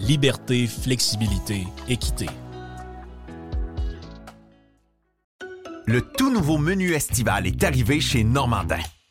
liberté, flexibilité, équité. Le tout nouveau menu estival est arrivé chez Normandin.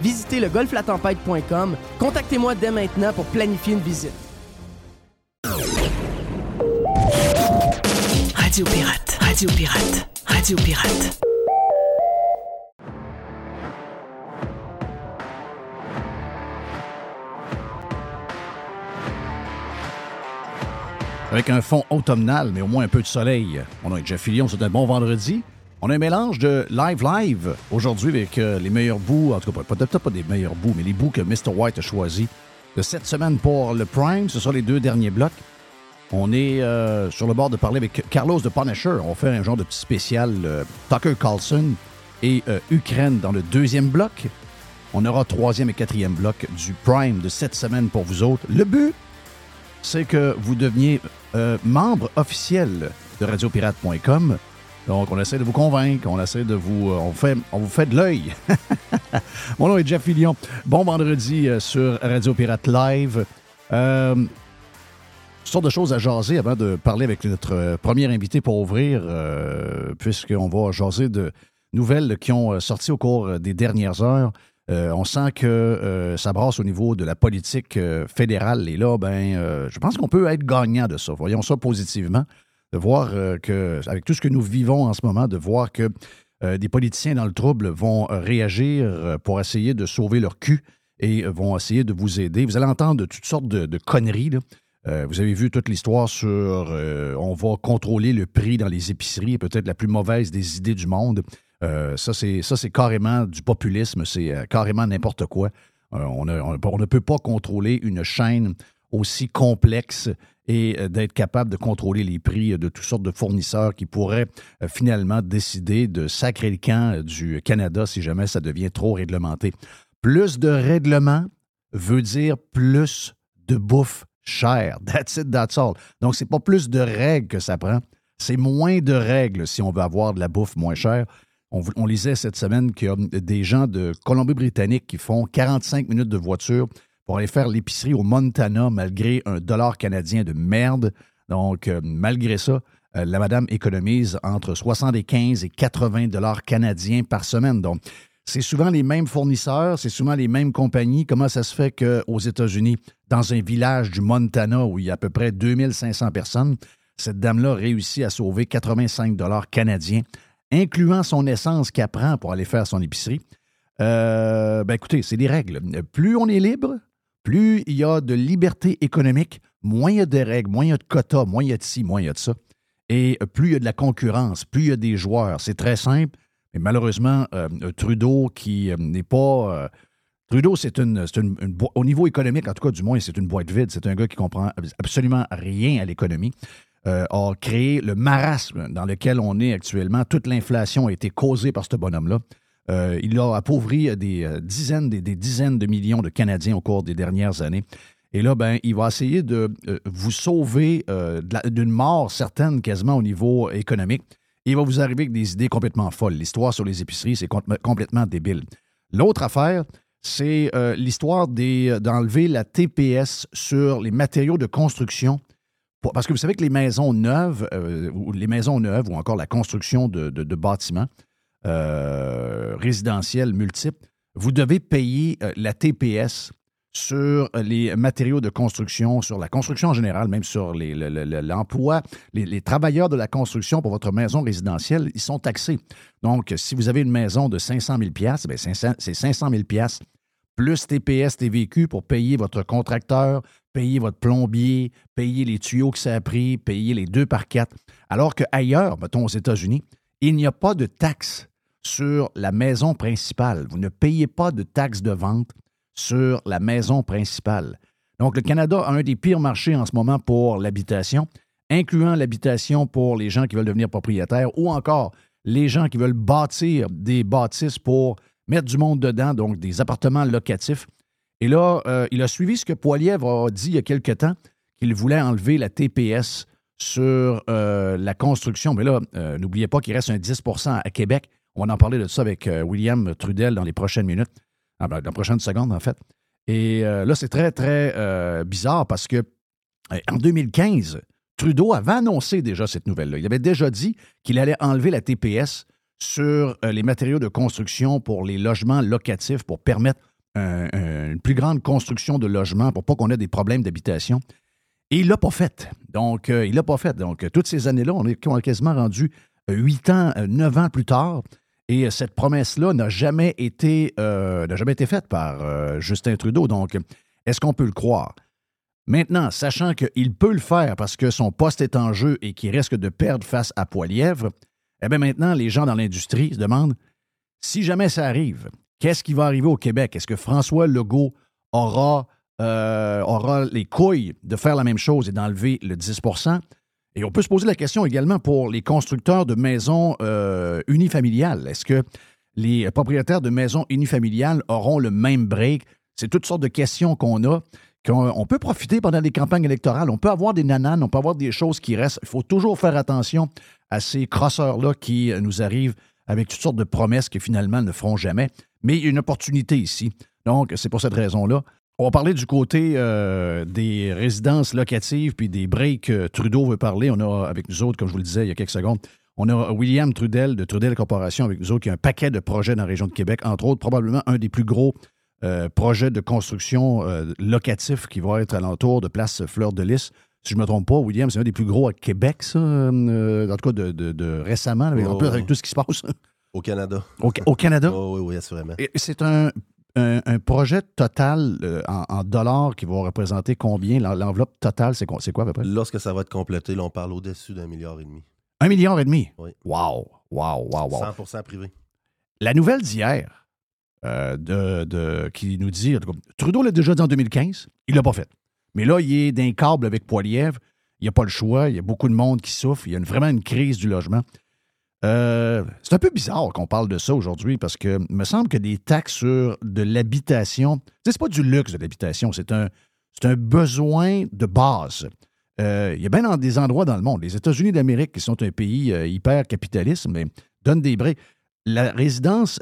Visitez le golflatempête.com. Contactez-moi dès maintenant pour planifier une visite. Radio Pirate, Radio Pirate, Radio Pirate. Avec un fond automnal, mais au moins un peu de soleil. On a Jeff Fillion, c'est un bon vendredi. On a un mélange de live-live aujourd'hui avec euh, les meilleurs bouts, en tout cas, peut-être pas des meilleurs bouts, mais les bouts que Mr. White a choisi de cette semaine pour le Prime. Ce sont les deux derniers blocs. On est euh, sur le bord de parler avec Carlos de Punisher. On fait un genre de petit spécial euh, Tucker Carlson et Ukraine dans le deuxième bloc. On aura troisième et quatrième bloc du Prime de cette semaine pour vous autres. Le but, c'est que vous deveniez membre officiel de radiopirate.com donc, on essaie de vous convaincre, on essaie de vous. On, fait, on vous fait de l'œil. Mon nom est Jeff Fillion. Bon vendredi euh, sur Radio Pirate Live. Euh, de choses à jaser avant de parler avec notre euh, premier invité pour ouvrir, euh, puisqu'on va jaser de nouvelles qui ont sorti au cours des dernières heures. on sent que ça brasse au niveau de la politique fédérale. Et là, ben, je pense qu'on peut être gagnant de ça. Voyons ça positivement de voir euh, que, avec tout ce que nous vivons en ce moment, de voir que euh, des politiciens dans le trouble vont euh, réagir pour essayer de sauver leur cul et vont essayer de vous aider. Vous allez entendre toutes sortes de, conneries. vous avez vu toute l'histoire sur on va contrôler le prix dans les épiceries, peut-être la plus mauvaise des idées du monde. ça, c'est carrément du populisme, c'est carrément n'importe quoi. on, ne peut pas contrôler une chaîne aussi complexe et euh, d'être capable de contrôler les prix de toutes sortes de fournisseurs qui pourraient euh, finalement décider de sacrer le camp euh, du Canada si jamais ça devient trop réglementé. Plus de règlements veut dire plus de bouffe chère. That's it, that's all. Donc, c'est pas plus de règles que ça prend, c'est moins de règles si on veut avoir de la bouffe moins chère. On, on lisait cette semaine qu'il y a des gens de Colombie-Britannique qui font 45 minutes de voiture pour aller faire l'épicerie au Montana malgré un dollar canadien de merde. Donc, euh, malgré ça, euh, la madame économise entre 75 et 80 dollars canadiens par semaine. Donc, c'est souvent les mêmes fournisseurs, c'est souvent les mêmes compagnies. Comment ça se fait qu'aux États-Unis, dans un village du Montana où il y a à peu près 2500 personnes, cette dame-là réussit à sauver 85 dollars canadiens, incluant son essence qu'elle prend pour aller faire son épicerie? Euh, ben écoutez, c'est des règles. Plus on est libre, plus il y a de liberté économique, moins il y a de règles, moins il y a de quotas, moins il y a de ci, moins il y a de ça. Et plus il y a de la concurrence, plus il y a des joueurs. C'est très simple. Mais malheureusement, euh, Trudeau, qui euh, n'est pas. euh, Trudeau, c'est une, une- Au niveau économique, en tout cas, du moins, c'est une boîte vide. C'est un gars qui comprend absolument rien à l'économie. a créé le marasme dans lequel on est actuellement. Toute l'inflation a été causée par ce bonhomme-là. Euh, il a appauvri des euh, dizaines, des, des dizaines de millions de Canadiens au cours des dernières années. Et là, ben, il va essayer de euh, vous sauver euh, d'une mort certaine quasiment au niveau économique. Il va vous arriver avec des idées complètement folles. L'histoire sur les épiceries, c'est com- complètement débile. L'autre affaire, c'est euh, l'histoire d'enlever la TPS sur les matériaux de construction. Parce que vous savez que les maisons neuves, euh, ou les maisons neuves ou encore la construction de bâtiments euh, résidentiels multiples, vous devez payer euh, la TPS sur les matériaux de construction, sur la construction en général, même sur l'emploi. Les, travailleurs de la construction pour votre maison résidentielle, ils sont taxés. Donc, si vous avez une maison de 500 000 bien, 500 c'est 500 000 plus TPS, TVQ pour payer votre contracteur, payer votre plombier, payer les tuyaux que ça a pris, payer les deux par quatre. Alors qu'ailleurs, mettons aux États-Unis, il n'y a pas de taxe sur la maison principale. Vous ne payez pas de taxe de vente sur la maison principale. Donc, le Canada a un des pires marchés en ce moment pour l'habitation, incluant l'habitation pour les gens qui veulent devenir propriétaires ou encore les gens qui veulent bâtir des bâtisses pour mettre du monde dedans, donc des appartements locatifs. Et là, euh, il a suivi ce que Poilievre a dit il y a quelque temps, qu'il voulait enlever la TPS sur euh, la construction. Mais là, euh, n'oubliez pas qu'il reste un 10% à Québec. On va en parler de ça avec euh, William Trudel dans les prochaines minutes, Ah ben, dans les prochaines secondes, en fait. Et là, c'est très, très bizarre parce que en 2015, Trudeau avait annoncé déjà cette nouvelle-là. Il avait déjà dit qu'il allait enlever la TPS sur les matériaux de construction pour les logements locatifs pour permettre un- un- une plus grande construction de logements pour pas qu'on ait des problèmes d'habitation. Et il ne l'a pas fait. Donc, euh, il l'a pas fait. Donc, euh, toutes ces années-là, on est, quasiment rendu euh, huit ans, neuf ans plus tard. Et cette promesse-là n'a jamais été, n'a jamais été faite par Justin Trudeau. Donc, est-ce qu'on peut le croire? Maintenant, sachant qu'il peut le faire parce que son poste est en jeu et qu'il risque de perdre face à Poilièvre, eh bien maintenant, les gens dans l'industrie se demandent si jamais ça arrive, qu'est-ce qui va arriver au Québec? Est-ce que François Legault aura, euh, aura les couilles de faire la même chose et d'enlever le 10% Et on peut se poser la question également pour les constructeurs de maisons euh, unifamiliales. Est-ce que les propriétaires de maisons unifamiliales auront le même break? C'est toutes sortes de questions qu'on a. qu'on- On peut profiter pendant les campagnes électorales. On peut avoir des nananes, on peut avoir des choses qui restent. Il faut toujours faire attention à ces crosseurs-là qui euh, nous arrivent avec toutes sortes de promesses qui finalement ne feront jamais. Mais il y a une opportunité ici. Donc, c'est pour cette raison-là. On va parler du côté euh, des résidences locatives puis des breaks que Trudeau veut parler. On a avec nous autres, comme je vous le disais il y a quelques secondes, on a William Trudel de Trudel Corporation avec nous autres qui a un paquet de projets dans la région de Québec, entre autres probablement un des plus gros euh, projets de construction euh, locatif qui va être alentour de place Fleur de Lys. Si je ne me trompe pas, William, c'est un des plus gros à Québec, ça, euh, en tout cas de, de- de récemment, avec, en Oh, plus, ouais. avec tout ce qui se passe Au Canada. au, au Canada? Oh, oui, oui, assurément. C'est un, un- un projet total euh, en, en dollars qui va représenter combien? L'en- L'enveloppe totale, c'est quoi, à peu près? Lorsque ça va être complété, là, on parle au-dessus d'un milliard et demi. Un milliard et demi? Oui. Wow, wow, wow, wow. 100% privé. La nouvelle d'hier, euh, de, de- qui nous dit, Trudeau l'a déjà dit en 2015, il l'a pas fait. Mais là, il est d'un câble avec Poilièvre, il n'y a pas le choix, il y a beaucoup de monde qui souffre, il y a une- vraiment une crise du logement. Euh, c'est un peu bizarre qu'on parle de ça aujourd'hui parce que me semble que des taxes sur de l'habitation, c'est pas du luxe de l'habitation, c'est un, un besoin de base. Euh, il y a bien dans des endroits dans le monde, les États-Unis d'Amérique, qui sont un pays euh, hyper capitaliste, mais donnent des breaks. La résidence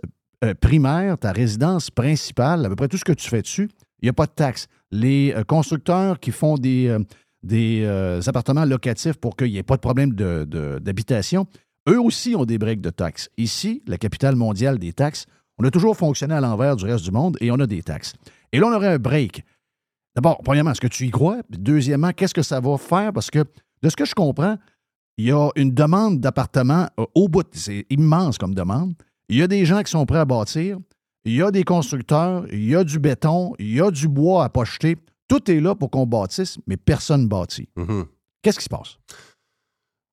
primaire, ta résidence principale, à peu près tout ce que tu fais dessus, il n'y a pas de taxes. Les constructeurs qui font des, des appartements locatifs pour qu'il n'y ait pas de problème d'habitation, eux aussi ont des breaks de taxes. Ici, la capitale mondiale des taxes, on a toujours fonctionné à l'envers du reste du monde et on a des taxes. Et là, on aurait un break. D'abord, premièrement, est-ce que tu y crois? Deuxièmement, qu'est-ce que ça va faire? Parce que, de ce que je comprends, il y a une demande d'appartements euh, au bout. C'est immense comme demande. Il y a des gens qui sont prêts à bâtir. Il y a des constructeurs. Il y a du béton. Il y a du bois à pocheter. Tout est là pour qu'on bâtisse, mais personne ne bâtit. Mhm. Qu'est-ce qui se passe?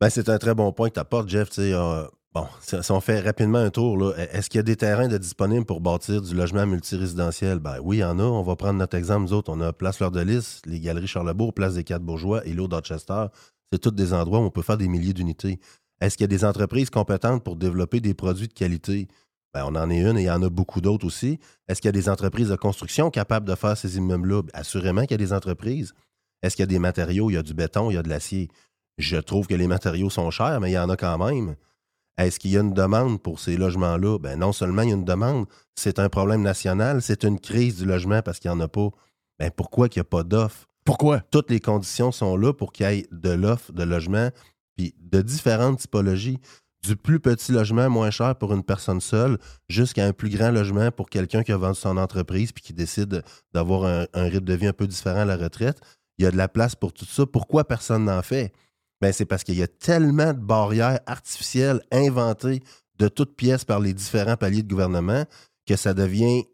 Ben, c'est un très bon point que tu apportes, Jeff. Euh, bon, si, on fait rapidement un tour, là, est-ce qu'il y a des terrains disponibles pour bâtir du logement multirésidentiel? Ben oui, il y en a. On va prendre notre exemple, nous autres. On a Place Fleur de Lys, les Galeries Charlebourg, Place des Quatre Bourgeois et l'eau Dorchester. C'est tous des endroits où on peut faire des milliers d'unités. Est-ce qu'il y a des entreprises compétentes pour développer des produits de qualité? Ben, on en est une et il y en a beaucoup d'autres aussi. Est-ce qu'il y a des entreprises de construction capables de faire ces immeubles-là? Ben, Assurément qu'il y a des entreprises. Est-ce qu'il y a des matériaux? Il y a du béton, il y a de l'acier. Je trouve que les matériaux sont chers, mais il y en a quand même. Est-ce qu'il y a une demande pour ces logements-là? Ben non seulement il y a une demande, c'est un problème national, c'est une crise du logement parce qu'il n'y en a pas. Ben pourquoi qu'il n'y a pas d'offre? Pourquoi? Toutes les conditions sont là pour qu'il y ait de l'offre de logement, puis de différentes typologies. Du plus petit logement moins cher pour une personne seule jusqu'à un plus grand logement pour quelqu'un qui a vendu son entreprise puis qui décide d'avoir un, un rythme de vie un peu différent à la retraite. Il y a de la place pour tout ça. Pourquoi personne n'en fait? Ben, c'est parce qu'il y a tellement de barrières artificielles inventées de toutes pièces par les différents paliers de gouvernement que ça devient.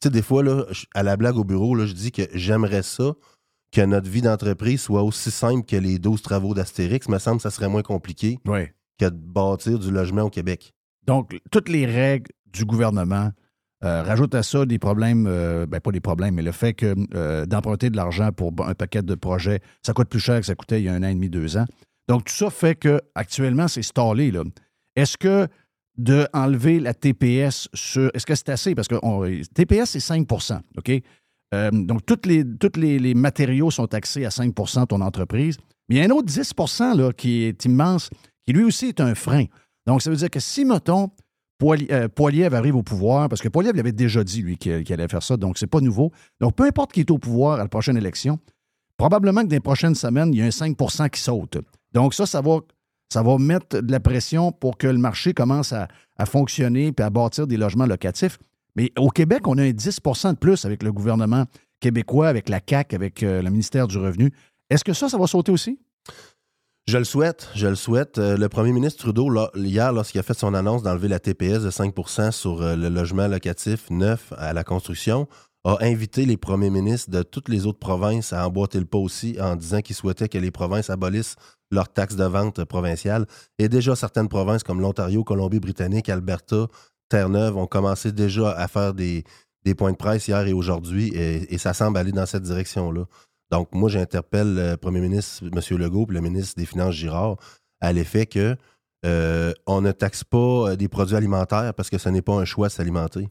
Tu sais, des fois, là, à la blague au bureau, là, je dis que j'aimerais ça que notre vie d'entreprise soit aussi simple que les 12 travaux d'Astérix. Me semble que ça serait moins compliqué Oui. que de bâtir du logement au Québec. Donc, toutes les règles du gouvernement euh, rajoutent à ça des problèmes, euh, ben pas des problèmes, mais le fait que euh, d'emprunter de l'argent pour un paquet de projets, ça coûte plus cher que ça coûtait il y a un an et demi, deux ans. Donc, tout ça fait que actuellement, c'est stallé. Est-ce que de enlever la TPS sur. Est-ce que c'est assez? Parce que TPS, c'est 5 OK? Donc, tous les, toutes les matériaux sont taxés à 5 de ton entreprise. Mais il y a un autre 10 là, qui est immense, qui lui aussi est un frein. Donc, ça veut dire que si, mettons, Euh, Poiliev arrive au pouvoir, parce que Poiliev l'avait déjà dit, lui, qu'il allait faire ça, donc c'est pas nouveau. Donc, peu importe qui est au pouvoir à la prochaine élection, probablement que dans les prochaines semaines, il y a un 5% qui saute. Donc, ça, ça va, ça va mettre de la pression pour que le marché commence à, fonctionner puis à bâtir des logements locatifs. Mais au Québec, on a un 10% de plus avec le gouvernement québécois, avec la CAQ, avec euh, le ministère du Revenu. Est-ce que ça, ça va sauter aussi? Je le souhaite, je le souhaite. Euh, le premier ministre Trudeau, hier, lorsqu'il a fait son annonce d'enlever la TPS de 5% sur euh, le logement locatif neuf à la construction, a invité les premiers ministres de toutes les autres provinces à emboîter le pas aussi en disant qu'ils souhaitaient que les provinces abolissent leurs taxes de vente provinciales. Et déjà, certaines provinces comme l'Ontario, Colombie-Britannique, Alberta, Terre-Neuve ont commencé déjà à faire des, points de presse hier et aujourd'hui, et, et ça semble aller dans cette direction-là. Donc, moi, j'interpelle le premier ministre, M. Legault, puis le ministre des Finances, Girard, à l'effet que euh, on ne taxe pas euh, des produits alimentaires parce que ce n'est pas un choix de s'alimenter.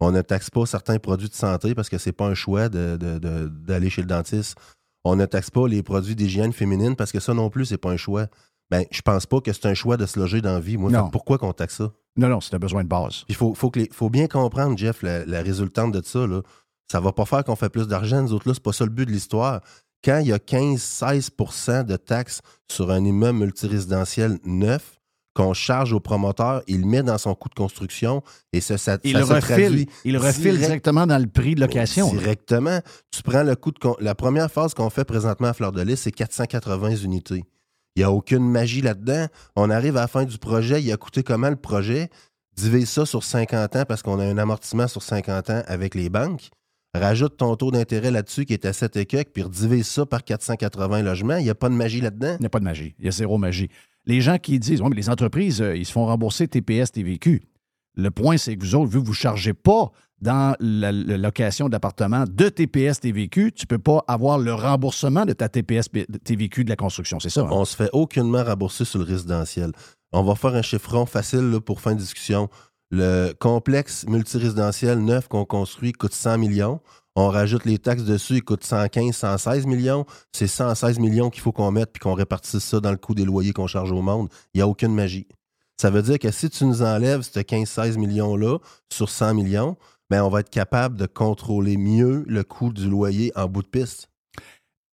On ne taxe pas certains produits de santé parce que ce n'est pas un choix d'aller chez le dentiste. On ne taxe pas les produits d'hygiène féminine parce que ça non plus, c'est pas un choix. Ben, je pense pas que c'est un choix de se loger dans la vie. Moi. Fait pourquoi qu'on taxe ça? Non, non, c'est un besoin de base. Il faut, faut, faut bien comprendre, Jeff, la, la résultante de ça. Là. Ça va pas faire qu'on fait plus d'argent, nous autres là, c'est pas ça le but de l'histoire. Quand il y a 15-16% de taxes sur un immeuble multirésidentiel neuf qu'on charge au promoteur, il le met dans son coût de construction et ça, ça, Il ça le se refile, traduit il le refile direct- directement dans le prix de location. là. Directement. Tu prends le coût de. La première phase qu'on fait présentement à Fleur de Lys, c'est 480 unités. Il n'y a aucune magie là-dedans. On arrive à la fin du projet. Il a coûté comment le projet? Divise ça sur 50 ans parce qu'on a un amortissement sur 50 ans avec les banques. Rajoute ton taux d'intérêt là-dessus qui est à 7 et quelques, puis redivise ça par 480 logements. Il n'y a pas de magie là-dedans? Il n'y a pas de magie. Il y a zéro magie. Les gens qui disent, oui, mais les entreprises, euh, ils se font rembourser TPS, TVQ. Le point, c'est que vous autres, vu que vous ne chargez pas dans la, la location d'appartement de TPS, TVQ, tu ne peux pas avoir le remboursement de ta TPS, TVQ de la construction. C'est ça? hein? On se fait aucunement rembourser sur le résidentiel. On va faire un chiffron facile là, pour fin de discussion. Le complexe multirésidentiel neuf qu'on construit coûte 100 millions. On rajoute les taxes dessus, il coûte 115, 116 millions. C'est 116 millions qu'il faut qu'on mette puis qu'on répartisse ça dans le coût des loyers qu'on charge au monde. Il n'y a aucune magie. Ça veut dire que si tu nous enlèves ce 15-16 millions-là sur 100 millions, ben on va être capable de contrôler mieux le coût du loyer en bout de piste.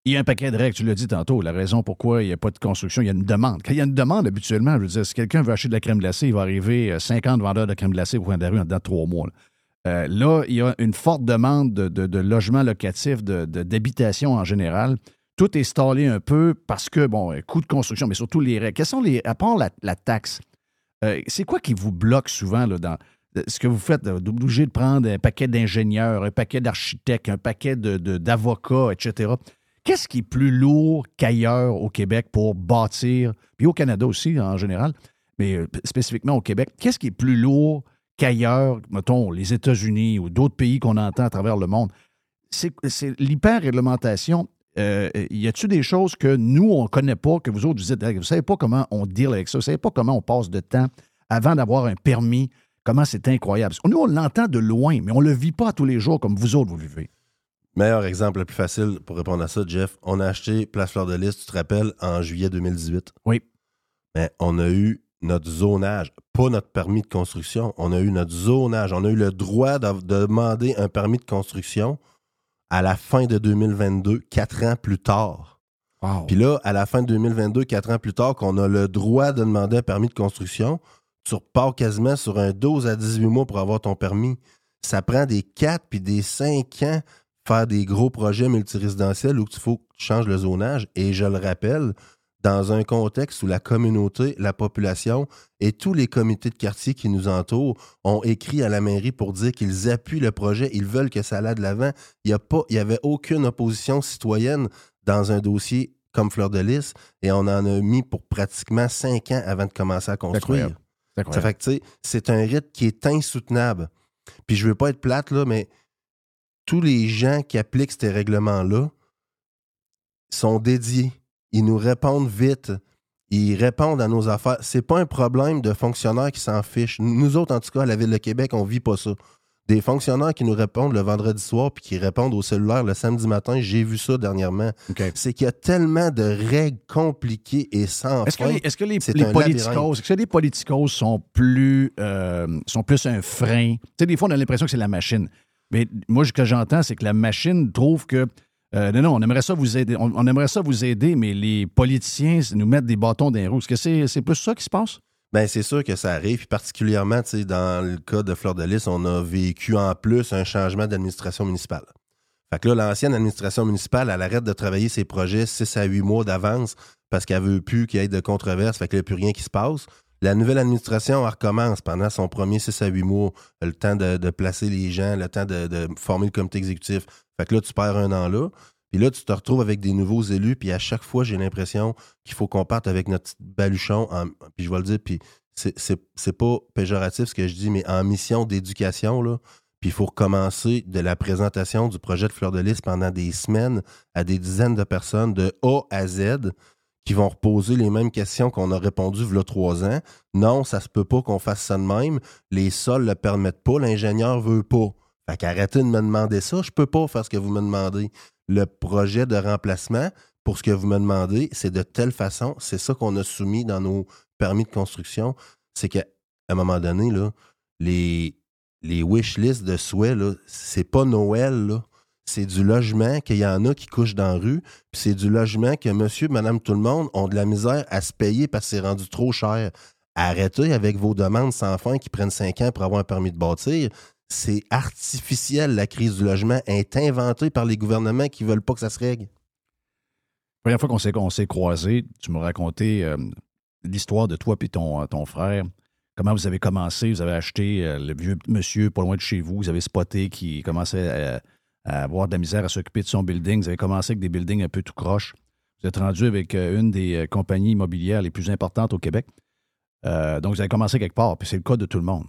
Il y a un paquet de règles, tu l'as dit tantôt. La raison pourquoi il n'y a pas de construction, il y a une demande. Quand il y a une demande, habituellement, je veux dire, si quelqu'un veut acheter de la crème glacée, il va arriver euh, 50 vendeurs de crème glacée au coin de la rue en dedans de trois mois. Là, Euh, là, il y a une forte demande de, de, logements locatifs, d'habitation en général. Tout est stallé un peu parce que, bon, euh, coût de construction, mais surtout les règles. Quels sont les. À part la, taxe, euh, c'est quoi qui vous bloque souvent là, dans euh, ce que vous faites, là, d'obliger de prendre un paquet d'ingénieurs, un paquet d'architectes, un paquet d'avocats, etc. Qu'est-ce qui est plus lourd qu'ailleurs au Québec pour bâtir, puis au Canada aussi en général, mais euh, spécifiquement au Québec, qu'est-ce qui est plus lourd qu'ailleurs, mettons, les États-Unis ou d'autres pays qu'on entend à travers le monde? C'est l'hyper-réglementation. Euh, y a-t-il des choses que nous, on ne connaît pas, que vous autres, vous dites, vous ne savez pas comment on deal avec ça, vous ne savez pas comment on passe de temps avant d'avoir un permis, comment c'est incroyable? Nous, on l'entend de loin, mais on ne le vit pas tous les jours comme vous autres, vous vivez. Meilleur exemple le plus facile pour répondre à ça, Jeff, on a acheté Place Fleur de Lys, tu te rappelles, en juillet 2018. Oui. Mais on a eu notre zonage, pas notre permis de construction. On a eu notre zonage. On a eu le droit de demander un permis de construction à la fin de 2022, quatre ans plus tard. Puis là, à la fin de 2022, quatre ans plus tard, qu'on a le droit de demander un permis de construction, tu repars quasiment sur un 12 à 18 mois pour avoir ton permis. Ça prend des 4 puis des 5 ans faire des gros projets multirésidentiels où il faut que tu changes le zonage. Et je le rappelle, dans un contexte où la communauté, la population et tous les comités de quartier qui nous entourent ont écrit à la mairie pour dire qu'ils appuient le projet, ils veulent que ça aille de l'avant. Il n'y avait aucune opposition citoyenne dans un dossier comme Fleur de Lys et on en a mis pour pratiquement cinq ans avant de commencer à construire. Ça fait que, c'est un rythme qui est insoutenable. Puis je veux pas être plate, là, mais tous les gens qui appliquent ces règlements-là sont dédiés ils nous répondent vite. Ils répondent à nos affaires. C'est pas un problème de fonctionnaires qui s'en fichent. Nous autres, en tout cas, à la Ville de Québec, on vit pas ça. Des fonctionnaires qui nous répondent le vendredi soir puis qui répondent au cellulaire le samedi matin, j'ai vu ça dernièrement. C'est qu'il y a tellement de règles compliquées et sans Est-ce que les, est-ce que les, politicos, est-ce que les politicos sont plus, euh, sont plus un frein? Tu sais, des fois, on a l'impression que c'est la machine. Mais moi, ce que j'entends, c'est que la machine trouve que euh, non, non, on aimerait ça vous aider. On, aimerait ça vous aider, mais les politiciens nous mettent des bâtons dans les roues. Est-ce que c'est plus ça qui se passe? Bien, c'est sûr que ça arrive. Puis particulièrement, dans le cas de Fleur de Lys, on a vécu en plus un changement d'administration municipale. Fait que là, l'ancienne administration municipale, elle arrête de travailler ses projets 6 à 8 mois d'avance parce qu'elle veut plus qu'il y ait de controverses, fait qu'il n'y a plus rien qui se passe. La nouvelle administration, recommence pendant son premier 6 à 8 mois, le temps de, placer les gens, le temps de, former le comité exécutif. Fait que là, tu perds un an là. Puis là, tu te retrouves avec des nouveaux élus, puis à chaque fois, j'ai l'impression qu'il faut qu'on parte avec notre baluchon, puis je vais le dire, puis c'est pas péjoratif ce que je dis, mais en mission d'éducation, là, puis il faut recommencer de la présentation du projet de Fleur de Lys pendant des semaines à des dizaines de personnes de A à Z qui vont reposer les mêmes questions qu'on a répondu il y a trois ans. Non, ça se peut pas qu'on fasse ça de même. Les sols ne le permettent pas, l'ingénieur veut pas. Fait qu'arrêtez de me demander ça. Je peux pas faire ce que vous me demandez. Le projet de remplacement, pour ce que vous me demandez, c'est de telle façon, c'est ça qu'on a soumis dans nos permis de construction, c'est qu'à un moment donné, là, les, les wish lists de souhaits, c'est pas Noël, C'est du logement qu'il y en a qui couchent dans la rue, puis c'est du logement que monsieur, madame, tout le monde ont de la misère à se payer parce que c'est rendu trop cher. Arrêtez avec vos demandes sans fin qui prennent cinq ans pour avoir un permis de bâtir c'est artificiel, la crise du logement, est inventée par les gouvernements qui ne veulent pas que ça se règle. La première fois qu'on s'est, croisés, tu m'as raconté euh, l'histoire de toi et ton, ton frère. Comment vous avez commencé, vous avez acheté euh, le vieux monsieur pas loin de chez vous, vous avez spoté qui commençait à, avoir de la misère à s'occuper de son building. Vous avez commencé avec des buildings un peu tout croche. Vous êtes rendu avec euh, une des compagnies immobilières les plus importantes au Québec. donc, vous avez commencé quelque part, puis c'est le cas de tout le monde.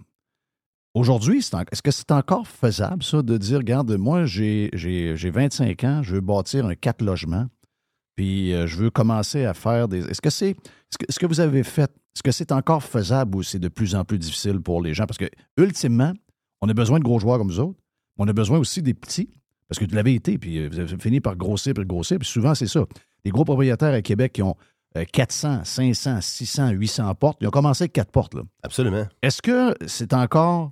Aujourd'hui, est-ce que c'est encore faisable, ça, de dire, regarde, moi, j'ai 25 ans, je veux bâtir un quatre logements, puis euh, je veux commencer à faire des. Est-ce que c'est. ce que, vous avez fait, est-ce que c'est encore faisable ou c'est de plus en plus difficile pour les gens? Parce que, ultimement, on a besoin de gros joueurs comme vous autres, mais on a besoin aussi des petits, parce que vous l'avez été, puis euh, vous avez fini par grossir, puis grossir, puis souvent, c'est ça. Les gros propriétaires à Québec qui ont 400, 500, 600, 800 portes, ils ont commencé avec quatre portes. Là. Absolument. Est-ce que c'est encore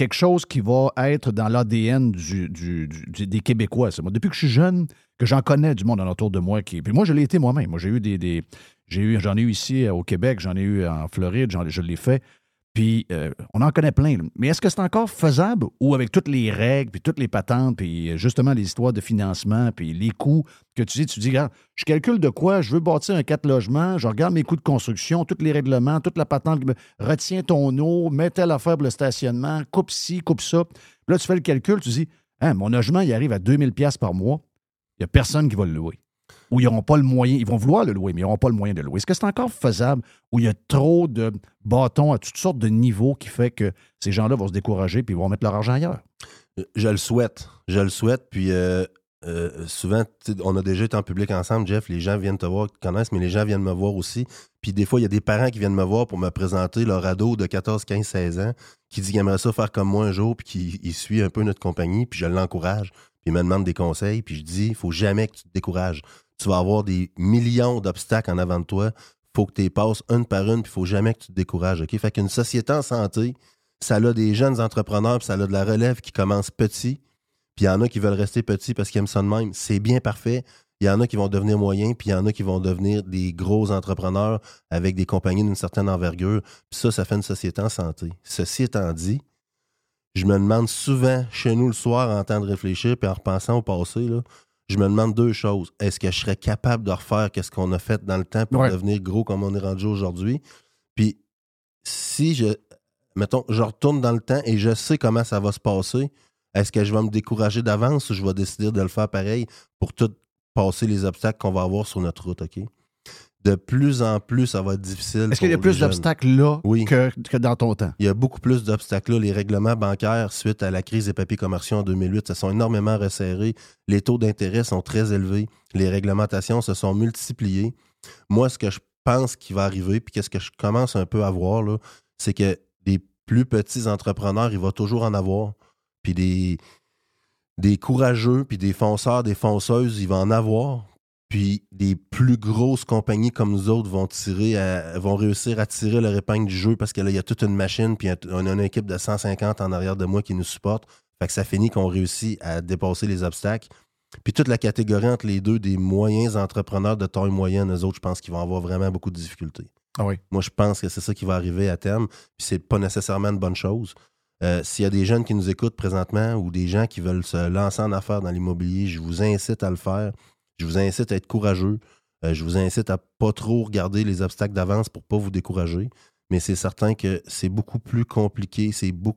quelque chose qui va être dans l'ADN du, des Québécois. Moi, depuis que je suis jeune, que j'en connais du monde autour de moi. Qui, puis moi, je l'ai été moi-même. Moi, j'ai eu des, j'ai eu, j'en ai eu ici au Québec, j'en ai eu en Floride, je l'ai fait. Puis euh, on en connaît plein. Mais est-ce que c'est encore faisable ou avec toutes les règles, puis toutes les patentes, puis justement les histoires de financement, puis les coûts que tu dis, tu dis, regarde, je calcule de quoi, je veux bâtir un quatre logements, je regarde mes coûts de construction, tous les règlements, toute la patente, retiens ton eau, mets telle affaire pour le stationnement, coupe ci, coupe ça. Là, tu fais le calcul, tu dis, hein, mon logement, il arrive à 2000 pièces par mois. Il n'y a personne qui va le louer. Où ils n'auront pas le moyen, ils vont vouloir le louer, mais ils n'auront pas le moyen de louer. Est-ce que c'est encore faisable où il y a trop de bâtons à toutes sortes de niveaux qui fait que ces gens-là vont se décourager puis ils vont mettre leur argent ailleurs? Je le souhaite. Je le souhaite. Puis euh, euh, souvent, on a déjà été en public ensemble, Jeff. Les gens viennent te voir, te connaissent, mais les gens viennent me voir aussi. Puis des fois, il y a des parents qui viennent me voir pour me présenter leur ado de 14, 15, 16 ans qui dit qu'il aimerait ça faire comme moi un jour, puis qui suit un peu notre compagnie, puis je l'encourage. Puis il me demande des conseils, puis je dis il faut jamais que tu te décourages. Tu vas avoir des millions d'obstacles en avant de toi. faut que tu les passes une par une, puis il faut jamais que tu te décourages. OK? Fait qu'une société en santé, ça a des jeunes entrepreneurs, puis ça a de la relève qui commence petit. Puis il y en a qui veulent rester petits parce qu'ils aiment ça de même. C'est bien parfait. Il y en a qui vont devenir moyens, puis il y en a qui vont devenir des gros entrepreneurs avec des compagnies d'une certaine envergure. Puis ça, ça fait une société en santé. Ceci étant dit, je me demande souvent, chez nous le soir, en temps de réfléchir, puis en repensant au passé, là, je me demande deux choses. Est-ce que je serais capable de refaire qu'est-ce qu'on a fait dans le temps pour Ouais. devenir gros comme on est rendu aujourd'hui? Puis si je, mettons, je retourne dans le temps et je sais comment ça va se passer, est-ce que je vais me décourager d'avance ou je vais décider de le faire pareil pour tout passer les obstacles qu'on va avoir sur notre route, OK? De plus en plus, ça va être difficile. Est-ce qu'il y a plus d'obstacles là Oui. que, que dans ton temps? Il y a beaucoup plus d'obstacles là. Les règlements bancaires, suite à la crise des papiers commerciaux en 2008, se sont énormément resserrés. Les taux d'intérêt sont très élevés. Les réglementations se sont multipliées. Moi, ce que je pense qui va arriver, puis qu'est-ce que je commence un peu à voir, là, c'est que des plus petits entrepreneurs, il va toujours en avoir. Puis des, des courageux, puis des fonceurs, des fonceuses, il va en avoir. Puis des plus grosses compagnies comme nous autres vont tirer à- vont réussir à tirer leur épingle du jeu parce que là, il y a toute une machine, puis on a une équipe de 150 en arrière de moi qui nous supporte. Fait que ça finit qu'on réussit à dépasser les obstacles. Puis toute la catégorie entre les deux des moyens entrepreneurs de taille moyenne, eux autres, je pense qu'ils vont avoir vraiment beaucoup de difficultés. Ah oui. Moi, je pense que c'est ça qui va arriver à terme. Puis c'est pas nécessairement une bonne chose. Euh, S'il y a des jeunes qui nous écoutent présentement ou des gens qui veulent se lancer en affaires dans l'immobilier, je vous incite à le faire. Je vous incite à être courageux. Euh, je vous incite à pas trop regarder les obstacles d'avance pour pas vous décourager. Mais c'est certain que c'est beaucoup plus compliqué.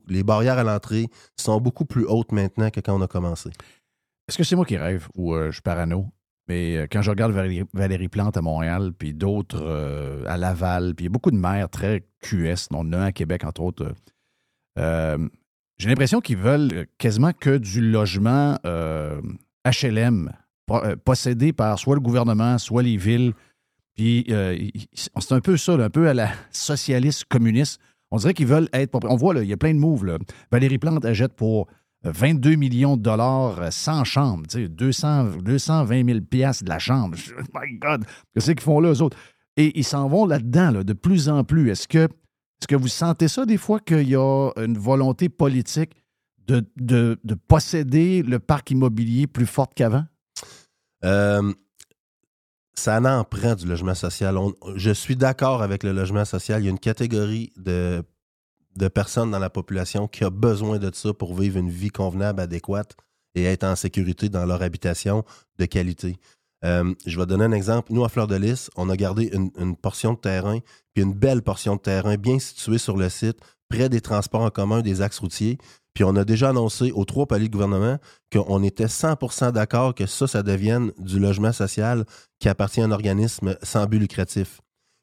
Les barrières à l'entrée sont beaucoup plus hautes maintenant que quand on a commencé. Est-ce que c'est moi qui rêve ou euh, je suis parano? Mais euh, quand je regarde Valérie, Plante à Montréal, puis d'autres à Laval, puis il y a beaucoup de maires très QS, dont un à Québec, entre autres. J'ai l'impression qu'ils veulent quasiment que du logement HLM, euh, possédé par soit le gouvernement, soit les villes. Puis euh, c'est un peu ça, un peu à la socialiste communiste. On dirait qu'ils veulent être. On voit, là, il y a plein de moves. Valérie Plante achète pour 22 millions de dollars euh, sans chambre, tu sais, 200, 220 000 piastres de la chambre. Je- My God, qu'est-ce qu'ils font là, eux autres? Et ils s'en vont là-dedans, là, de plus en plus. Est-ce que, est-ce que vous sentez ça des fois qu'il y a une volonté politique de, de posséder le parc immobilier plus forte qu'avant? Euh, ça en prend du logement social. Je suis d'accord avec le logement social. Il y a une catégorie de, personnes dans la population qui a besoin de ça pour vivre une vie convenable, adéquate et être en sécurité dans leur habitation de qualité. Euh, je vais donner un exemple. Nous, à Fleur de Lys, on a gardé une portion de terrain, puis une belle portion de terrain bien située sur le site, près des transports en commun, des axes routiers. Puis on a déjà annoncé aux trois paliers de gouvernement qu'on était 100% d'accord que ça, ça devienne du logement social qui appartient à un organisme sans but lucratif.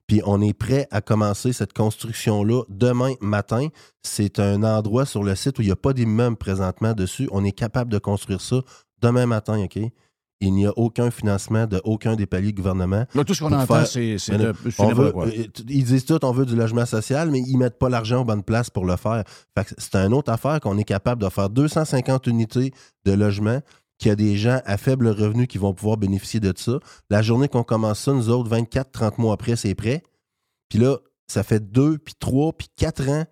Puis on est prêt à commencer cette construction-là demain matin. C'est un endroit sur le site où il n'y a pas d'immeuble présentement dessus. On est capable de construire ça demain matin, OK? Il n'y a aucun financement de aucun des paliers de gouvernement. Là, tout ce qu'on entend, faire- c'est, de- euh, ils disent tout, on veut du logement social, mais ils mettent pas l'argent aux bonnes places pour le faire. C'est une autre affaire qu'on est capable de faire 250 unités de logement, qu'il y a des gens à faible revenu qui vont pouvoir bénéficier de ça. La journée qu'on commence ça, nous autres, 24, 30 mois après, c'est prêt. Puis là, ça fait deux, puis trois, puis quatre ans.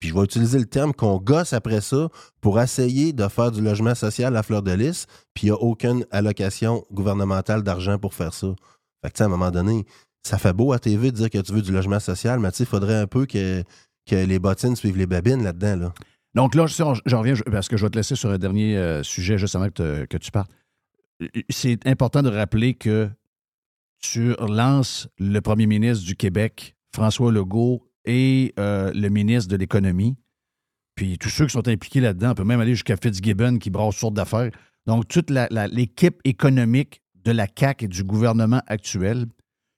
Puis je vais utiliser le terme qu'on gosse après ça pour essayer de faire du logement social à fleur de lys, puis il n'y a aucune allocation gouvernementale d'argent pour faire ça. Fait que, à un moment donné, ça fait beau à TV de dire que tu veux du logement social, mais tu il faudrait un peu que, que les bottines suivent les babines là-dedans. Là. Donc là, je- j'en reviens parce que je vais te laisser sur un dernier euh, sujet juste avant que, que tu partes. C'est important de rappeler que tu relances le premier ministre du Québec, François Legault, et euh, le ministre de l'Économie. Puis tous ceux qui sont impliqués là-dedans, on peut même aller jusqu'à Fitzgibbon qui brasse sortes d'affaires. Donc, toute l'équipe économique de la CAQ et du gouvernement actuel,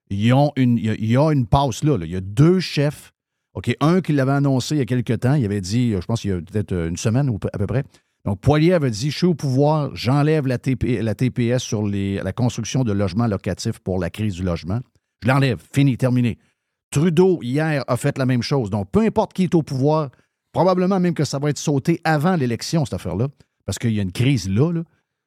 ils ont une, il, il une passe là. Il y a deux chefs. OK, un qui l'avait annoncé il y a quelque temps, il avait dit, je pense qu'il y a peut-être une semaine ou à peu près. Donc, Poilier avait dit Je suis au pouvoir, j'enlève la, TP la TPS sur la construction de logements locatifs pour la crise du logement. Je l'enlève, fini, terminé. Trudeau, hier, a fait la même chose. Donc, peu importe qui est au pouvoir, probablement même que ça va être sauté avant l'élection, cette affaire-là, parce qu'il y a une crise là.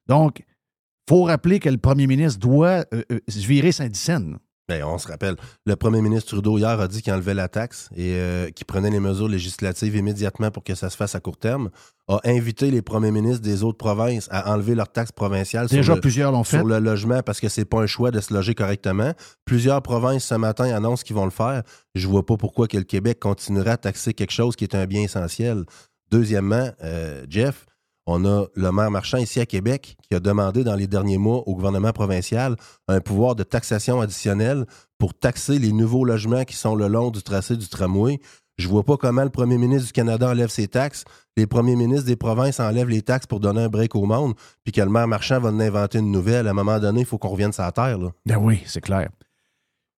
Donc, il faut rappeler que le premier ministre doit euh, euh, virer Saint-Dicenne. Ben, on se rappelle, le premier ministre Trudeau hier a dit qu'il enlevait la taxe et euh, qu'il prenait les mesures législatives immédiatement pour que ça se fasse à court terme. A invité les premiers ministres des autres provinces à enlever leur taxe provinciale sur, Déjà, le, plusieurs l'ont fait. sur le logement parce que c'est pas un choix de se loger correctement. Plusieurs provinces ce matin annoncent qu'ils vont le faire. Je vois pas pourquoi que le Québec continuerait à taxer quelque chose qui est un bien essentiel. Deuxièmement, euh, Jeff, on a le maire Marchand ici à Québec qui a demandé dans les derniers mois au gouvernement provincial un pouvoir de taxation additionnel pour taxer les nouveaux logements qui sont le long du tracé du tramway. Je vois pas comment le premier ministre du Canada enlève ses taxes, les premiers ministres des provinces enlèvent les taxes pour donner un break au monde, puis que le maire Marchand va en inventer une nouvelle. À un moment donné, il faut qu'on revienne sur la terre. Là. Ben oui, c'est clair.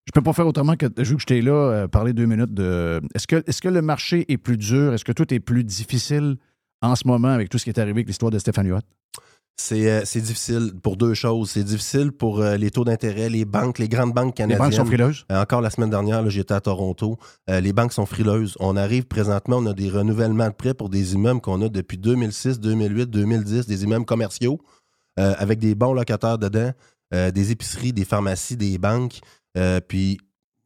Je peux pas faire autrement que, vu que j'étais là, euh, parler deux minutes de. Est-ce que, est que le marché est plus dur? Est-ce que tout est plus difficile? En ce moment avec tout ce qui est arrivé avec l'histoire de Stéphane Huot? C'est euh, difficile pour deux choses. C'est difficile pour euh, les taux d'intérêt, les banques, les grandes banques Les canadiennes. banques sont frileuses? Euh, Encore la semaine dernière, là, j'étais à Toronto. Euh, les banques sont frileuses. On arrive présentement, on a des renouvellements de prêts pour des immeubles qu'on a depuis 2006, 2008, 2010, des immeubles commerciaux avec des bons locataires dedans, des épiceries, des pharmacies, des banques. Puis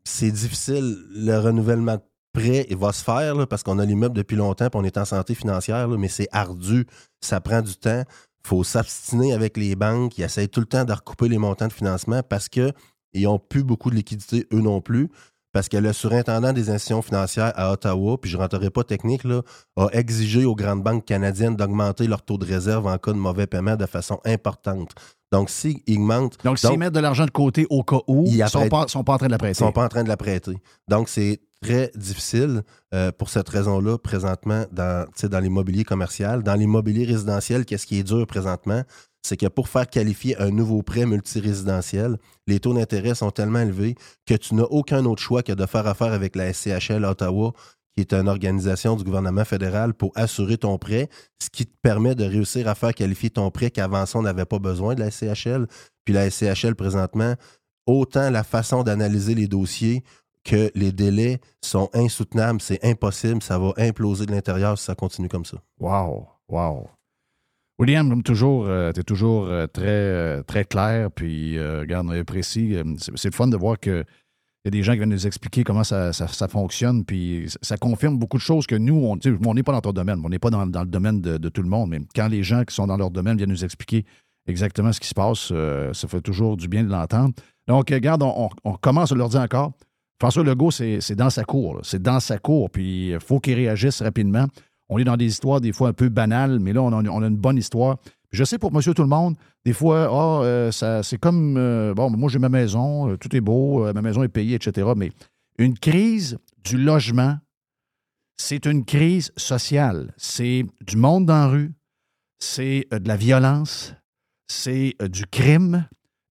c'est difficile. Le renouvellement de il va se faire là, parce qu'on a l'immeuble depuis longtemps et on est en santé financière, là, mais c'est ardu. Ça prend du temps. faut s'abstiner avec les banques. Ils essayent tout le temps de recouper les montants de financement parce qu'ils n'ont plus beaucoup de liquidités, eux non plus. Parce que le surintendant des institutions financières à Ottawa, puis je ne rentrerai pas technique, là, a exigé aux grandes banques canadiennes d'augmenter leur taux de réserve en cas de mauvais paiement de façon importante. Donc, s'ils augmentent. Donc, s'ils mettent de l'argent de côté au cas où, Ils ne sont sont pas en train de la Ils prêter. sont pas en train de la prêter. Donc, c'est très difficile euh, pour cette raison-là, présentement, dans, dans l'immobilier commercial. Dans l'immobilier résidentiel, qu'est-ce qui est dur présentement? C'est que pour faire qualifier un nouveau prêt multirésidentiel, les taux d'intérêt sont tellement élevés que tu n'as aucun autre choix que de faire affaire avec la SCHL Ottawa, qui est une organisation du gouvernement fédéral pour assurer ton prêt, ce qui te permet de réussir à faire qualifier ton prêt qu'avant ça, on n'avait pas besoin de la SCHL. Puis la SCHL, présentement, autant la façon d'analyser les dossiers que les délais sont insoutenables, c'est impossible, ça va imploser de l'intérieur si ça continue comme ça. Wow, wow. William, comme toujours, tu es toujours euh, très, euh, très clair, puis euh, regarde, on est précis. Euh, C'est le fun de voir que il y a des gens qui viennent nous expliquer comment ça, ça- fonctionne, puis ça, confirme beaucoup de choses que nous, on n'est pas dans ton domaine, on n'est pas dans, dans le domaine de, tout le monde, mais quand les gens qui sont dans leur domaine viennent nous expliquer exactement ce qui se passe, euh, ça fait toujours du bien de l'entendre. Donc, euh, regarde, on commence à leur dire encore, François Legault, c'est dans sa cour, c'est dans sa cour, puis il faut qu'il réagisse rapidement. On est dans des histoires des fois un peu banales, mais là, on a, une bonne histoire. Je sais pour monsieur tout le monde, des fois, ah, euh, c'est comme, euh, bon, moi j'ai ma maison, euh, tout est beau, ma maison est payée, etc. Mais une crise du logement, c'est une crise sociale. C'est du monde dans la rue, c'est de la violence, c'est du crime,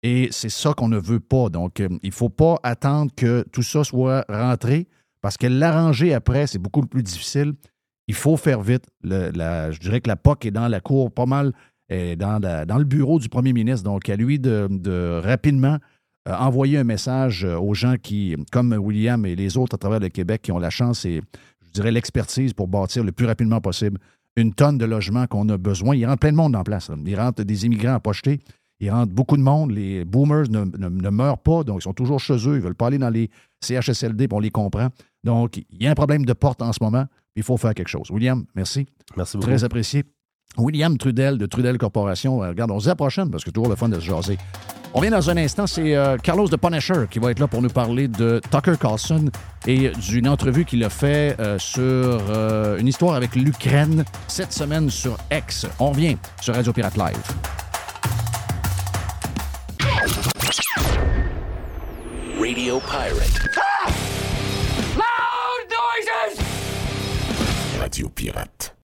et c'est ça qu'on ne veut pas. Donc, euh, il ne faut pas attendre que tout ça soit rentré, parce que l'arranger après, c'est beaucoup plus difficile. Il faut faire vite. Je dirais que la POC est dans la cour pas mal, dans, le bureau du premier ministre. Donc, à lui de, de rapidement euh, envoyer un message euh, aux gens qui, comme William et les autres à travers le Québec, qui ont la chance et, je dirais, l'expertise pour bâtir le plus rapidement possible une tonne de logements qu'on a besoin. Il rentre plein de monde en place. Il rentre des immigrants à pocheter. Il rentre beaucoup de monde. Les boomers ne, ne- ne meurent pas, donc ils sont toujours chez eux. Ils ne veulent pas aller dans les CHSLD, puis on les comprend. Donc, il y a un problème de porte en ce moment. Il faut faire quelque chose. William, merci. Merci beaucoup. Très apprécié. William Trudel de Trudel Corporation. Euh, Regarde, on se dit à la prochaine parce que c'est toujours le fun de se jaser. On vient dans un instant, c'est euh, Carlos de Punisher qui va être là pour nous parler de Tucker Carlson et d'une entrevue qu'il a fait euh, sur euh, une histoire avec l'Ukraine cette semaine sur X. On revient sur Radio Pirate Live. Radio Pirate. Radio Pirate.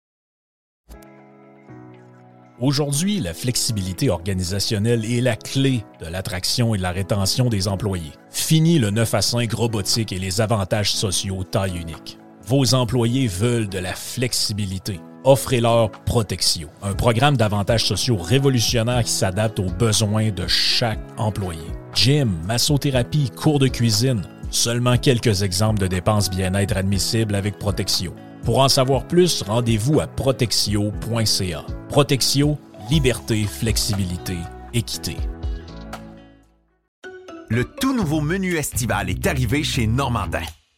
Aujourd'hui, la flexibilité organisationnelle est la clé de l'attraction et de la rétention des employés. Fini le 9 à 5 robotique et les avantages sociaux taille unique. Vos employés veulent de la flexibilité. Offrez-leur Protexio, un programme d'avantages sociaux révolutionnaire qui s'adapte aux besoins de chaque employé. Gym, massothérapie, cours de cuisine, seulement quelques exemples de dépenses bien-être admissibles avec Protexio. Pour en savoir plus, rendez-vous à protexio.ca. Protexio, liberté, flexibilité, équité. Le tout nouveau menu estival est arrivé chez Normandin.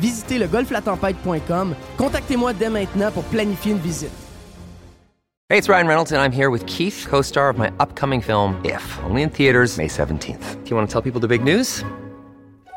Visitez le golflatempête.com. Contactez-moi dès maintenant pour planifier une visite. Hey, it's Ryan Reynolds, and I'm here with Keith, co star of my upcoming film, If, only in theaters, May 17th. Do you want to tell people the big news?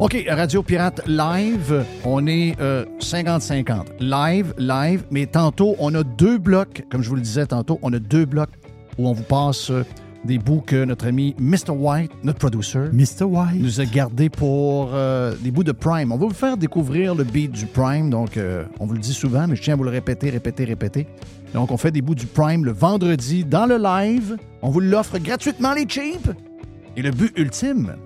OK, Radio Pirate Live, on est euh, 50-50. Live, live, mais tantôt, on a deux blocs, comme je vous le disais tantôt, on a deux blocs où on vous passe euh, des bouts que notre ami Mr. White, notre producer, Mr. White. nous a gardés pour euh, des bouts de Prime. On va vous faire découvrir le beat du Prime, donc euh, on vous le dit souvent, mais je tiens à vous le répéter, répéter, répéter. Donc on fait des bouts du Prime le vendredi dans le live. On vous l'offre gratuitement, les cheap. Et le but ultime,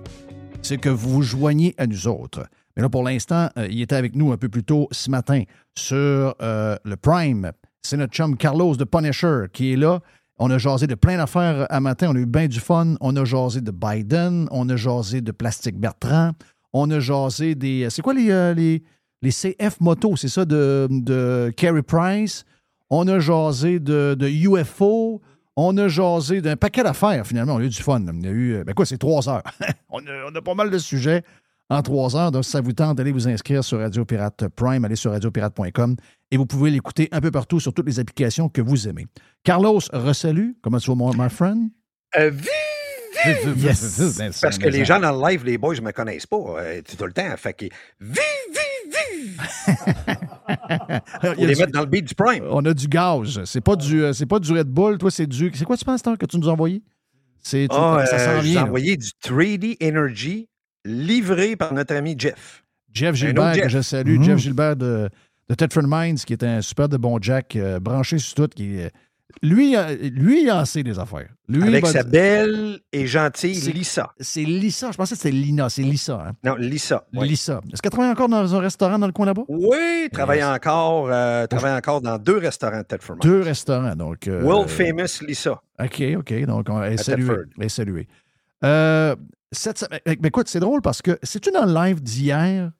c'est que vous vous joignez à nous autres. Mais là, pour l'instant, euh, il était avec nous un peu plus tôt ce matin sur euh, le Prime. C'est notre chum Carlos de Punisher qui est là. On a jasé de plein d'affaires à matin. On a eu bien du fun. On a jasé de Biden. On a jasé de Plastique Bertrand. On a jasé des. C'est quoi les, euh, les, les CF Moto? C'est ça de, de Carey Price. On a jasé de, de UFO. On a jasé d'un paquet d'affaires, finalement. On a eu du fun. On a eu. Ben quoi, c'est trois heures. on, a, on a pas mal de sujets en trois heures. Donc, si ça vous tente d'aller vous inscrire sur Radio Pirate Prime, allez sur radiopirate.com et vous pouvez l'écouter un peu partout sur toutes les applications que vous aimez. Carlos, resalut. Comment tu vas, mon my friend? Euh, Yes. Parce que les gens dans le live, les boys, je ne me connaissent pas euh, tout le temps. Fait que. Vive, vive, vive! Pour les du- mettre dans le beat du Prime. On a du gaz. C'est pas du, euh, c'est pas du Red Bull. Toi, c'est du. C'est quoi tu penses, Star, que tu nous as envoyé? C'est, tu- Ah, ça euh, envoyé du 3D Energy livré par notre ami Jeff. Jeff Gilbert, que je salue. Mhm. Jeff Gilbert de, de Thetford Mines, qui est un super de bon Jack, euh, branché sur tout. Qui, euh, lui, lui, il en sait des affaires. Lui, Avec va- sa belle et gentille C'est- Lisa. C'est Lisa. Je pensais que c'était Lina. C'est Lisa. Hein? Non, Lisa. oui. Lisa. Est-ce qu'elle travaille encore dans un restaurant dans le coin là-bas? Oui, travaille encore, euh, travaille encore dans deux restaurants de Mines. Deux restaurants. Donc, euh, World famous Lisa. OK, OK. Donc, on est salué. Est salué. Euh, cette semaine- mais, mais écoute, c'est drôle parce que c'est-tu dans le live d'hier,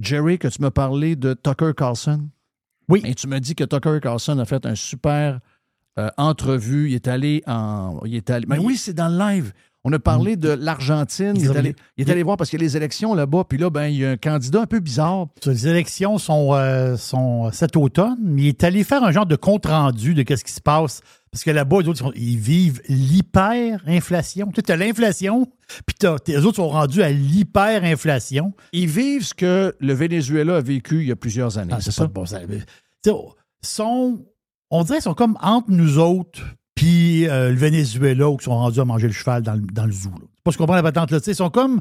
Jerry, que tu m'as parlé de Tucker Carlson? Oui. Et tu me dis que Tucker Carlson a fait un super euh, entrevue. Il est allé en. Il est allé. Mais oui, c'est dans le live. On a parlé de l'Argentine. Il, est allé- il est allé voir parce qu'il y a les élections là-bas. Puis là, ben, il y a un candidat un peu bizarre. Les élections sont, euh, sont cet automne, mais il est allé faire un genre de compte-rendu de ce qui se passe. Parce que là-bas, les autres, ils, vivent l'hyperinflation. Tu sais, as l'inflation, puis les autres sont rendus à l'hyperinflation. Ils vivent ce que le Venezuela a vécu il y a plusieurs années. Ah, c'est pas ça? de bon. Mais, sais, sont, on dirait qu'ils sont comme entre nous autres puis euh, le Venezuela ils sont rendus à manger le cheval dans le, dans le zoo. là. C'est pas ce qu'on comprend la patente là. Ils sont comme.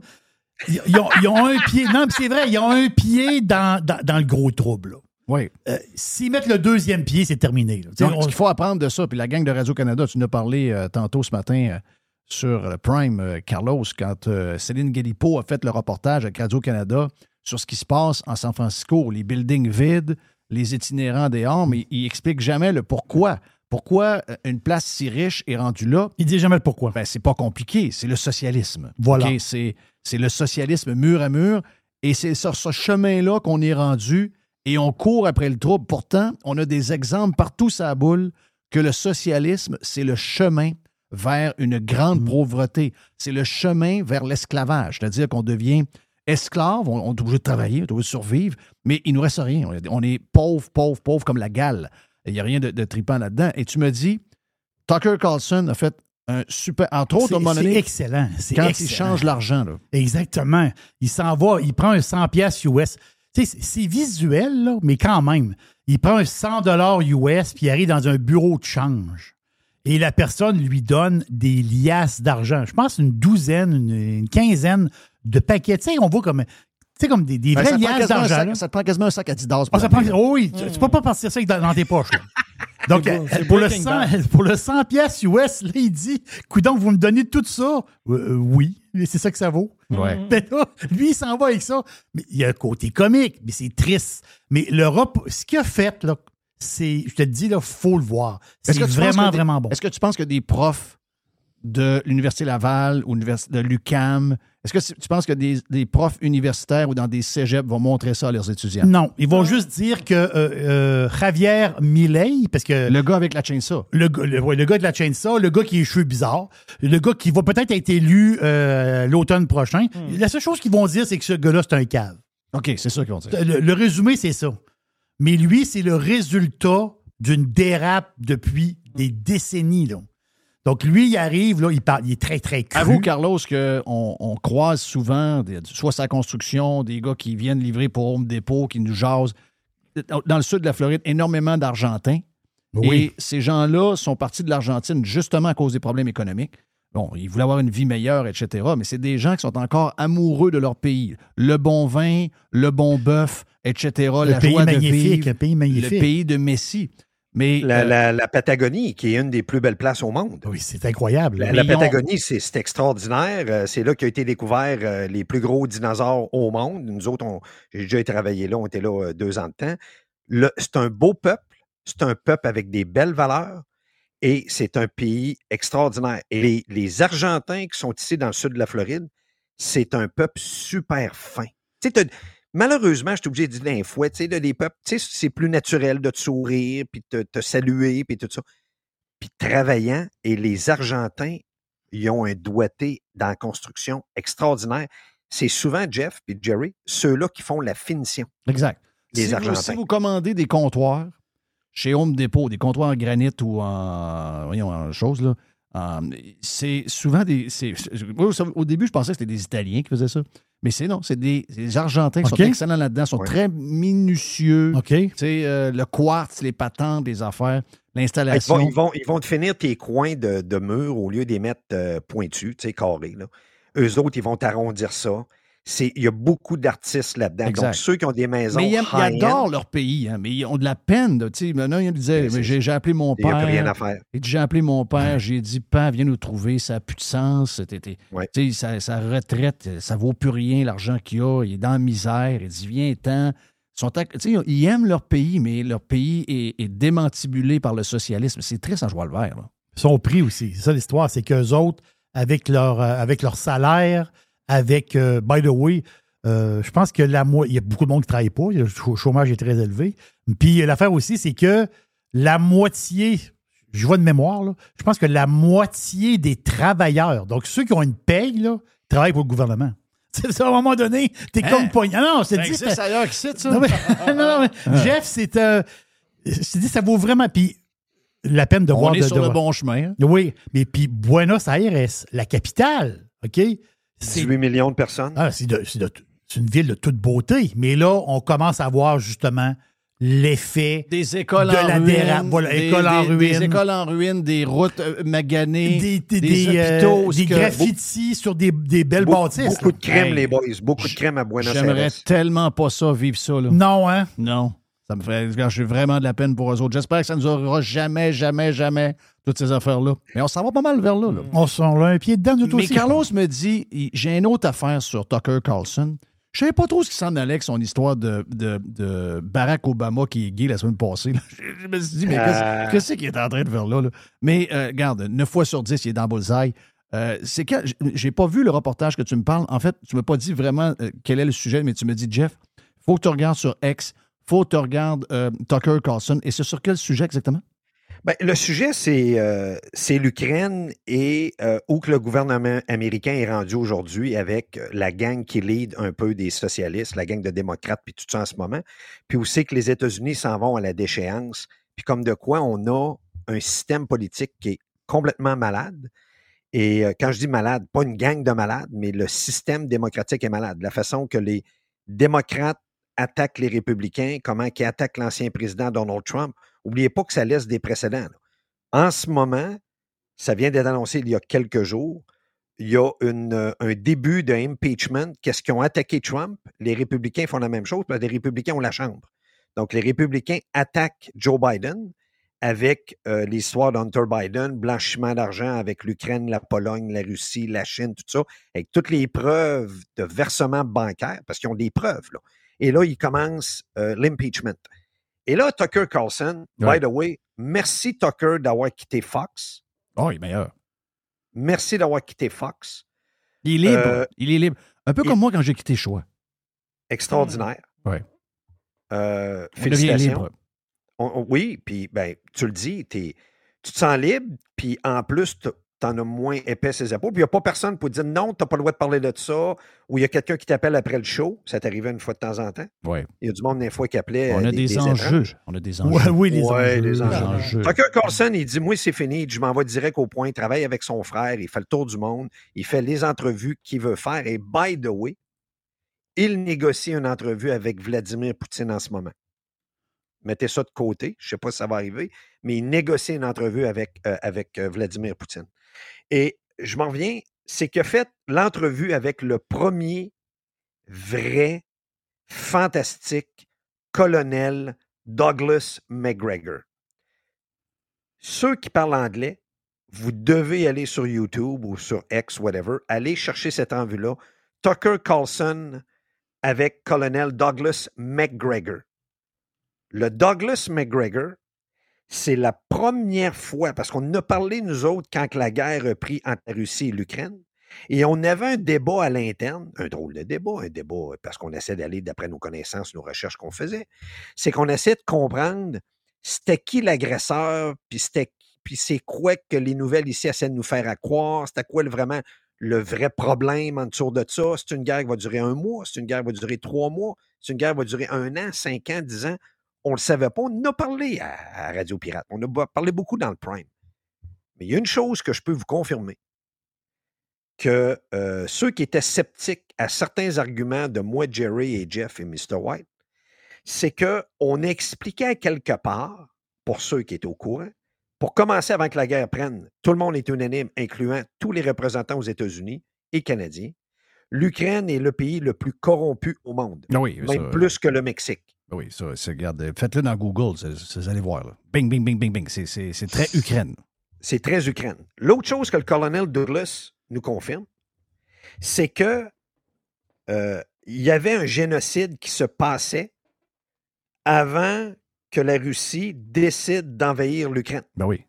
Ils, ils ont, ils ont un pied. Non, mais c'est vrai, ils ont un pied dans, dans, dans le gros trouble. là. Oui. Euh, S'ils mettent le deuxième pied, c'est terminé. là. Donc, on- ce qu'il faut apprendre de ça, puis la gang de Radio-Canada, tu nous as parlé euh, tantôt ce matin sur le Prime, Carlos, quand Céline Galipo a fait le reportage avec Radio-Canada sur ce qui se passe en San Francisco, les buildings vides, les itinérants dehors, mais il explique jamais le pourquoi. Pourquoi euh, une place si riche est rendue là? Il dit jamais le pourquoi. Ben, c'est pas compliqué, c'est le socialisme. Voilà. C'est, c'est le socialisme mur à mur, et c'est sur ce chemin-là qu'on est rendu, et on court après le trouble. Pourtant, on a des exemples partout la boule que le socialisme, c'est le chemin vers une grande pauvreté. C'est le chemin vers l'esclavage, c'est-à-dire qu'on devient esclave, on, on est obligé de travailler, on est obligé de survivre, mais il nous reste rien. On est- pauvre, pauvre, pauvre comme la gale. Il n'y a rien de, de tripant là-dedans. Et tu me dis, Tucker Carlson a fait un super. Entre autres, à un moment c'est excellent. Quand il change l'argent, là. Exactement. Il s'en va, il prend un 100 pièces US. C'est- visuel, là, mais quand même. Il prend un 100 dollars US puis il arrive dans un bureau de change. Et la personne lui donne des liasses d'argent. Je pense une douzaine, une, une quinzaine de paquets. Tu sais, on voit comme, tu sais, comme des, des Ben, vraies liasses d'argent. ça te prend quasiment un sac à 10 dollars. Ah, ça prend- oh oui, tu, tu peux pas partir ça dans, dans tes poches. là. Donc, C'est beau- euh, c'est pour, le Breaking 100, Bad. pour le 100 pièces US, là, il dit Coudon, vous me donnez tout ça? Euh, euh, Oui, mais c'est ça que ça vaut. Ouais. Mais là, lui, il s'en va avec ça. Mais il y a un côté comique, mais c'est triste. Mais l'Europe, ce qu'il a fait, là, c'est, je te le dis, il faut le voir. C'est vraiment, des- vraiment bon. Est-ce que tu penses que des profs de l'Université Laval ou de l'UCAM, est-ce que tu penses que des, des profs universitaires ou dans des cégeps vont montrer ça à leurs étudiants? Non, ils vont juste dire que euh, euh, Javier Milei, parce que Le gars avec la chainsaw. le, gars- le, ouais, le gars de la chainsaw, le gars qui a les cheveux bizarres, le gars qui va peut-être être élu euh, l'automne prochain. La seule chose qu'ils vont dire, c'est que ce gars-là, c'est un cave. OK, c'est ça qu'ils vont dire. Le, le résumé, c'est ça. Mais lui, c'est le résultat d'une dérape depuis des décennies. Là. Donc, lui, il arrive, là, il, parle, il est très, très cru. Avoue, Carlos, qu'on on croise souvent, des- soit sa construction, des gars qui viennent livrer pour Home Depot, qui nous jasent. Dans le sud de la Floride, énormément d'Argentins. Oui. Et ces gens-là sont partis de l'Argentine justement à cause des problèmes économiques. Bon, ils voulaient avoir une vie meilleure, etc. Mais c'est des gens qui sont encore amoureux de leur pays. Le bon vin, le bon bœuf, etc. Le la pays joie de magnifique, vivre, le pays magnifique. Le pays de Messi. Mais La, euh, la- la Patagonie, qui est une des plus belles places au monde. Oui, c'est incroyable. La, ont- Patagonie, c'est extraordinaire. Euh, C'est là qu'a été découvert euh, les plus gros dinosaures au monde. Nous autres, on- j'ai déjà travaillé là, on était là deux ans de temps. C'est un beau peuple, c'est un peuple avec des belles valeurs et c'est un pays extraordinaire. Et les, les Argentins qui sont ici dans le sud de la Floride, c'est un peuple super fin. Tu sais, malheureusement, je suis obligé de dire d'un fouet, tu sais, les peuples, tu sais, c'est plus naturel de te sourire, puis de te, te saluer, puis tout ça puis travaillant. Et les Argentins, ils ont un doigté dans la construction extraordinaire. C'est souvent Jeff et Jerry, ceux-là qui font la finition. Exact. Les si, vous, Argentins. si vous commandez des comptoirs chez Home Depot, des comptoirs en granit ou en, voyons, en chose, là, en- c'est souvent des. au- début, je pensais que c'était des Italiens qui faisaient ça. Mais c'est non, c'est des, c'est des Argentins qui sont excellents là-dedans, sont Ouais. très minutieux. OK. Tu sais, euh, le quartz, les patentes, les affaires, Ils l'installation. vont, ils, vont, ils vont te finir tes coins de, de mur au lieu de les mettre euh, pointus, tu sais, carrés. Là. Eux autres, ils vont t'arrondir ça. Il y a beaucoup d'artistes là-dedans. Donc, ceux qui ont des maisons. Mais ils, ils adorent leur pays, hein, mais ils ont de la peine. de- tu sais, Maintenant, il disait Mais c'est- j'ai appelé mon Il n'y père. a plus rien à faire. J'ai appelé mon père, j'ai dit, Père, viens nous trouver, ça n'a plus de sens. C'était- t'es- Ouais. tu sais, Sa, sa retraite, ça vaut plus rien, l'argent qu'il a, il est dans la misère. Il dit, viens, ten Ils, sont ils aiment leur pays, mais leur pays est, est démantibulé par le socialisme. C'est triste en jouant le vert. là. Son prix aussi. C'est ça l'histoire. C'est qu'eux autres, avec leur, euh, avec leur salaire, avec, euh, by the way, euh, je pense que la mo- il y a beaucoup de monde qui ne travaille pas. Le chômage est très élevé. Puis euh, l'affaire aussi, c'est que la moitié, je vois de mémoire, là, je pense que la moitié des travailleurs, donc ceux qui ont une paye, là, travaillent pour le gouvernement. C'est ça, à un moment donné, t'es comme pogné. Ah non, c'est dit. existe c'est- ailleurs qui cite ça. non, mais, non, mais Jeff, c'est. euh, je te dis, ça vaut vraiment. Puis la peine de On voir. est de- sur de le bon chemin. hein. Oui, mais puis Buenos Aires, la capitale, OK? C'est 18 millions de personnes. ah, c'est une ville de toute beauté. Mais là, on commence à voir justement l'effet Des écoles de en la ruine. Voilà, des, écoles en des- ruine. Des écoles en ruine, des routes euh, maganées, des, des, des, des, euh, hôpitaux. des graffitis sur des, des belles Beaucoup, bâtisses. beaucoup là. de crème, Hey, les boys. Beaucoup de crème à Buenos J'aimerais Aires. tellement pas ça, vivre ça. Là. Non, hein? Non. Ça me ferait. J'ai vraiment de la peine pour eux autres. J'espère que ça nous aura jamais, jamais, jamais, toutes ces affaires-là. Mais on s'en va pas mal vers là. là. On s'en a un pied dedans, nous Mais aussi. Carlos me dit il- j'ai une autre affaire sur Tucker Carlson. Je savais pas trop ce qui s'en allait avec son histoire de, de, de Barack Obama qui est gay la semaine passée. là. Je, je me suis dit, mais qu'est-ce- Euh. qu'est-ce qu'il est en train de faire là? là? Mais euh, regarde, 9 fois sur 10, il est dans Bullseye. Euh, c'est que j'ai pas vu le reportage que tu me parles. En fait, tu m'as pas dit vraiment euh, quel est le sujet, mais tu me dis, Jeff, faut que tu regardes sur X, faut que regardes euh, Tucker Carlson. Et c'est sur quel sujet exactement? Ben, le sujet, c'est euh, c'est l'Ukraine et euh, où que le gouvernement américain est rendu aujourd'hui avec la gang qui lead un peu des socialistes, la gang de démocrates, puis tout ça en ce moment. Puis aussi que les États-Unis s'en vont à la déchéance. Puis comme de quoi on a un système politique qui est complètement malade. Et quand je dis malade, pas une gang de malades, mais le système démocratique est malade. La façon que les démocrates attaquent les républicains, comment ils attaquent l'ancien président Donald Trump. Oubliez pas que ça laisse des précédents. En ce moment, ça vient d'être annoncé il y a quelques jours, il y a euh, un début de impeachment. Qu'est-ce qu'ils ont attaqué Trump? Les républicains font la même chose, parce que les républicains ont la Chambre. Donc, les républicains attaquent Joe Biden avec euh, l'histoire d'Hunter Biden, blanchiment d'argent avec l'Ukraine, la Pologne, la Russie, la Chine, tout ça, avec toutes les preuves de versement bancaire, parce qu'ils ont des preuves. Là. Et là, ils commencent euh, l'impeachment. Et là, Tucker Carlson, Ouais. by the way, merci Tucker d'avoir quitté Fox. Oh, il est meilleur. Merci d'avoir quitté Fox. Il est libre. Euh, il est libre. Un peu il- comme moi quand j'ai quitté Choix. Extraordinaire. Ouais. Euh, félicitations. libre. On- on- oui, puis ben, tu le dis, tu te sens libre, puis en plus, tu en as moins épais ses épaules. Puis il n'y a pas personne pour te dire non, tu n'as pas le droit de parler de ça, ou il y a quelqu'un qui t'appelle après le show. Ça t'arrivait une fois de temps en temps. Ouais. Il y a du monde, des fois, qui appelait. On euh, a des, enjeux. étranges. On a des enjeux. Ouais, oui, les Ouais, enjeux. des enjeux. enjeux. Tucker Carlson, il dit Moi, c'est fini, je m'en vais direct au point. Il travaille avec son frère, il fait le tour du monde, il fait les entrevues qu'il veut faire. Et by the way, il négocie une entrevue avec Vladimir Poutine en ce moment. Mettez ça de côté, je ne sais pas si ça va arriver, mais il négocie une entrevue avec, euh, avec euh, Vladimir Poutine. Et je m'en reviens, c'est qu'il a fait l'entrevue avec le premier vrai, fantastique colonel Douglas McGregor. Ceux qui parlent anglais, vous devez aller sur YouTube ou sur X, whatever, aller chercher cette entrevue-là. Tucker Carlson avec colonel Douglas McGregor. Le Douglas McGregor, c'est la première fois, parce qu'on a parlé, nous autres, quand la guerre a pris entre la Russie et l'Ukraine, et on avait un débat à l'interne, un drôle de débat, un débat parce qu'on essaie d'aller d'après nos connaissances, nos recherches qu'on faisait, c'est qu'on essaie de comprendre c'était qui l'agresseur, puis c'était puis c'est quoi que les nouvelles ici essaient de nous faire à croire, c'était quoi vraiment le vrai problème en dessous de ça. C'est une guerre qui va durer un mois, c'est une guerre qui va durer trois mois, c'est une guerre qui va durer un an, cinq ans, dix ans. On ne le savait pas. On en a parlé à, à Radio Pirate. On a parlé beaucoup dans le Prime. Mais il y a une chose que je peux vous confirmer que euh, ceux qui étaient sceptiques à certains arguments de moi, Jerry et Jeff et Mr. White, c'est qu'on expliquait quelque part, pour ceux qui étaient au courant, pour commencer avant que la guerre prenne, tout le monde est unanime, incluant tous les représentants aux États-Unis et Canadiens. L'Ukraine est le pays le plus corrompu au monde, Ah oui, même ça, plus que le Mexique. Oui, ça, regarde, faites-le dans Google, vous allez voir. Là. Bing, bing, bing, bing, bing. C'est très Ukraine. C'est très Ukraine. L'autre chose que le colonel Douglas nous confirme, c'est que euh, il y avait un génocide qui se passait avant que la Russie décide d'envahir l'Ukraine. Ben oui.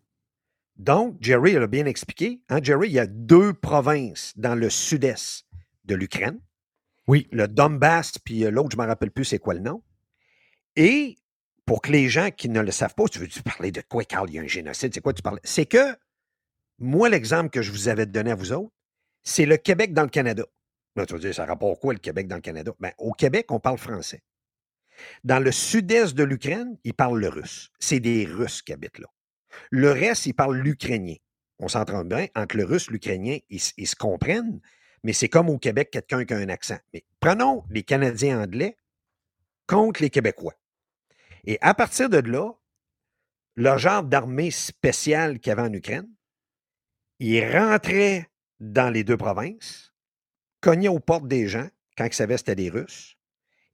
Donc, Jerry l'a bien expliqué. Hein, Jerry, il y a deux provinces dans le sud-est de l'Ukraine. Oui. Le Donbass, puis euh, l'autre, je ne me rappelle plus c'est quoi le nom. Et pour que les gens qui ne le savent pas, tu veux parler de quoi, Carl? Il y a un génocide, c'est quoi tu parlais? C'est que, moi, l'exemple que je vous avais donné à vous autres, c'est le Québec dans le Canada. Tu vas dire, ça rapporte quoi le Québec dans le Canada? Ben, au Québec, on parle français. Dans le sud-est de l'Ukraine, ils parlent le russe. C'est des Russes qui habitent là. Le reste, ils parlent l'ukrainien. On s'entend bien, entre le russe et l'ukrainien, ils, ils se comprennent, mais c'est comme au Québec, quelqu'un qui a un accent. Mais prenons les Canadiens anglais contre les Québécois. Et à partir de là, le genre d'armée spéciale qu'il y avait en Ukraine, il rentrait dans les deux provinces, cognait aux portes des gens quand ils savaient que c'était des Russes,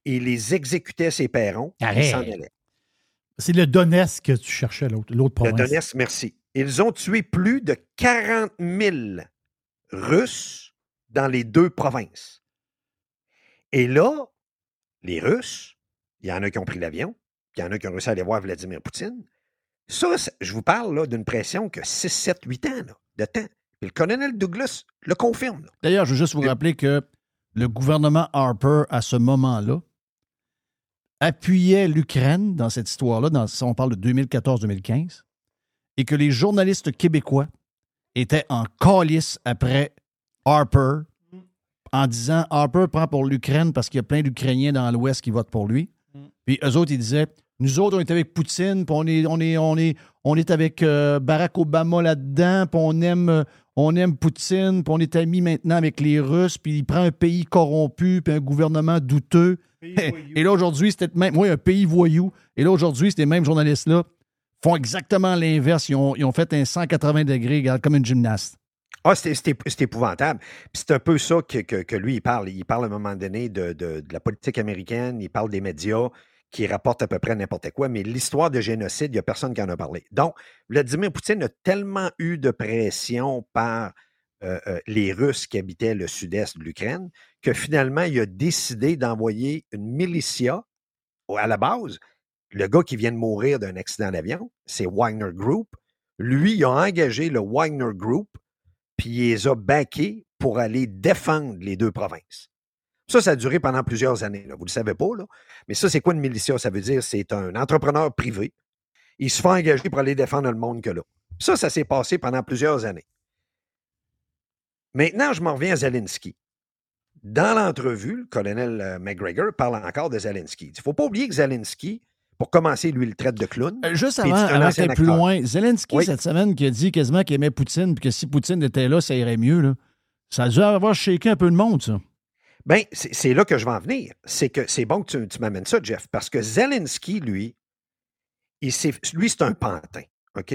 et il les exécutait ses perrons, ils s'en Arrête. allaient. C'est le Donetsk que tu cherchais, l'autre l'autre Le province. Donetsk, merci. Ils ont tué plus de 40 000 Russes dans les deux provinces. Et là, les Russes, il y en a qui ont pris l'avion, puis il y en a qui ont réussi à aller voir Vladimir Poutine. Ça, je vous parle là, d'une pression que 6, 7, 8 ans là, de temps. Puis le colonel Douglas le confirme. là. D'ailleurs, je veux juste vous rappeler que le gouvernement Harper, à ce moment-là, appuyait l'Ukraine dans cette histoire-là, dans, si on parle de 2014-2015, et que les journalistes québécois étaient en calice après Harper en disant Harper prend pour l'Ukraine parce qu'il y a plein d'Ukrainiens dans l'Ouest qui votent pour lui. Puis eux autres, ils disaient Nous autres, on est avec Poutine, puis on est, on est, on est, on est avec euh, Barack Obama là-dedans, puis on aime, euh, on aime Poutine, puis on est amis maintenant avec les Russes, puis il prend un pays corrompu, puis un gouvernement douteux. Et là, aujourd'hui, c'était même. Oui, un pays voyou. Et là, aujourd'hui, ces mêmes journalistes-là font exactement l'inverse. Ils ont, ils ont fait un 180 degrés, regarde, comme une gymnaste. Ah, c'est c'est ép- c'est épouvantable. Puis c'est un peu ça que, que- que lui, il parle. Il parle à un moment donné de, de- de la politique américaine, il parle des médias qui rapportent à peu près n'importe quoi, mais l'histoire de génocide, il n'y a personne qui en a parlé. Donc, Vladimir Poutine a tellement eu de pression par euh, euh, les Russes qui habitaient le sud-est de l'Ukraine que finalement, il a décidé d'envoyer une militia à la base. Le gars qui vient de mourir d'un accident d'avion, c'est Wagner Group. Lui, il a engagé le Wagner Group puis il les a backés pour aller défendre les deux provinces. Ça, ça a duré pendant plusieurs années. là. Vous ne le savez pas, là. Mais ça, c'est quoi une militia? Ça veut dire c'est un entrepreneur privé. Il se fait engager pour aller défendre le monde que là. Ça, ça s'est passé pendant plusieurs années. Maintenant, je m'en reviens à Zelensky. Dans l'entrevue, le colonel euh, McGregor parle encore de Zelensky. Il ne faut pas oublier que Zelensky, pour commencer, lui, il le traite de clown. Euh, juste avant, avant d'aller plus loin, Zelensky, Oui. cette semaine, qui a dit quasiment qu'il aimait Poutine, puis que si Poutine était là, ça irait mieux. Là. Ça a dû avoir shaké un peu de monde, ça. Bien, c'est là que je vais en venir. C'est que c'est bon que tu, m'amènes ça, Jeff, parce que Zelensky, lui, il lui, c'est un pantin. OK?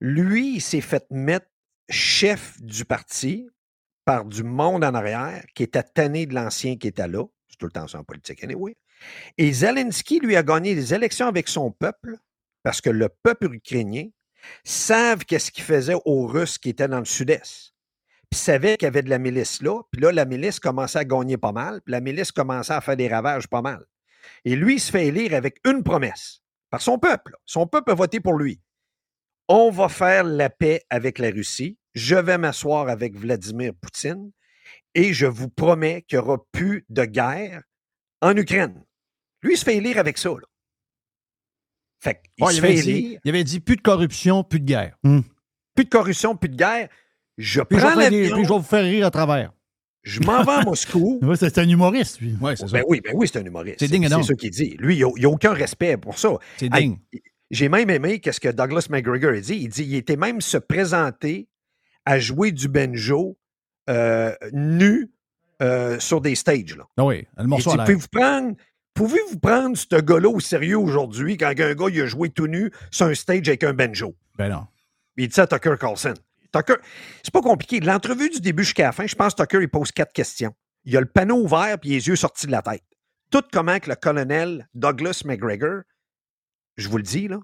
Lui, il s'est fait mettre chef du parti par du monde en arrière qui était tanné de l'ancien qui était là. C'est tout le temps en politique, anyway. Et Zelensky, lui, a gagné les élections avec son peuple parce que le peuple ukrainien savent qu'est-ce qu'il faisait aux Russes qui étaient dans le sud-est puis savait qu'il y avait de la milice là. Puis là, la milice commençait à gagner pas mal. Puis la milice commençait à faire des ravages pas mal. Et lui, il se fait élire avec une promesse par son peuple. Son peuple a voté pour lui. On va faire la paix avec la Russie. Je vais m'asseoir avec Vladimir Poutine et je vous promets qu'il n'y aura plus de guerre en Ukraine. Lui, il se fait élire avec ça. Là. Fait qu'il Ouais, se il, fait avait dit, élire. il avait dit plus de corruption, plus de guerre. Plus de corruption, plus de guerre. Je Puis je, vais prends des- l'avion, puis je vais vous faire rire à travers. je m'en vais à Moscou. Ouais, c'est un humoriste, lui. Ouais, c'est ça. Ben oui, ben oui, c'est un humoriste. C'est digne et C'est ça qu'il dit. Lui, il n'y a, aucun respect pour ça. C'est digne. J'ai même aimé qu'est-ce que Douglas McGregor a dit. Il dit il était même se présenter à jouer du banjo euh, nu euh, sur des stages. Là. Ah oui, le Il morceau dit, à pouvez-vous prendre, pouvez-vous prendre ce gars-là au sérieux aujourd'hui quand un gars il a joué tout nu sur un stage avec un banjo? Ben non. Il dit ça à Tucker Carlson. Tucker, c'est pas compliqué. L'entrevue du début jusqu'à la fin, je pense que Tucker, il pose quatre questions. Il a le panneau ouvert puis les yeux sortis de la tête. Tout comment que le colonel Douglas McGregor, je vous le dis, là,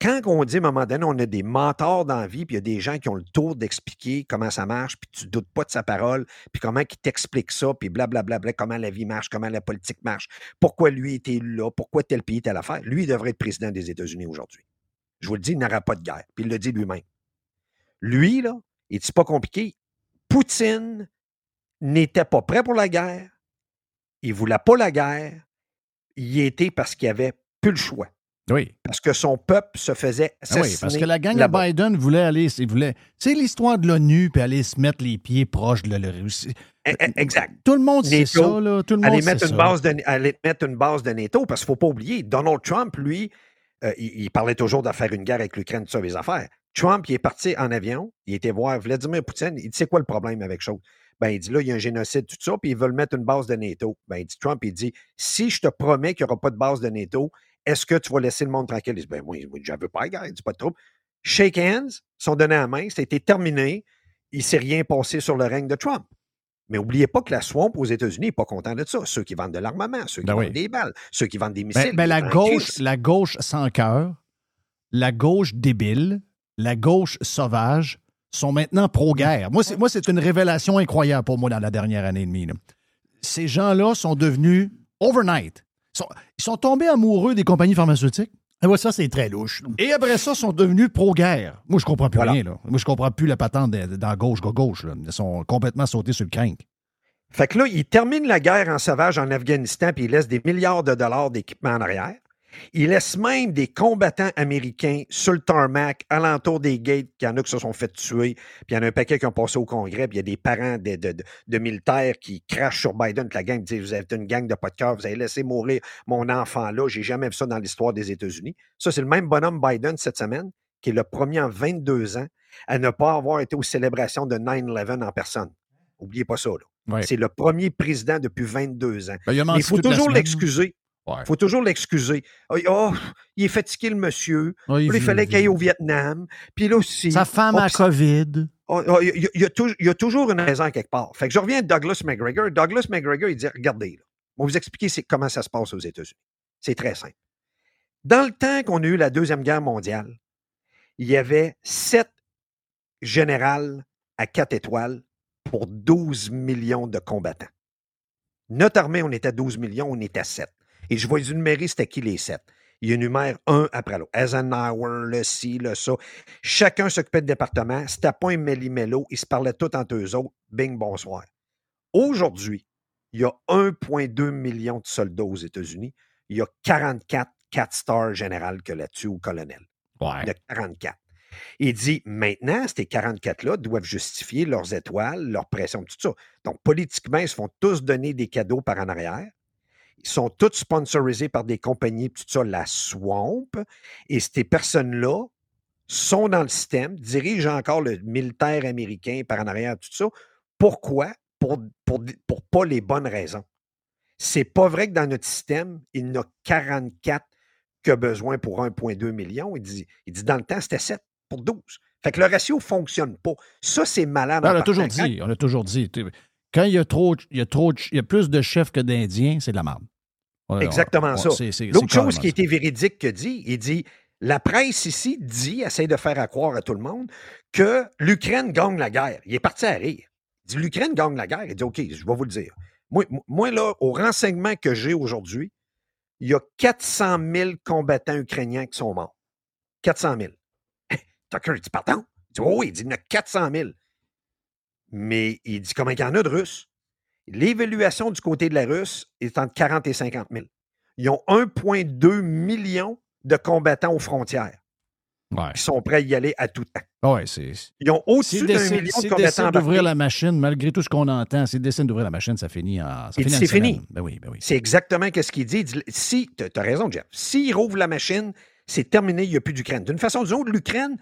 quand on dit à un moment donné, on a des mentors dans la vie, puis il y a des gens qui ont le tour d'expliquer comment ça marche, puis tu doutes pas de sa parole, puis comment il t'explique ça, puis blablabla, comment la vie marche, comment la politique marche, pourquoi lui était là, pourquoi tel pays, telle affaire. Lui, il devrait être président des États-Unis aujourd'hui. Je vous le dis, il n'aura pas de guerre. Puis il le dit lui-même. Lui, là, et c'est pas compliqué, Poutine n'était pas prêt pour la guerre. Il voulait pas la guerre. Il y était parce qu'il avait plus le choix. Oui. Parce que son peuple se faisait Ah oui, assassiner. parce que la gang de. Biden voulait aller. il voulait- C'est l'histoire de l'ONU, puis aller se mettre les pieds proches de la Russie. Eh, eh, Exact. Tout le monde sait ça, là. Tout le monde aller sait mettre, ça. une base de, aller mettre une base de NATO, parce qu'il ne faut pas oublier, Donald Trump, lui, euh, il, il parlait toujours de faire une guerre avec l'Ukraine, tout ça, les affaires. Trump, il est parti en avion, il était voir Vladimir Poutine, il dit c'est quoi le problème avec chose? Ben, il dit là, il y a un génocide, tout ça, puis ils veulent mettre une base de NATO. Ben, il dit Trump, il dit si je te promets qu'il n'y aura pas de base de NATO est-ce que tu vas laisser le monde tranquille? Il dit, ben oui, j'en veux pas, gars, dis pas de trouble. Shake hands, sont donnés à la main, c'était terminé. Il ne s'est rien passé sur le règne de Trump. Mais n'oubliez pas que la swamp aux États-Unis n'est pas content de ça. Ceux qui vendent de l'armement, ceux qui Ben oui. vendent des balles, ceux qui vendent des Ben, missiles. ben, la, des gauche, la gauche sans cœur, la gauche débile, la gauche sauvage sont maintenant pro-guerre. Moi, c'est, moi, c'est une révélation incroyable pour moi dans la dernière année et demie. là. Ces gens-là sont devenus overnight. Ils sont, ils sont tombés amoureux des compagnies pharmaceutiques. Ah ouais, ça, c'est très louche. Et après ça, sont devenus pro-guerre. Moi, je comprends plus Voilà. rien. Là. Moi, je comprends plus la patente de- dans gauche, gauche. Là. Ils sont complètement sautés sur le crank. Fait que là, il termine la guerre en sauvage en Afghanistan, puis il laisse des milliards de dollars d'équipement en arrière. Il laisse même des combattants américains sur le tarmac, alentour des gates, qu'il y en a qui se sont fait tuer, puis il y en a un paquet qui ont passé au Congrès, puis il y a des parents de, de- de- de militaires qui crachent sur Biden, puis la gang dit Vous avez une gang de pas de cœur, vous avez laissé mourir mon enfant là, j'ai jamais vu ça dans l'histoire des États-Unis. Ça, c'est le même bonhomme Biden cette semaine, qui est le premier en 22 ans à ne pas avoir été aux célébrations de 9-11 en personne. Oubliez pas ça, là. Ouais. C'est le premier président depuis 22 ans. Ben, il faut toujours semaine. Ouais. Il faut toujours l'excuser. Oh, oh, il est fatigué, le monsieur. Ah, il Puis il fallait qu'il aille au Vietnam. Puis là aussi. Sa femme Oh, a COVID. oh, oh, il, y a- il y toujours une raison quelque part. Fait que je reviens à Douglas McGregor. Douglas McGregor, il dit Regardez, là, on va vous expliquer comment ça se passe aux États-Unis. C'est très simple. Dans le temps qu'on a eu la Deuxième Guerre mondiale, il y avait sept générales à quatre étoiles pour 12 millions de combattants. Notre armée, on était à 12 millions, on était à 7. Et je vais les c'était qui les 7. Il énumère un après l'autre. Eisenhower, le ci, le ça. Chacun s'occupait de département. C'était pas un méli-mélo. Ils se parlaient tous entre eux autres. Bing, bonsoir. Aujourd'hui, il y a 1,2 million de soldats aux États-Unis. Il y a 44 4 stars général que là-dessus ou colonel. Ouais. Il y a 44. Il dit maintenant, ces 44-là doivent justifier leurs étoiles, leur pression, tout ça. Donc, politiquement, ils se font tous donner des cadeaux par en arrière. Sont tous sponsorisés par des compagnies, tout ça, la Swamp. Et ces personnes-là sont dans le système, dirigent encore le militaire américain par en arrière, tout ça. Pourquoi? Pour, pour, pour pas les bonnes raisons. C'est pas vrai que dans notre système, il y en a 44 qui a besoin pour 1,2 million. Il dit, il dit dans le temps, c'était 7 pour 12. Fait que le ratio ne fonctionne pas. Ça, c'est malade. On l'a toujours dit. On l'a toujours dit. Quand il y a trop, il y a trop, il y a plus de chefs que d'Indiens, c'est de la merde. Exactement ça. L'autre chose qui était véridique que dit, il dit la presse ici dit, essaie de faire à croire à tout le monde, que l'Ukraine gagne la guerre. Il est parti à rire. Il dit l'Ukraine gagne la guerre. Il dit OK, je vais vous le dire. Moi, moi là, au renseignement que j'ai aujourd'hui, il y a 400 000 combattants ukrainiens qui sont morts. 400 000. Tucker il dit pardon? Il dit oh oui, il dit il y en a 400 000. Mais il dit comment il y en a de Russes? L'évaluation du côté de la Russe est entre 40 et 50 000. Ils ont 1,2 million de combattants aux frontières Ouais. qui sont prêts à y aller à tout temps. Ah Ouais, c'est. Ils ont au-dessus d'un million de combattants décident d'ouvrir la machine, malgré tout ce qu'on entend, s'ils décident d'ouvrir la machine, ça finit en. C'est fini. Ben oui, ben oui. C'est exactement ce qu'il dit. Il dit, Si, tu as raison, Jeff, s'ils rouvrent la machine, c'est terminé, il n'y a plus d'Ukraine. D'une façon ou d'une autre, l'Ukraine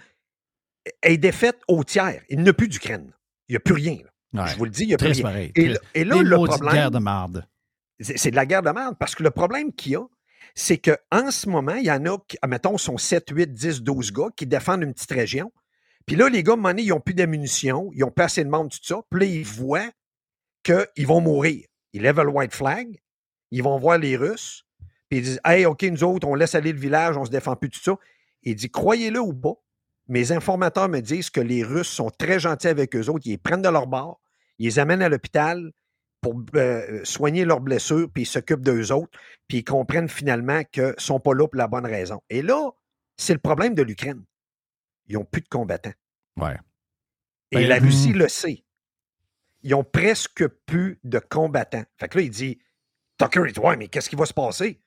est défaite au tiers. Il n'y a plus d'Ukraine. Il n'y a plus rien. là. Ouais. Je vous le dis, il n'y a plus rien. Et, et là, Des le problème. guerres de marde. C'est de la guerre de merde parce que le problème qu'il y a, c'est qu'en ce moment, il y en a, qui, admettons, sont 7, 8, 10, 12 gars qui défendent une petite région. Puis là, les gars, à un moment donné, ils n'ont plus d'ammunition, ils n'ont pas assez de monde, tout ça. Puis là, ils voient qu'ils vont mourir. Ils lèvent le white flag, ils vont voir les Russes, puis ils disent Hey, OK, nous autres, on laisse aller le village, on ne se défend plus, tout ça. Il dit Croyez-le ou pas, mes informateurs me disent que les Russes sont très gentils avec eux autres, ils les prennent de leur bord, ils les amènent à l'hôpital pour euh, soigner leurs blessures, puis ils s'occupent d'eux autres, puis ils comprennent finalement qu'ils ne sont pas là pour la bonne raison. Et là, c'est le problème de l'Ukraine. Ils n'ont plus de combattants. Ouais. Et Ben, la hmm. Russie le sait. Ils ont presque plus de combattants. Fait que là, il dit Tucker, dit Ouais, mais qu'est-ce qui va se passer?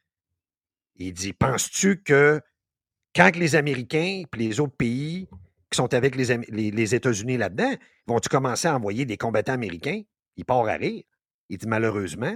Il dit Penses-tu que quand les Américains et les autres pays qui sont avec les, Am- les- les États-Unis là-dedans, vont-tu commencer à envoyer des combattants américains? Il part à rire. Il dit Malheureusement,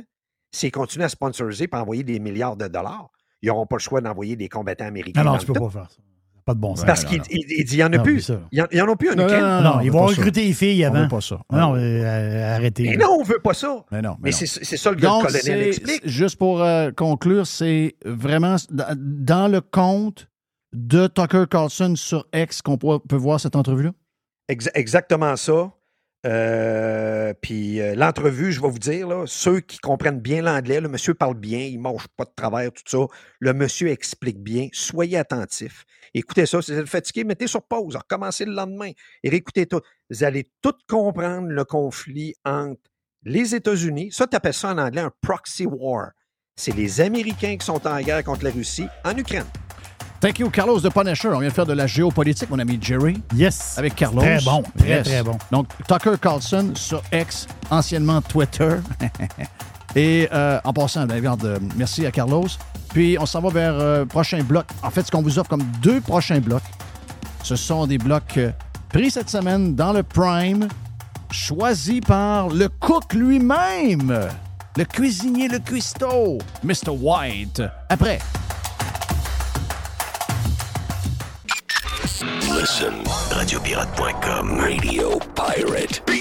s'ils continuent à sponsoriser et envoyer des milliards de dollars, ils n'auront pas le choix d'envoyer des combattants américains. Non, non, tu le peux pas faire ça. Pas de bon sens. Parce qu'il non. il- il dit, il n'y en a Non, plus. Il n'y en, a plus un Non, non, Non, on ils vont ça. recruter les filles On avant. veut pas ça. Non, euh, euh, arrêtez. Mais non, on ne veut pas ça. Mais non. Mais non. c'est c'est ça le gars colonel explique. juste pour euh, conclure, c'est vraiment dans le compte de Tucker Carlson sur X qu'on peut voir cette entrevue-là? Exa- exactement ça. Euh, puis euh, l'entrevue, je vais vous dire, ceux qui comprennent bien l'anglais, le monsieur parle bien, il ne mange pas de travers, tout ça. Le monsieur explique bien. Soyez attentifs. Écoutez ça. Si vous êtes fatigué, mettez sur pause. Recommencez le lendemain et réécoutez tout. Vous allez tout comprendre le conflit entre les États-Unis. Ça, tu appelles ça en anglais un proxy war. C'est les Américains qui sont en guerre contre la Russie en Ukraine. Thank you, Carlos de Punisher. On vient de faire de la géopolitique, mon ami Jerry. Yes. Avec Carlos. Très bon. Très, Yes. très bon. Donc, Tucker Carlson sur X, anciennement Twitter. Et euh, en passant, ben, regarde, euh, merci à Carlos. Puis, on s'en va vers euh, prochain bloc. En fait, ce qu'on vous offre comme deux prochains blocs, ce sont des blocs euh, pris cette semaine dans le Prime, choisis par le cook lui-même, le cuisinier, le cuistot, Mr. White. Après. Listen, radiopirate.com. Radio Pirate.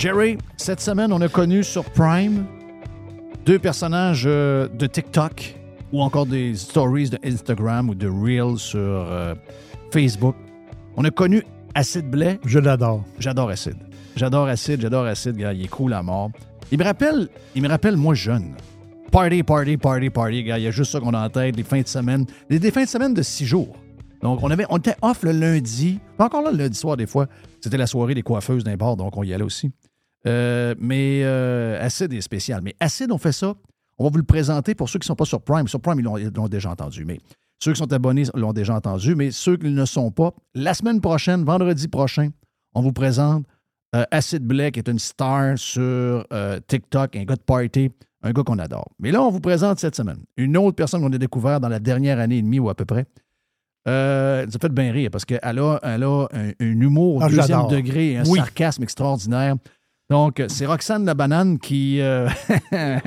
Jerry, cette semaine, on a connu sur Prime deux personnages euh, de TikTok ou encore des stories de Instagram ou de Reels sur euh, Facebook. On a connu Acid Blais. Je l'adore. J'adore Acid. J'adore Acid, j'adore Acid, gars, il est cool à mort. Il me rappelle, il me rappelle moi jeune. Party, party, party, party, gars. Il y a juste ça qu'on a en tête, les fins de semaine. Des, des fins de semaine de six jours. Donc, on, avait, on était off le lundi. Encore là, le lundi soir, des fois. C'était la soirée des coiffeuses d'un bar, donc on y allait aussi. Euh, mais euh, Acid est spécial. Mais Acid, on fait ça. On va vous le présenter pour ceux qui ne sont pas sur Prime. Sur Prime, ils l'ont, déjà entendu. Mais ceux qui sont abonnés l'ont déjà entendu. Mais ceux qui ne sont pas, la semaine prochaine, vendredi prochain, on vous présente euh, Acid Black, qui est une star sur TikTok, un gars de party, un gars qu'on adore. Mais là, on vous présente cette semaine une autre personne qu'on a découvert dans la dernière année et demie ou à peu près. Euh, ça fait bien rire parce qu'elle a, elle a un, un humour au Ah, deuxième degré et un Oui. sarcasme extraordinaire. Donc, c'est Roxane la banane qui. euh,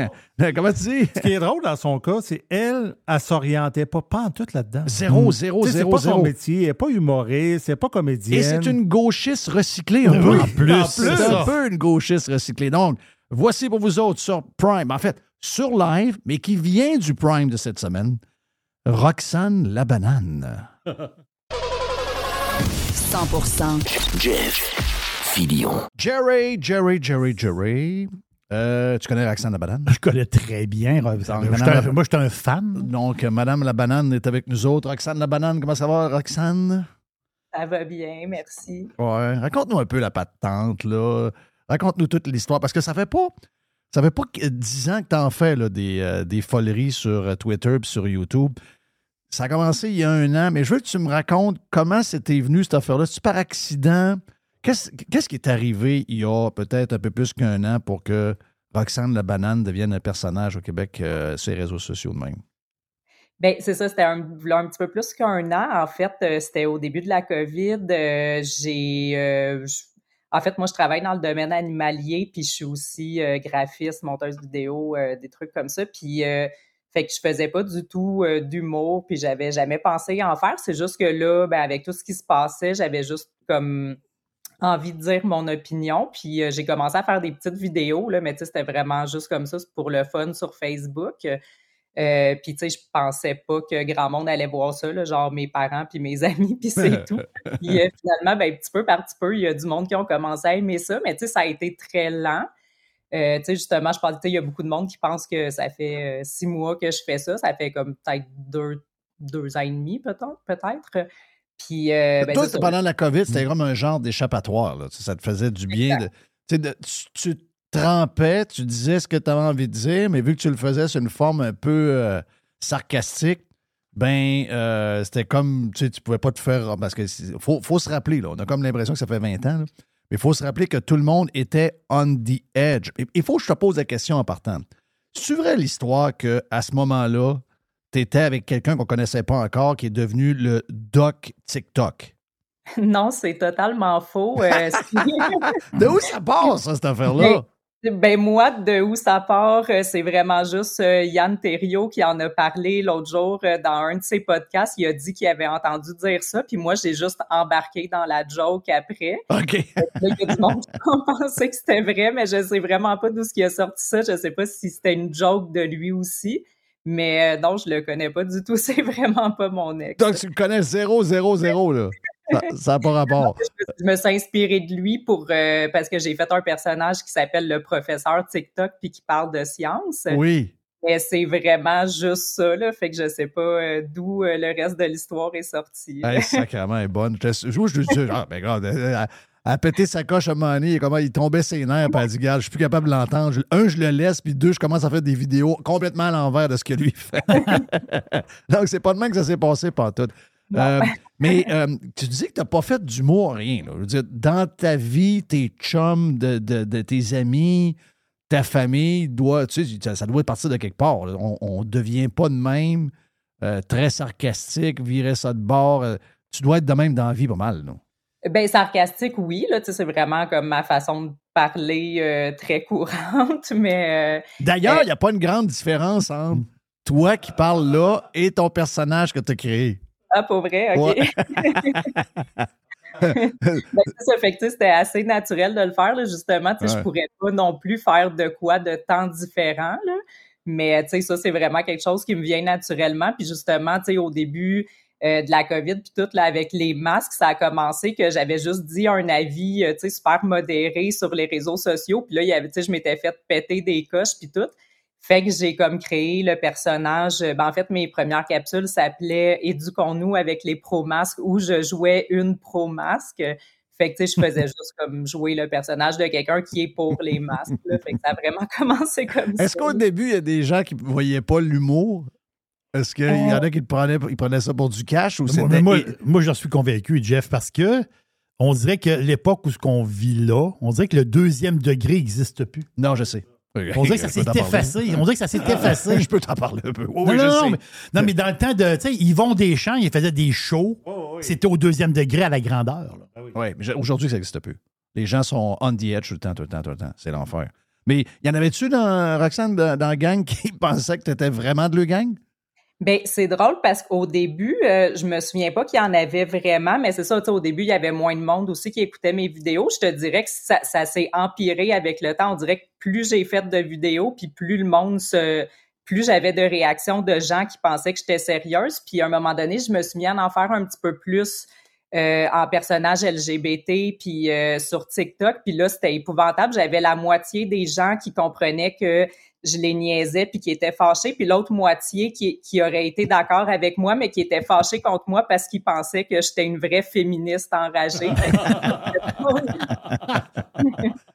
Comment tu dis? Ce qui est drôle dans son cas, c'est elle, elle s'orientait pas, pas en tout là-dedans. Zéro, zéro, Tu sais, zéro, C'est pas son métier, elle n'est pas humoriste, elle n'est pas comédienne. Et c'est une gauchiste recyclée un peu. En plus. En C'est plus. un peu une gauchiste recyclée. Donc, voici pour vous autres sur Prime. En fait, sur live, mais qui vient du Prime de cette semaine. Roxane la banane. 100% Jeff Jerry, Jerry, Jerry, Jerry. Euh, tu connais Roxane la banane? Je connais très bien. Donc, Moi, Madame j'étais la- un- moi, j'étais un fan. Donc, euh, Madame la banane est avec nous autres. Roxane la banane, comment ça va, Roxane? Ça va bien, merci. Ouais, raconte-nous un peu la patente, là. Raconte-nous toute l'histoire, parce que ça fait pas... Ça fait pas que 10 ans que t'en fais, là, des, euh, des foleries sur euh, Twitter et sur YouTube. Ça a commencé il y a un an, mais je veux que tu me racontes comment c'était venu, cette affaire-là. C'est par accident? Qu'est-ce qui est arrivé il y a peut-être un peu plus qu'un an pour que Roxane la banane devienne un personnage au Québec euh, sur les réseaux sociaux de même? Ben, c'est ça, c'était un, un petit peu plus qu'un an. En fait, euh, c'était au début de la COVID. Euh, j'ai. en fait, moi, je travaille dans le domaine animalier, puis je suis aussi graphiste, monteuse vidéo, des trucs comme ça. Puis, fait que je faisais pas du tout d'humour, puis j'avais jamais pensé en faire. C'est juste que là, ben, avec tout ce qui se passait, j'avais juste comme envie de dire mon opinion. Puis euh, j'ai commencé à faire des petites vidéos, là, mais tu sais, c'était vraiment juste comme ça, c'est pour le fun sur Facebook. Euh, puis, tu sais, je pensais pas que grand monde allait voir ça, là, genre mes parents puis mes amis, puis c'est tout. Puis euh, finalement, ben, petit peu par petit peu, il y a du monde qui ont commencé à aimer ça, mais tu sais, ça a été très lent. Euh, tu sais, justement, je pense qu'il y a beaucoup de monde qui pense que ça fait six mois que je fais ça. Ça fait comme peut-être deux, deux ans et demi, peut-être. peut-être. Puis, euh, ben, Toi, ça. pendant la COVID, c'était comme un genre d'échappatoire. là. Ça te faisait du bien. De, tu de- tu, tu trempais, tu disais ce que tu avais envie de dire, mais vu que tu le faisais sur une forme un peu euh, sarcastique, ben, euh, c'était comme, tu sais, tu pouvais pas te faire. Parce que faut, faut se rappeler, là, on a comme l'impression que ça fait 20 ans, là, mais il faut se rappeler que tout le monde était on the edge. Il faut que je te pose la question en partant. C'est vrai l'histoire qu'à ce moment-là, tu étais avec quelqu'un qu'on connaissait pas encore qui est devenu le doc TikTok? Non, c'est totalement faux. euh, De où ça part, ça, cette affaire-là? Ben, ben, moi, de où ça part, euh, c'est vraiment juste euh, Yann Terriot qui en a parlé l'autre jour dans un de ses podcasts. Il a dit qu'il avait entendu dire ça, puis moi, j'ai juste embarqué dans la joke après. OK. Il y a du monde qui pensait que c'était vrai, mais je sais vraiment pas d'où ce qui a sorti ça. Je sais pas si c'était une joke de lui aussi. Mais euh, non, je le connais pas du tout. C'est vraiment pas mon ex. Donc, tu le connais 0, 0, 0, là. Ça n'a pas rapport. Je me suis inspirée de lui pour euh, parce que j'ai fait un personnage qui s'appelle le professeur TikTok puis qui parle de science. Oui. Mais c'est vraiment juste ça, là. Fait que je sais pas euh, d'où euh, le reste de l'histoire est sorti. Hey, sacrément, elle est bonne. Je, je, je, je dis, ah, ben, regarde, a pété sa coche à donné, et comment il tombait ses nerfs, puis elle dit, regarde, je suis plus capable de l'entendre. Un, je le laisse, puis deux, je commence à faire des vidéos complètement à l'envers de ce que lui fait. Donc, c'est pas de même que ça s'est passé, pas tout. mais euh, tu dis que tu n'as pas fait d'humour, rien. là. Je veux dire, dans ta vie, tes chums, de, de- de tes amis, ta famille, doit, tu sais, ça- doit partir de quelque part. là. On ne devient pas de même, euh, très sarcastique, virer ça de bord. euh, tu dois être de même dans la vie pas mal, non? Ben sarcastique, oui. Là, c'est vraiment comme ma façon de parler euh, très courante, mais euh, D'ailleurs, il n'y a pas une grande différence entre toi qui parles là et ton personnage que tu as créé. ah, pour vrai, ok. Ouais. Ben, ça, fait que, c'était assez naturel de le faire, là, justement. Sais, Ouais. Je pourrais pas non plus faire de quoi de temps différent, là. Mais tu sais, ça, c'est vraiment quelque chose qui me vient naturellement. Puis justement, au début euh, de la COVID, puis tout, là, avec les masques, ça a commencé que j'avais juste dit un avis, euh, tu sais, super modéré sur les réseaux sociaux. Puis là, il y avait, tu sais, je m'étais fait péter des coches, puis tout. Fait que j'ai comme créé le personnage. euh, Ben, en fait, mes premières capsules s'appelaient Éduquons-nous avec les pro-masques où je jouais une pro-masque. Fait que, tu sais, je faisais juste comme jouer le personnage de quelqu'un qui est pour les masques. là. Fait que ça a vraiment commencé comme ça. Est-ce qu'au début, il y a des gens qui ne voyaient pas l'humour? Est-ce qu'il y en a qui le prenaient, ils prenaient ça pour du cash ou Moi, c'était. mais moi, moi, j'en suis convaincu, Jeff, parce que on dirait que l'époque où ce qu'on vit là, on dirait que le deuxième degré n'existe plus. Non, je sais. On dirait que ça s'est effacé. On dirait que ça s'est effacé. Je peux t'en parler un peu. Oui, non, oui, non, je non, sais. mais, non, mais dans le temps de. Tu sais, Yvon Deschamps, il faisait des shows. C'était au deuxième degré à la grandeur. là. Oui, mais aujourd'hui, ça n'existe plus. Les gens sont on the edge tout le temps, tout le temps, tout le temps. C'est l'enfer. Mais y en avait-tu dans Roxane, dans, dans la gang, qui pensaient que tu étais vraiment de le gang? Ben, c'est drôle parce qu'au début, euh, je me souviens pas qu'il y en avait vraiment, mais c'est ça, au début, il y avait moins de monde aussi qui écoutait mes vidéos. Je te dirais que ça, ça s'est empiré avec le temps. On dirait que plus j'ai fait de vidéos, puis plus le monde se... Plus j'avais de réactions de gens qui pensaient que j'étais sérieuse. Puis à un moment donné, je me suis mis à en faire un petit peu plus euh, en personnage LGBT, puis euh, sur TikTok. Puis là, c'était épouvantable. J'avais la moitié des gens qui comprenaient que je les niaisais puis qui étaient fâchés, puis l'autre moitié qui, qui aurait été d'accord avec moi, mais qui était fâchée contre moi parce qu'ils pensaient que j'étais une vraie féministe enragée.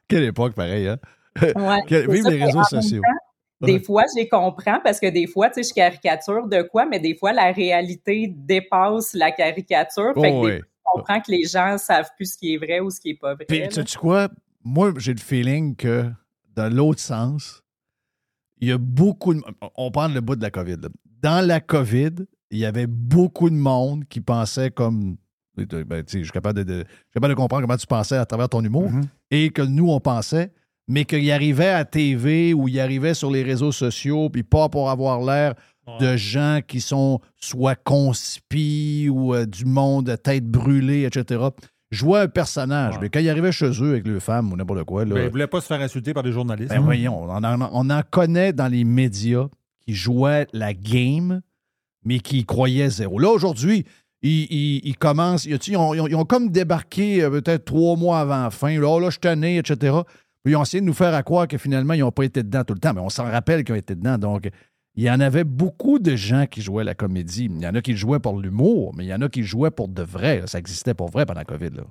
Quelle époque, pareil, hein? Ouais, Vive ça, les réseaux sociaux. temps, Des fois, je les comprends parce que des fois, tu sais, je caricature de quoi, mais des fois, la réalité dépasse la caricature. Fait que Oh, des oui. fois, je comprends que les gens savent plus ce qui est vrai ou ce qui est pas vrai. Puis, là. sais-tu quoi? Moi, j'ai le feeling que, dans l'autre sens, il y a beaucoup de. On parle le bout de la COVID. là. Dans la COVID, il y avait beaucoup de monde qui pensait comme. ben, je suis capable de, de- je suis capable de comprendre comment tu pensais à travers ton humour et que nous, on pensait, mais qu'il arrivait à TV ou il arrivait sur les réseaux sociaux, puis pas pour avoir l'air de gens qui sont soit conspis ou euh, du monde à tête brûlée, etc. Jouait un personnage, mais quand il arrivait chez eux avec leurs femmes ou n'importe quoi, là, Ben, il ne voulait pas se faire insulter par des journalistes. ben voyons, on en, on en connaît dans les médias qui jouaient la game, mais qui croyaient zéro. Là, aujourd'hui, ils, ils- ils commencent, ils, ils ont, ils ont- ils ont comme débarqué euh, peut-être trois mois avant la fin. Là, Oh, là, je tanné, etc. Puis ils ont essayé de nous faire à croire que finalement, ils n'ont pas été dedans tout le temps, mais on s'en rappelle qu'ils ont été dedans. Donc, il y en avait beaucoup de gens qui jouaient la comédie. Il y en a qui jouaient pour l'humour, mais il y en a qui jouaient pour de vrai. Ça existait pour vrai pendant la COVID. Là.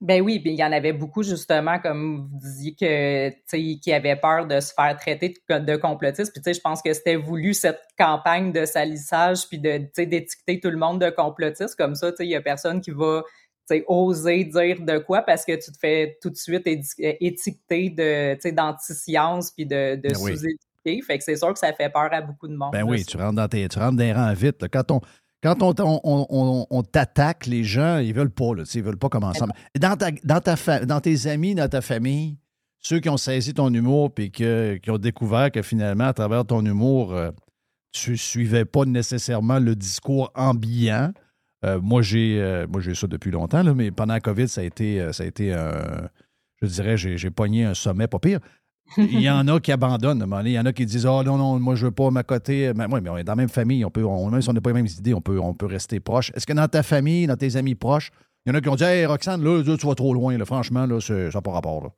Ben oui, ben il y en avait beaucoup justement, comme vous disiez, que, qui avaient peur de se faire traiter de, de complotiste. Puis tu sais, je pense que c'était voulu cette campagne de salissage, puis d'étiqueter tout le monde de complotiste. Comme ça, tu sais, il y a personne qui va, tu sais, oser dire de quoi parce que tu te fais tout de suite étiqueter de, tu sais, d'anti-science puis de, de Ben oui. Fait que c'est sûr que ça fait peur à beaucoup de monde. Ben là, oui, tu rentres dans, tes, tu rentres dans les rangs vite. là. Quand on, quand on, on, on- on- t'attaque, les gens, ils veulent pas. Là, ils veulent pas commencer. Dans, ta, dans, ta dans tes amis, dans ta famille, ceux qui ont saisi ton humour puis que- qui ont découvert que finalement, à travers ton humour, euh, tu suivais pas nécessairement le discours ambiant. Euh, moi, j'ai euh, moi j'ai ça depuis longtemps, là, mais pendant la COVID, ça a été, euh, ça a été un- je dirais, j'ai j'ai pogné un sommet pas pire. Il y en a qui abandonnent. Il y en a qui disent Ah non, non, moi, je veux pas m'accoter. Mais, ouais, mais on est dans la même famille. On peut, on- même si on n'a pas les mêmes idées, on peut, on peut rester proche. Est-ce que dans ta famille, dans tes amis proches, il y en a qui ont dit Hey, Roxane, là, tu vas trop loin. Franchement, là, ça n'a pas rapport. Là.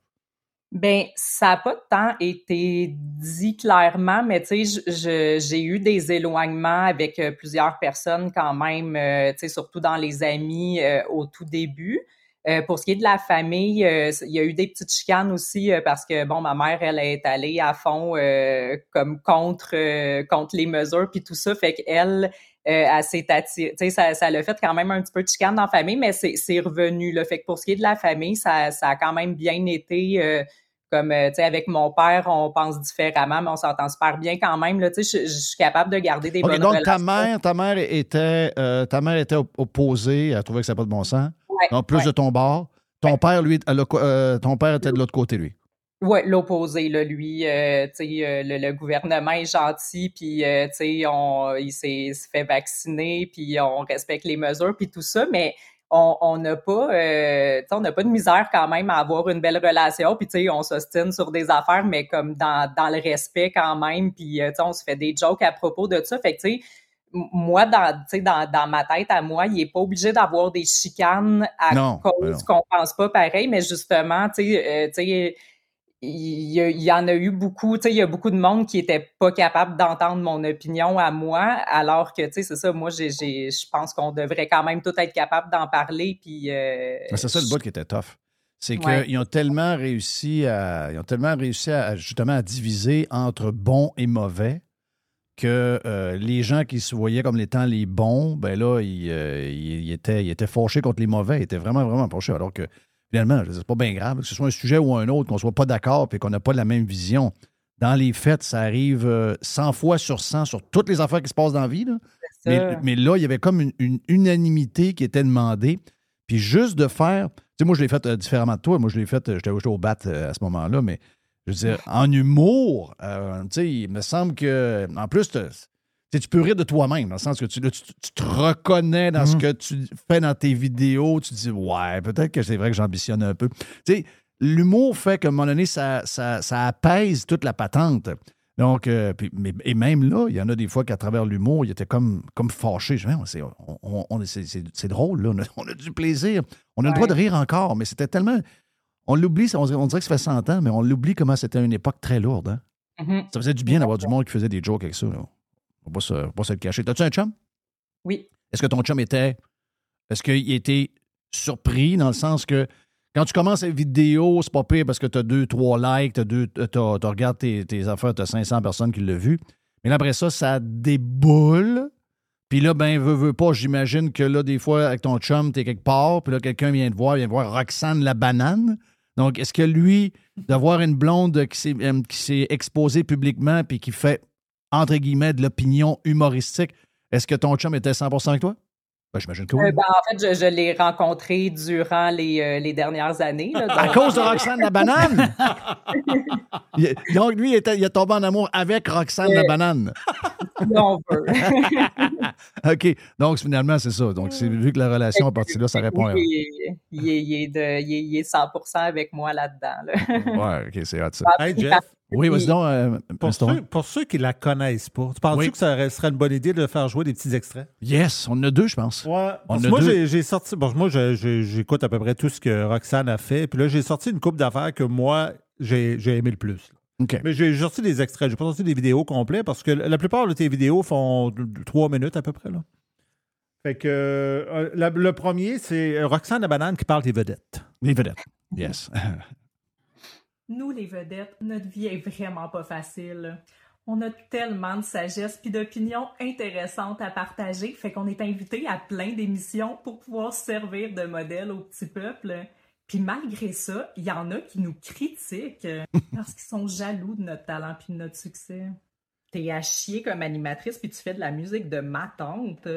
Ben, ça n'a pas tant été dit clairement, mais tu sais, j'ai eu des éloignements avec euh, plusieurs personnes quand même, euh, surtout dans les amis euh, au tout début. Euh, pour ce qui est de la famille, euh, il y a eu des petites chicanes aussi euh, parce que bon, ma mère, elle est allée à fond euh, comme contre euh, contre les mesures puis tout ça, fait qu'elle, euh, elle s'est attirée, tu sais, ça, ça l'a fait quand même un petit peu de chicane dans la famille, mais c'est c'est revenu là. Fait que pour ce qui est de la famille, ça, ça a quand même bien été. euh, comme, tu sais, avec mon père, on pense différemment, mais on s'entend super bien quand même. Là, tu sais, je, je suis capable de garder des OK, bonnes donc, ta mère, ta mère était, euh, ta mère était op- opposée. Elle trouvait que ça n'a pas de bon sens? Ouais, donc, plus ouais. de ton bord. Ton père, lui, euh, ton père était de l'autre côté, lui? Oui, l'opposé, lui, euh, euh, le, le gouvernement est gentil, puis, euh, on, il s'est fait vacciner, puis on respecte les mesures, puis tout ça, mais on on n'a pas, euh, on n'a pas de misère quand même à avoir une belle relation, puis, on s'ostine sur des affaires, mais comme dans, dans le respect quand même, puis, on se fait des jokes à propos de ça, fait que, tu sais, moi, dans, dans, dans ma tête à moi, il est pas obligé d'avoir des chicanes à Non, ben cause qu'on pense pas pareil, mais justement, tu sais, euh, il y, a- il y en a eu beaucoup, tu sais, il y a beaucoup de monde qui était pas capable d'entendre mon opinion à moi, alors que, tu sais, c'est ça, moi, j'ai, je pense qu'on devrait quand même tout être capable d'en parler, puis... euh, c'est ça le bout qui était tough. C'est qu'ils ont tellement réussi à. Ils ont tellement réussi à justement à diviser entre bons et mauvais que euh, les gens qui se voyaient comme étant les bons, ben là, ils, euh, ils- ils étaient, ils étaient fâchés contre les mauvais. Ils étaient vraiment, vraiment fâchés. Alors que finalement, je c'est pas bien grave, que ce soit un sujet ou un autre, qu'on soit pas d'accord et qu'on n'a pas la même vision. Dans les faits, ça arrive euh, 100 fois sur 100 sur toutes les affaires qui se passent dans la vie. là. Mais, mais là, il y avait comme une, une unanimité qui était demandée. Puis juste de faire. Tu sais, moi, je l'ai fait euh, différemment de toi. Moi, je l'ai fait. euh, J'étais au bat euh, à ce moment-là, mais je veux dire, en humour, euh, tu sais, il me semble que. En plus, tu peux rire de toi-même, dans le sens que tu, là, tu, tu te reconnais dans ce que tu fais dans tes vidéos. Tu te dis, ouais, peut-être que c'est vrai que j'ambitionne un peu. Tu sais, l'humour fait qu'à un moment donné, ça, ça, ça apaise toute la patente. Donc, euh, puis- mais- et même là, il y en a des fois qu'à travers l'humour, il était comme, comme fâché. Je dis, Ouais, c'est, on- on- on- drôle, là. On a, on a du plaisir. On a le droit de rire encore, mais c'était tellement. On l'oublie, on, dirait- on dirait que ça fait 100 ans, mais on l'oublie comment c'était une époque très lourde. hein. Mhm. Ça faisait du bien d'avoir du monde qui faisait des jokes avec ça. là. On va pas se, on va pas se le cacher. T'as-tu un chum? Oui. Est-ce que ton chum était. Est-ce qu'il était surpris dans le sens que quand tu commences une vidéo, c'est pas pire parce que tu as deux, trois likes, tu regardes tes, tes affaires, tu as 500 personnes qui l'ont vu. Mais là, après ça, ça déboule. Puis là, ben, veux, veux pas, j'imagine que là, des fois, avec ton chum, t'es quelque part, puis là, quelqu'un vient te voir, vient voir Roxane la banane. Donc, est-ce que lui, d'avoir une blonde qui s'est, euh, qui s'est exposée publiquement puis qui fait, entre guillemets, de l'opinion humoristique, est-ce que ton chum était 100% avec toi? Ben, j'imagine que oui. Euh, ben, en fait, je, je l'ai rencontré durant les, euh, les dernières années. là, À cause de Roxane la banane? Il- Donc, lui, il, était- il est tombé en amour avec Roxane la banane. si on veut. OK. Donc, finalement, c'est ça. Donc, vu que la relation est partie là, ça répond à. il, est, il est- il est de- il est- il est 100 avec moi là-dedans. là. Ouais, OK, c'est hot, ça. Hey, Jeff. Oui, vas-y donc, euh, Pour ceux, pour ceux qui la connaissent pas, tu penses-tu Oui. que ça serait une bonne idée de faire jouer des petits extraits? Yes, on en a deux, je pense. Ouais. On moi, j'ai- sorti. Bon, moi, j'écoute à peu près tout ce que Roxane a fait. Puis là, j'ai sorti une coupe d'affaires que moi, j'ai aimé le plus. là. OK. Mais j'ai sorti des extraits. J'ai pas sorti des vidéos complètes parce que la plupart de tes vidéos font trois minutes à peu près. Là. Fait que euh, la- le premier, c'est Roxane la banane qui parle des vedettes. Les vedettes. Yes. Nous, les vedettes, notre vie est vraiment pas facile. On a tellement de sagesse puis d'opinions intéressantes à partager, fait qu'on est invité à plein d'émissions pour pouvoir se servir de modèle au petit peuple. Puis malgré ça, il y en a qui nous critiquent parce qu'ils sont jaloux de notre talent puis de notre succès. T'es à chier comme animatrice puis tu fais de la musique de ma tante.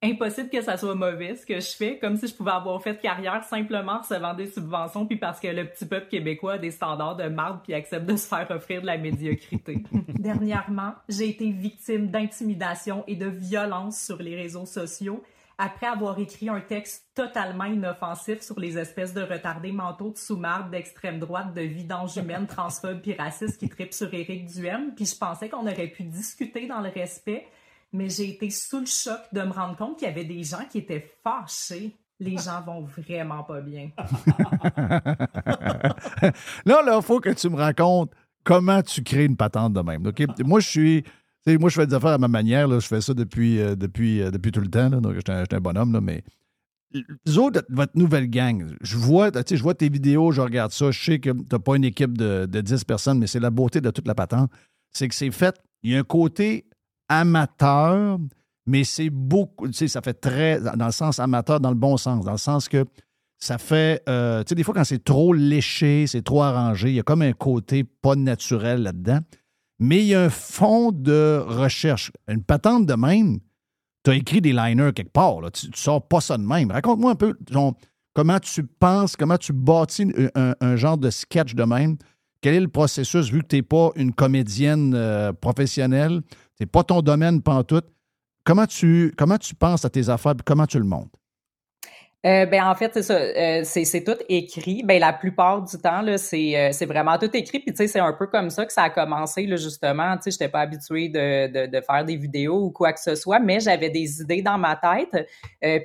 Impossible que ça soit mauvais ce que je fais, comme si je pouvais avoir fait carrière simplement en recevant des subventions puis parce que le petit peuple québécois a des standards de marde puis accepte de se faire offrir de la médiocrité. Dernièrement, j'ai été victime d'intimidation et de violence sur les réseaux sociaux après avoir écrit un texte totalement inoffensif sur les espèces de retardés mentaux de sous-marde d'extrême droite, de vidanges humaines, transphobes puis racistes qui tripent sur Éric Duhem. Puis je pensais qu'on aurait pu discuter dans le respect, mais j'ai été sous le choc de me rendre compte qu'il y avait des gens qui étaient fâchés. Les gens vont vraiment pas bien. là, là, il faut que tu me racontes comment tu crées une patente de même. Moi, je suis. Moi, je fais des affaires à ma manière. là. Je fais ça depuis, euh, depuis, euh, depuis tout le temps. là. Donc, j'étais un, un bonhomme, là, mais. Les autres, votre nouvelle gang, je vois, je vois tes vidéos, je regarde ça. Je sais que tu n'as pas une équipe de, de 10 personnes, mais c'est la beauté de toute la patente. C'est que c'est fait. Il y a un côté amateur, mais c'est beaucoup. Tu sais, ça fait très. Dans le sens amateur, dans le bon sens. Dans le sens que ça fait. euh, tu sais, des fois, quand c'est trop léché, c'est trop arrangé, il y a comme un côté pas naturel là-dedans. Mais il y a un fond de recherche. Une patente de même, tu as écrit des liners quelque part. Tu, tu sors pas ça de même. Raconte-moi un peu comment tu penses, comment tu bâtis un, un genre de sketch de même. Quel est le processus, vu que tu n'es pas une comédienne euh, professionnelle, n'es pas ton domaine pantoute. Comment tu, comment tu penses à tes affaires et comment tu le montes? Euh, ben en fait c'est ça, euh, c'est c'est tout écrit. Ben la plupart du temps là, c'est euh, c'est vraiment tout écrit. Puis tu sais c'est un peu comme ça que ça a commencé là justement. Tu sais j'étais pas habituée de, de faire des vidéos ou quoi que ce soit, mais j'avais des idées dans ma tête.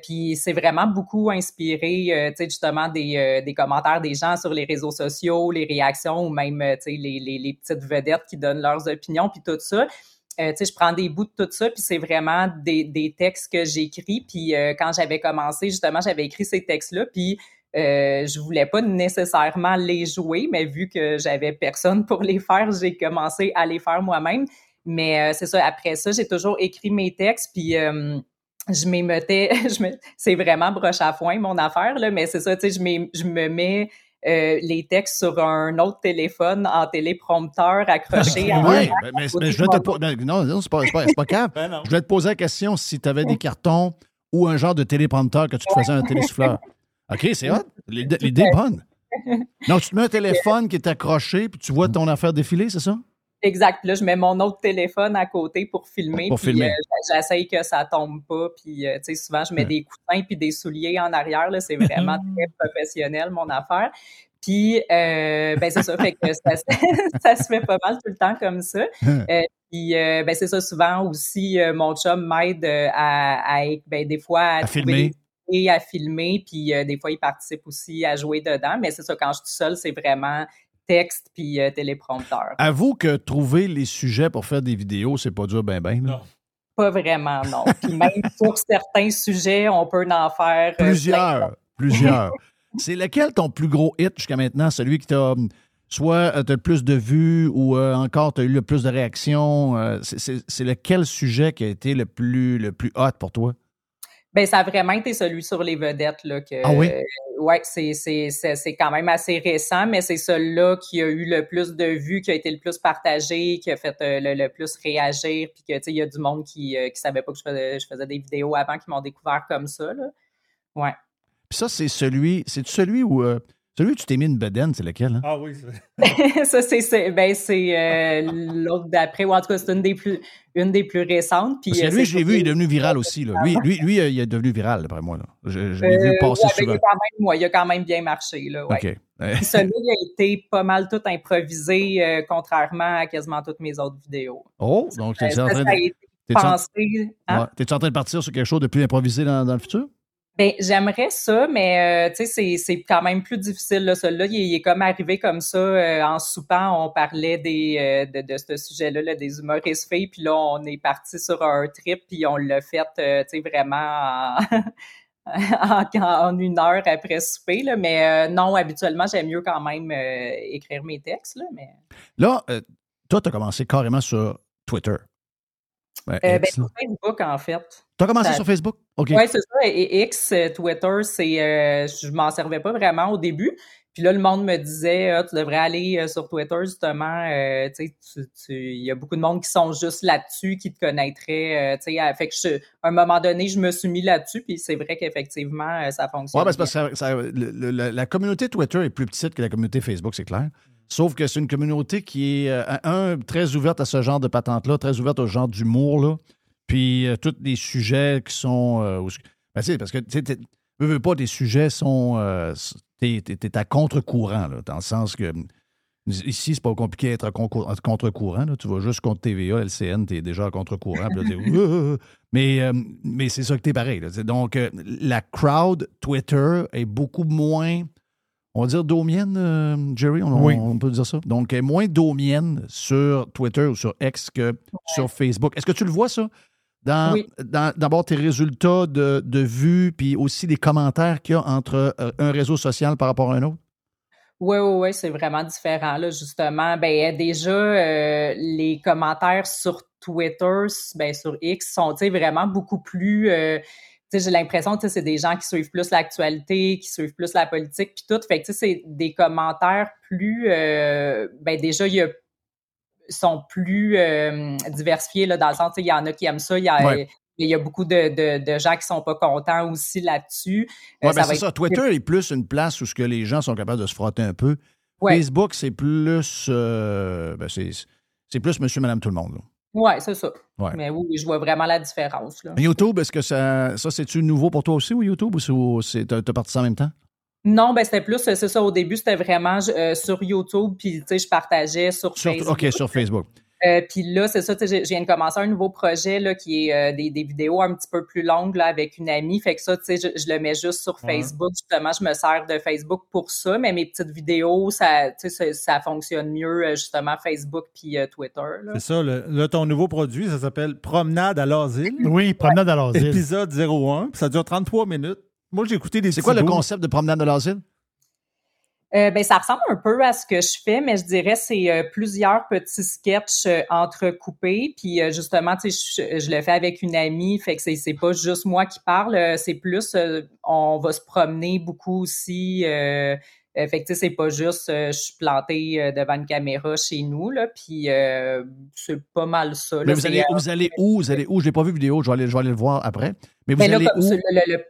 Puis c'est vraiment beaucoup inspiré, justement des des commentaires des gens sur les réseaux sociaux, les réactions ou même tu sais les, les les petites vedettes qui donnent leurs opinions puis tout ça. Euh, tu sais, je prends des bouts de tout ça, puis c'est vraiment des, des textes que j'écris. Puis euh, quand j'avais commencé, justement, j'avais écrit ces textes-là, puis euh, je voulais pas nécessairement les jouer, mais vu que j'avais personne pour les faire, j'ai commencé à les faire moi-même. Mais euh, c'est ça, après ça, j'ai toujours écrit mes textes, puis je m'émettais, je me, c'est vraiment broche à foin mon affaire, là, mais c'est ça, tu sais, je, je me mets euh, les textes sur un autre téléphone en téléprompteur accroché à Oui, un mais, je voulais te ben, Non, non, c'est pas, c'est pas, pas grave. Je voulais te poser la question si tu avais des cartons ou un genre de téléprompteur que tu te faisais un télésouffleur. OK, c'est hot. L'idée est bonne. Non, tu te mets un téléphone qui est accroché puis tu vois ton affaire défiler, c'est ça? Exact. Puis Là, je mets mon autre téléphone à côté pour filmer. Pour puis, filmer. euh, j'essaye que ça tombe pas. Puis, euh, tu sais, souvent, je mets Ouais. des coussins puis des souliers en arrière. Là, c'est vraiment très professionnel, mon affaire. Puis, euh, ben, c'est ça. Fait que ça, se- ça se fait pas mal tout le temps comme ça. Euh, puis, ben, c'est ça. Souvent aussi, mon chum m'aide à, à, ben, des fois, à, filmer. idées, à filmer. Puis, euh, des fois, il participe aussi à jouer dedans. Mais c'est ça, quand je suis seule, c'est vraiment texte puis euh, téléprompteur. Avoue que trouver les sujets pour faire des vidéos, c'est pas dur ben ben. là. Pas vraiment, non. Puis même sur certains sujets, on peut en faire euh. Plusieurs. Plusieurs. C'est lequel ton plus gros hit jusqu'à maintenant? Celui qui t'a hum, soit euh, t'as le plus de vues ou euh, encore tu as eu le plus de réactions? euh, c'est lequel sujet qui a été le plus, le plus hot pour toi? Ben, ça a vraiment été celui sur les vedettes, là, que, Ah oui? euh, ouais, c'est, c'est, c'est, c'est quand même assez récent, mais c'est celui-là qui a eu le plus de vues, qui a été le plus partagé, qui a fait euh, le, le plus réagir, puis que, tu sais, il y a du monde qui, euh, qui savait pas que je faisais, je faisais des vidéos avant, qui m'ont découvert comme ça, là. Ouais. Puis ça, c'est celui, c'est celui où euh, celui où tu t'es mis une bedaine, c'est lequel? hein? Ah oui, c'est ça, c'est, ben, c'est euh, l'autre d'après, ou en tout cas, c'est une des plus, une des plus récentes. Puis, Parce que euh, lui, je l'ai vu, il est devenu viral aussi. Là. Lui, lui, lui, euh, il est devenu viral, d'après moi. Là. Je, je l'ai vu Euh, passer ouais, ben, il, souvent. a quand même, ouais, il a quand même bien marché. Là, ouais. OK. Puis celui-là, il a été pas mal tout improvisé, euh, contrairement à quasiment toutes mes autres vidéos. Oh, donc en train de. t'es-tu en- hein? Ouais. En train de partir sur quelque chose de plus improvisé dans, dans le futur? Ben, j'aimerais ça, mais euh, tu sais, c'est, quand même plus difficile. Là, celui-là, il, est- comme arrivé comme ça euh, en soupant. On parlait des euh, de, de ce sujet-là, là, des humoristes filles, puis là, on est parti sur un trip, puis on l'a fait, tu sais, vraiment en, une heure après souper. Là. Mais non, habituellement, j'aime mieux quand même écrire mes textes. Là, mais... Là, toi, tu as commencé carrément sur Twitter. Ben, Euh, ben, sur Facebook, en fait. T'as commencé Ça- sur Facebook? OK. Oui, c'est ça. Et X, Twitter, c'est, euh, je m'en servais pas vraiment au début. Puis là, le monde me disait, Ah, tu devrais aller euh, sur Twitter, justement. euh, tu sais, il y a beaucoup de monde qui sont juste là-dessus, qui te connaîtraient. tu sais, fait que je- à un moment donné, je me suis mis là-dessus, puis c'est vrai qu'effectivement, ça fonctionne. Oui, ben, parce que ça- ça- le- le- la, la communauté Twitter est plus petite que la communauté Facebook, c'est clair. Sauf que c'est une communauté qui est, euh, un, très ouverte à ce genre de patente-là, très ouverte au genre d'humour-là. Puis euh, tous les sujets qui sont. euh, ben, parce que, tu veux, pas, tes sujets sont. euh, t'es, t'es à contre-courant, dans le sens que. Ici, c'est pas compliqué d'être à contre-courant. Tu vas juste contre TVA, LCN, tu es déjà à contre-courant. mais mais c'est ça que tu es pareil. Donc, la crowd Twitter est beaucoup moins, on va dire, domienne, euh, Jerry, on, Oui. on peut dire ça? Donc, elle est moins domienne sur Twitter ou sur X que sur Facebook. Est-ce que tu le vois, ça? Dans, Oui. dans- D'abord, tes résultats de, de vues, puis aussi les commentaires qu'il y a entre euh, un réseau social par rapport à un autre? Oui, oui, oui, c'est vraiment différent, là, justement. Ben, déjà, euh, les commentaires sur Twitter, ben, sur X, sont, vraiment beaucoup plus... euh, j'ai l'impression, sais, c'est des gens qui suivent plus l'actualité, qui suivent plus la politique, puis tout. Fait que, tu sais, c'est des commentaires plus... euh, ben, déjà, il y a sont plus euh, diversifiés, là, dans le sens, il y en a qui aiment ça, il y a... Ouais. Il y a beaucoup de, de, de gens qui sont pas contents aussi là-dessus. Euh, Oui, ça ben c'est être ça. Twitter est plus une place où ce que les gens sont capables de se frotter un peu. Ouais. Facebook, c'est plus. euh, ben, c'est c'est plus monsieur, madame, tout le monde. là. Ouais, c'est ça. Ouais. Mais oui, oui, je vois vraiment la différence. Là. YouTube, est-ce que ça, ça c'est-tu nouveau pour toi aussi, ou YouTube, ou t'as t'as parti ça en même temps? Non, ben c'était plus, c'est ça, au début, c'était vraiment euh, sur YouTube, puis tu sais, je partageais sur, Sur- Facebook. OK, sur Facebook. Euh, puis là, c'est ça, je viens de commencer un nouveau projet là, qui est euh, des, des vidéos un petit peu plus longues là, avec une amie. Fait que ça, tu sais, je, je le mets juste sur Ouais. Facebook. Justement, je me sers de Facebook pour ça, mais mes petites vidéos, ça, tu sais, ça, ça fonctionne mieux, euh, justement, Facebook puis euh, Twitter. C'est ça, le- là, ton nouveau produit, ça s'appelle Promenade à l'asile. Oui, Promenade à l'asile. Épisode 01, puis ça dure 33 minutes. Moi, j'ai écouté des C'est quoi le concept de promenade de l'asile? Euh, ben, ça ressemble un peu à ce que je fais, mais je dirais c'est euh, plusieurs petits sketchs euh, entrecoupés. Puis justement, tu sais, je, je le fais avec une amie, fait que c'est c'est pas juste moi qui parle, c'est plus on va se promener beaucoup aussi. Euh, fait que tu sais, c'est pas juste euh, je suis plantée euh, devant une caméra chez nous là, puis euh, c'est pas mal ça. là. Mais vous allez, vous allez où? Vous allez où? Je l'ai pas vu vidéo, je vais aller, je vais aller le voir après. Mais vous Ben là, allez comme où? le- le-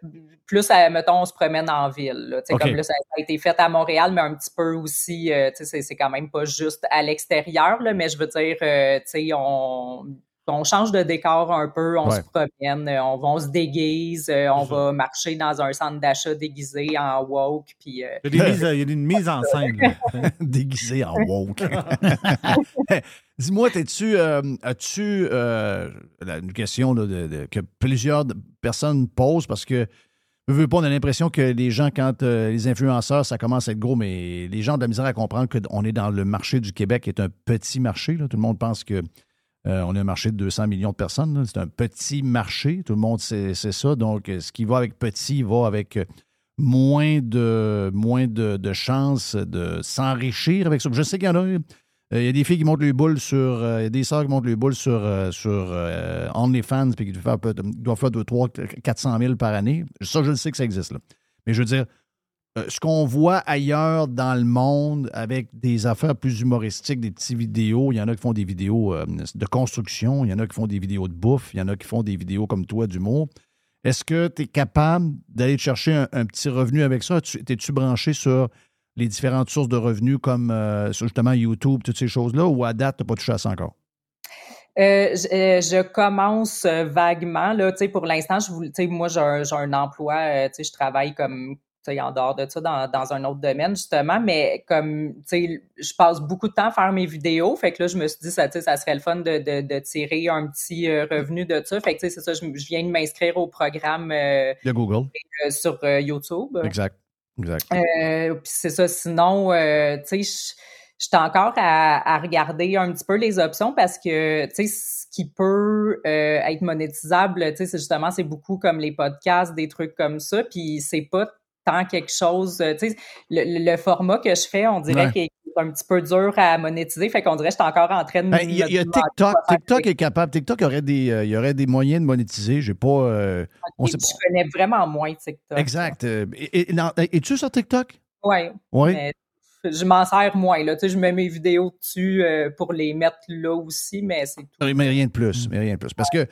plus, mettons, on se promène en ville. Là, Tu sais, OK. Comme là, ça a été fait à Montréal, mais un petit peu aussi, tu sais, c'est quand même pas juste à l'extérieur, là, mais je veux dire, tu sais, on, on change de décor un peu, on Ouais. se promène, euh, on, se déguise, euh, on va marcher dans un centre d'achat déguisé en woke, puis... euh, Il y a, des mises- il y a une mise en scène. Déguisé en woke. Dis-moi, t'es-tu, euh, as-tu euh, une question là, de- de- que plusieurs personnes posent parce que veux, veux pas, on a l'impression que les gens, quand euh, les influenceurs, ça commence à être gros, mais les gens ont de la misère à comprendre qu'on est dans le marché du Québec, qui est un petit marché. là. Tout le monde pense que euh, on a un marché de 200 millions de personnes. C'est un petit marché. Tout le monde sait, ça. Donc, euh, ce qui va avec petit va avec euh, moins de, chances de s'enrichir avec ça. Je sais qu'il y en a. Il y a des filles qui montent le boule sur. Il y a des sœurs qui montent le boule sur, sur OnlyFans puis qui doivent faire, faire 2, 3, 400 000 par année. Ça, je le sais que ça existe. Mais je veux dire, euh, ce qu'on voit ailleurs dans le monde avec des affaires plus humoristiques, des petites vidéos, il y en a qui font des vidéos euh, de construction, il y en a qui font des vidéos de bouffe, il y en a qui font des vidéos comme toi d'humour. Est-ce que tu es capable d'aller chercher un, petit revenu avec ça? Tu- T'es-tu branché sur les différentes sources de revenus comme euh, justement YouTube, toutes ces choses-là, ou à date, tu n'as pas touché à ça encore? Je, commence vaguement là, pour l'instant, je moi j'ai un, un emploi, je travaille comme en dehors de ça, dans, dans un autre domaine, justement, mais comme, tu sais, je passe beaucoup de temps à faire mes vidéos, fait que là, je me suis dit, ça, tu sais, ça serait le fun de, de, de tirer un petit euh, revenu de ça, fait que, tu sais, c'est ça, je, je viens de m'inscrire au programme euh, De Google. euh, sur euh, YouTube. Exact. Exact. Puis c'est ça. Sinon, tu sais, je- j'étais encore à, à regarder un petit peu les options parce que, tu sais, ce qui peut être monétisable, tu sais, c'est justement, c'est beaucoup comme les podcasts, des trucs comme ça. Puis c'est pas tant quelque chose, euh, tu sais, le, le format que je fais, on dirait Ouais. qu'il est un petit peu dur à monétiser. Fait qu'on dirait que j'étais encore en train de. Ben, Il y a, y TikTok. TikTok est capable. TikTok aurait des, euh, il y aurait des moyens de monétiser. J'ai pas. euh, on sait Je connais vraiment moins TikTok. Exact. Es-tu sur TikTok? Oui. Mais je m'en sers moins. Là. Tu sais, je mets mes vidéos dessus pour les mettre là aussi, mais c'est tout. Mais rien de plus. Mais rien de plus. Parce que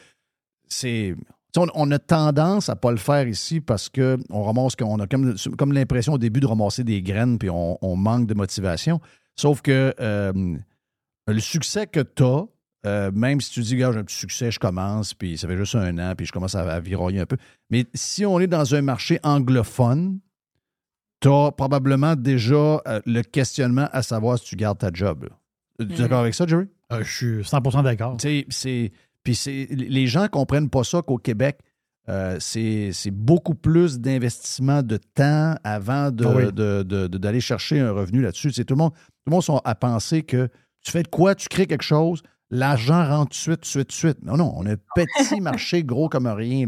c'est. On, on a tendance à pas le faire ici parce qu'on ramasse, qu'on a comme, comme l'impression au début de ramasser des graines puis on, on manque de motivation. Sauf que euh, le succès que tu as, même si tu dis, gars, j'ai un petit succès, je commence, puis ça fait juste un an, puis je commence à, à viroyer un peu. Mais si on est dans un marché anglophone, tu as probablement déjà euh, le questionnement à savoir si tu gardes ta job. Tu es Mhm. d'accord avec ça, Jerry? Euh, je suis 100% d'accord. Tu sais, c'est- Puis c'est- les gens comprennent pas ça qu'au Québec, euh, c'est beaucoup plus d'investissement de temps avant de- Ah oui. de- de- de- d'aller chercher un revenu là-dessus. C'est Tout le monde, tout le monde sont à penser que tu fais de quoi, tu crées quelque chose, l'argent rentre tout de suite, tout de suite, tout de suite. Non, non, on a un petit marché gros comme rien.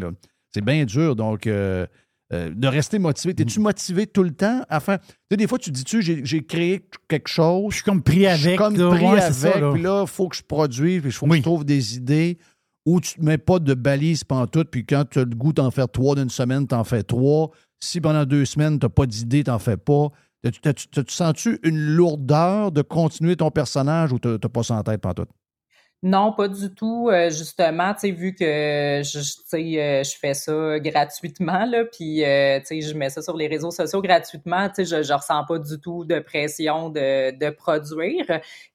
C'est bien dur. Donc, euh, euh, de rester motivé. Es-tu motivé tout le temps à faire? Tu sais, des fois, tu dis-tu, j'ai j'ai créé quelque chose. Je suis comme pris Je suis avec, comme là. pris Ouais, c'est ça, avec. là. Puis là, il faut que je produise, puis il faut que je trouve des idées. Ou tu ne mets pas de balise pantoute, puis quand tu as le goût d'en faire trois d'une semaine, tu en fais trois. Si pendant deux semaines, tu n'as pas d'idée, tu n'en fais pas. T'as-tu sens-tu une lourdeur de continuer ton personnage ou tu n'as pas ça en tête pantoute? Non, pas du tout. Euh, justement, tu vu que je, euh, je fais ça gratuitement, là, puis euh, je mets ça sur les réseaux sociaux gratuitement, je, je ressens pas du tout de pression de, de produire.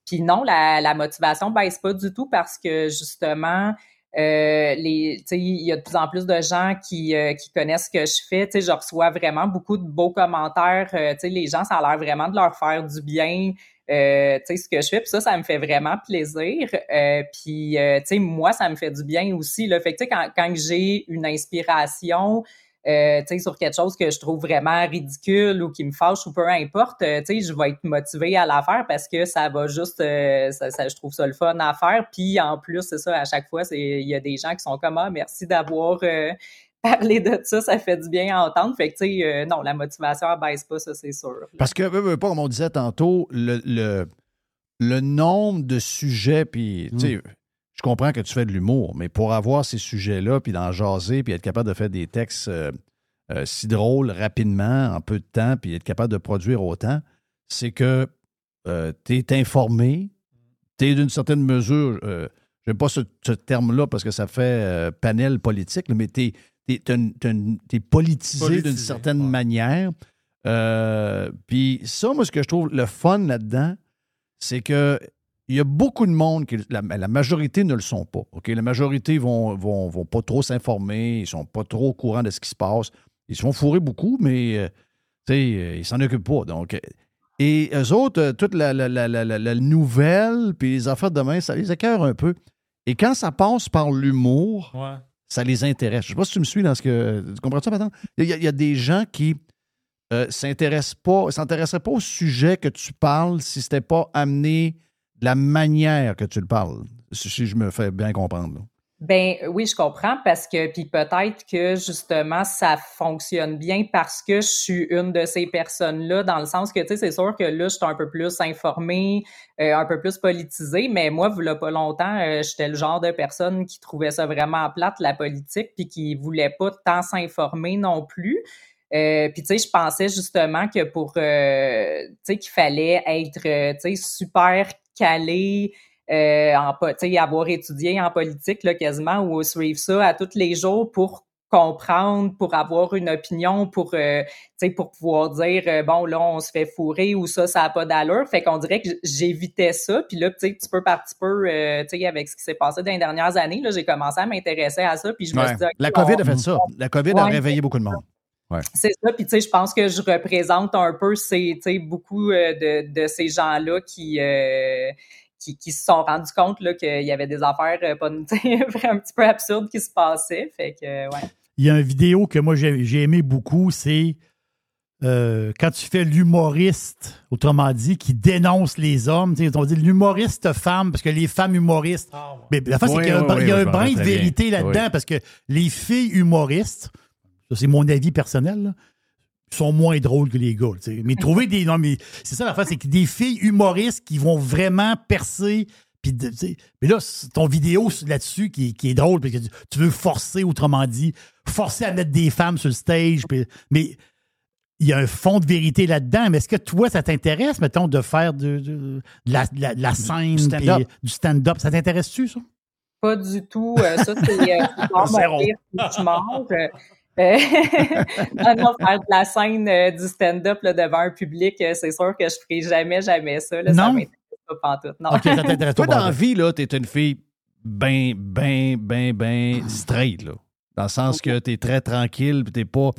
Puis non, la, la motivation baisse pas du tout parce que justement, il y a de plus en plus de gens qui, qui connaissent ce que je fais. Je reçois vraiment beaucoup de beaux commentaires. Les gens, ça a l'air vraiment de leur faire du bien. Euh, tu sais, ce que je fais, puis ça, ça me fait vraiment plaisir. Euh, puis, euh, tu sais, moi, ça me fait du bien aussi. Là. Fait que, tu sais, quand, j'ai une inspiration, euh, sur quelque chose que je trouve vraiment ridicule ou qui me fâche ou peu importe, euh, je vais être motivée à la faire parce que ça va juste, ça, je trouve ça le fun à faire. Puis, en plus, c'est ça, à chaque fois, il y a des gens qui sont comme, ah, merci d'avoir... parlé de ça, ça fait du bien à entendre. Fait que, tu sais, euh, non, la motivation, elle baisse pas, ça, c'est sûr. Parce que, veux, veux pas, comme on disait tantôt, le, le, le nombre de sujets, puis, tu sais, je comprends que tu fais de l'humour, mais pour avoir ces sujets-là, puis d'en jaser, puis être capable de faire des textes euh, euh, si drôles rapidement, en peu de temps, puis être capable de produire autant, c'est que tu es informé, tu es d'une certaine mesure, euh, j'aime pas ce, ce terme-là parce que ça fait euh, panel politique, mais tu es, politisé d'une certaine manière. Euh, Puis ça, moi, ce que je trouve le fun là-dedans, c'est que il y a beaucoup de monde qui. La, la majorité ne le sont pas. OK? La majorité vont, vont, vont pas trop s'informer, ils sont pas trop au courant de ce qui se passe. Ils se font fourrer beaucoup, mais euh, tu sais, euh, ils s'en occupent pas. Donc, euh, et eux autres, toute la, la, la, la, la- la nouvelle, puis les affaires de demain, ça les écœure un peu. Et quand ça passe par l'humour, Ouais. Ça les intéresse. Je sais pas si tu me suis dans ce que. Tu comprends ça maintenant? Il y, a- des gens qui euh, s'intéressent pas, s'intéresseraient pas au sujet que tu parles si c'était pas amené de la manière que tu le parles. Si je me fais bien comprendre. là. Ben oui, je comprends parce que puis peut-être que justement ça fonctionne bien parce que je suis une de ces personnes-là dans le sens que tu sais c'est sûr que là je suis un peu plus informée, euh, un peu plus politisée, mais moi il pas longtemps euh, j'étais le genre de personne qui trouvait ça vraiment plate la politique puis qui voulait pas tant s'informer non plus. Euh, puis tu sais, je pensais justement que pour, euh, tu sais, qu'il fallait être, euh, tu sais, super calé, euh, en, avoir étudié en politique là, quasiment ou suivre ça à tous les jours pour comprendre, pour avoir une opinion, pour, euh, pour pouvoir dire, euh, bon, là, on se fait fourrer ou ça, ça n'a pas d'allure. Fait qu'on dirait que j'évitais ça. Puis là, petit peu par petit peu, euh, tu sais, avec ce qui s'est passé dans les dernières années, là, j'ai commencé à m'intéresser à ça. Puis je me suis dit, La COVID on- a fait ça. La COVID a réveillé beaucoup de monde. Ouais. C'est ça, puis tu sais, je pense que je représente un peu ces, tu sais, beaucoup euh, de, de ces gens-là qui, euh, qui, qui se sont rendus compte là, qu'il y avait des affaires euh, pas, un petit peu absurdes qui se passaient. Fait que, euh, ouais. Il y a une vidéo que moi j'ai j'ai aimé beaucoup, c'est euh, quand tu fais l'humoriste, autrement dit, qui dénonce les hommes. Tu sais, On dit l'humoriste femme, parce que les femmes humoristes. Mais la face, Oui, c'est qu'il y a, un oui, brin- oui, il y a oui, un je me brin de vérité là-dedans, Oui. parce que les filles humoristes, ça c'est mon avis personnel, là, sont moins drôles que les gars. Mais trouver des. Non, mais c'est ça la face, c'est que des filles humoristes qui vont vraiment percer. Puis, mais là, ton vidéo là-dessus qui, qui est drôle, parce que tu, veux forcer, autrement dit, forcer à mettre des femmes sur le stage. puis- mais il y a un fond de vérité là-dedans. Mais est-ce que toi, ça t'intéresse, mettons, de faire de, de- de la, de la- de la scène, stand-up. puis du stand-up? Ça t'intéresse-tu, ça? Pas du tout. euh, ça, c'est euh, Euh, non, non, faire de la scène euh, du stand-up devant un public, euh, c'est sûr que je ferai jamais, jamais ça. Là, Ça Non? m'intéresse pas pantoute. Non. Toi, dans la vie, là, t'es une fille ben, ben, ben, ben straight, là. Dans le sens que t'es très tranquille, t'es pas...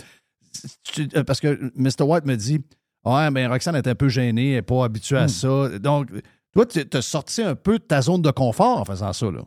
tu- euh, parce que Mr. White me dit, ouais, mais Roxane est un peu gênée, elle n'est pas habituée à ça. Donc, toi, tu as sorti un peu de ta zone de confort en faisant ça, là.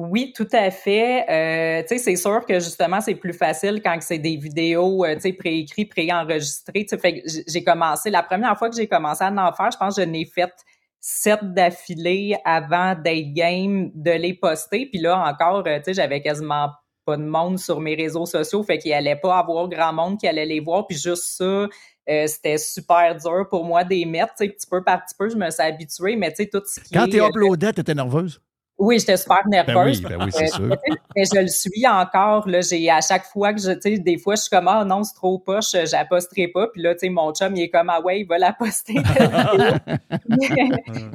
Oui, tout à fait. Euh, tu sais, c'est sûr que justement, c'est plus facile quand c'est des vidéos, euh, tu sais, préécrits, préenregistrées. Tu sais, fait j'ai commencé, la première fois que j'ai commencé à en faire, je pense que je n'ai fait sept d'affilée avant d'être game de les poster. Puis là, encore, euh, tu sais, j'avais quasiment pas de monde sur mes réseaux sociaux, fait qu'il allait pas avoir grand monde qui allait les voir. Puis juste ça, euh, c'était super dur pour moi d'y mettre, tu sais, petit peu par petit peu, je me suis habituée, mais tu sais, tout ce qui Quand t'es euh, uploadé, t'étais nerveuse? Oui, j'étais super nerveuse. Ben oui, ben oui, c'est Euh, sûr. Mais je le suis encore. Là, j'ai à chaque fois que je, tu sais, des fois, je suis comme ah non, c'est trop poche, j'apposterai pas. Puis là, tu sais, mon chum, il est comme ah ouais, il va la poster. mais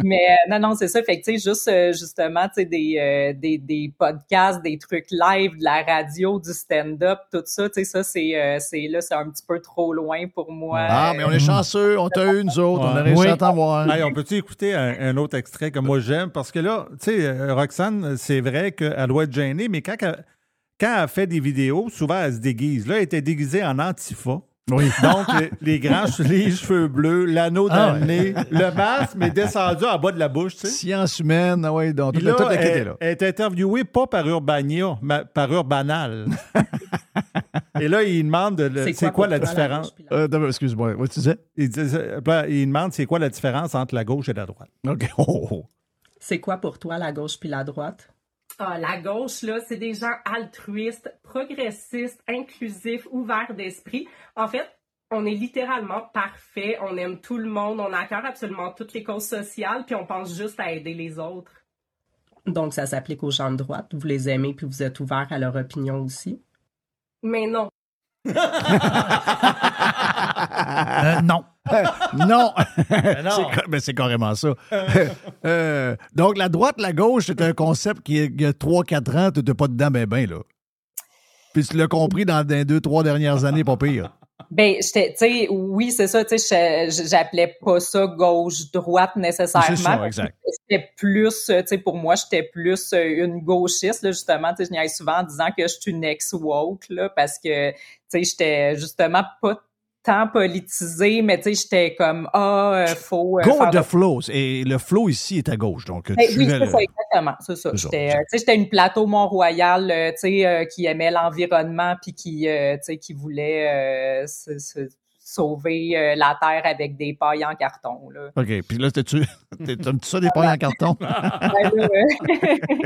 mais, euh, non, non, c'est ça. Fait que tu sais, juste euh, justement, tu sais, des, euh, des des podcasts, des trucs live, de la radio, du stand-up, tout ça. Tu sais, ça c'est euh, c'est là, c'est un petit peu trop loin pour moi. Ah, mais on est chanceux, on t'a eu, nous autres, on a réussi Oui. à t'avoir. Hey, on peut-tu écouter un, un autre extrait que moi j'aime? Parce que là, tu sais, euh, Roxane, c'est vrai qu'elle doit être gênée, mais quand elle, quand elle fait des vidéos, souvent elle se déguise. Là, elle était déguisée en antifa. Oui. Donc, les, les grands les cheveux bleus, l'anneau dans Ah le ouais. nez, le masque, mais descendu en bas de la bouche, tu sais. Science humaine, ah ouais, donc là, elle, là. elle est interviewée pas par Urbania, mais par Urbanal. Et là, il demande C'est c'est quoi quoi, la différence? Euh, Excuse-moi, what tu disais? Il, là, il demande c'est quoi la différence entre la gauche et la droite. OK. Oh, oh. C'est quoi pour toi la gauche puis la droite? Ah, la gauche, là, c'est des gens altruistes, progressistes, inclusifs, ouverts d'esprit. En fait, on est littéralement parfait. On aime tout le monde. On a à cœur absolument toutes les causes sociales, puis on pense juste à aider les autres. Donc, ça s'applique aux gens de droite. Vous les aimez puis vous êtes ouvert à leur opinion aussi? Mais non. Euh, non. non. non. C'est ca- ben, c'est carrément ça. Euh, donc, la droite, la gauche, c'est un concept qui, il y a 3-4 ans, tu n'étais pas dedans ben ben, là. Puis tu l'as compris dans les 2-3 dernières années, pas pire. Ben, j'étais, tu sais, oui, c'est ça, tu sais, je- j'appelais pas ça gauche-droite nécessairement. C'est ça, exact. C'était plus, tu sais, pour moi, j'étais plus euh, une gauchiste, là, justement, tu sais, je niaise souvent en disant que je suis une ex-woke, là, parce que, tu sais, j'étais justement pas tant politisée, mais tu sais, j'étais comme, ah, euh, faut... euh, Go de the flow. Et le flow ici est à gauche. Donc, tu Ben oui, suivais c'est le- ça, exactement. C'est ça. J'étais, euh, tu sais, j'étais une plateau Mont-Royal, euh, tu sais, euh, qui aimait l'environnement puis qui, tu sais, qui voulait se- se- sauver euh, la terre avec des pailles en carton. Là. OK. Puis là, t'aimes-tu ça des pailles en carton? Ben là, euh,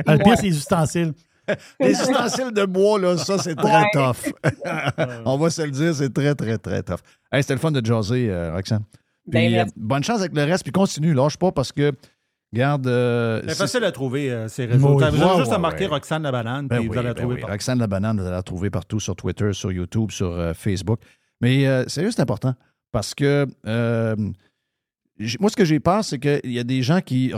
Le pire, c'est les ustensiles. Les ustensiles de bois, là, ça, c'est très Ouais. tough. On va se le dire, c'est très, très, très tough. Hey, C'était le fun de jaser, euh, Roxane. Puis, Ben, euh, merci. bonne chance avec le reste, puis continue, lâche pas, parce que, regarde... euh, C'est facile à trouver, euh, ces réseaux. Oui, Vous avez ouais, juste à marquer ouais. Roxane la banane, Ben puis oui, vous allez la ben trouver oui. partout. Roxane la banane, vous allez la trouver partout sur Twitter, sur YouTube, sur euh, Facebook. Mais euh, sérieux, c'est important parce que euh, moi, ce que j'ai peur, c'est qu'il y a des gens qui,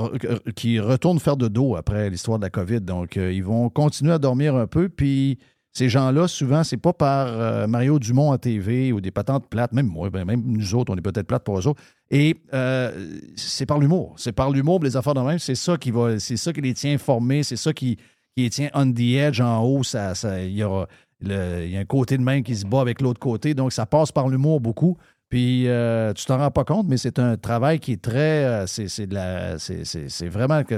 qui retournent faire de dos après l'histoire de la COVID. Donc, euh, ils vont continuer à dormir un peu. Puis, ces gens-là, souvent, c'est pas par euh, Mario Dumont à TV ou des patentes plates, même moi, ben, même nous autres, on est peut-être plates pour eux autres. Et euh, c'est par l'humour. C'est par l'humour, les affaires de même. C'est ça qui va, c'est ça qui les tient informés, c'est ça qui, les tient on the edge en haut. Ça, il y y a un côté de même qui se bat avec l'autre côté. Donc, ça passe par l'humour beaucoup. Puis, euh, tu t'en rends pas compte, mais c'est un travail qui est très. euh, c'est c'est de la. c'est- C'est c'est vraiment que.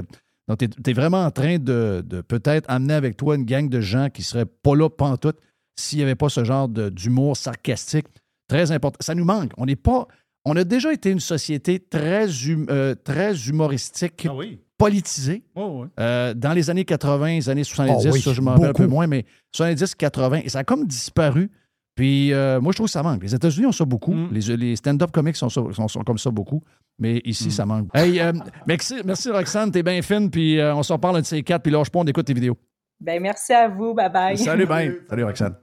Donc, tu es, vraiment en train de, de peut-être amener avec toi une gang de gens qui seraient pas là pantoute s'il n'y avait pas ce genre de- d'humour sarcastique. Très important. Ça nous manque. On n'est pas. On a déjà été une société très, hum- euh, très humoristique, Ah oui. politisée. Oh, oui. Euh, dans les années 80, les années 70, Oh oui, ça, je m'en rappelle un peu moins, mais 70, 80, et ça a comme disparu. Puis euh, moi, je trouve que ça manque. Les États-Unis ont ça beaucoup. Mm. Les, les stand-up comics sont, sont- sont comme ça beaucoup. Mais ici, ça manque. Hey, euh, merci, merci Roxane, t'es bien fine. Puis euh, on s'en parle un de ces quatre. Puis lâche pas, on écoute tes vidéos. Ben, merci à vous. Bye bye. Salut, bye. Salut, Roxane.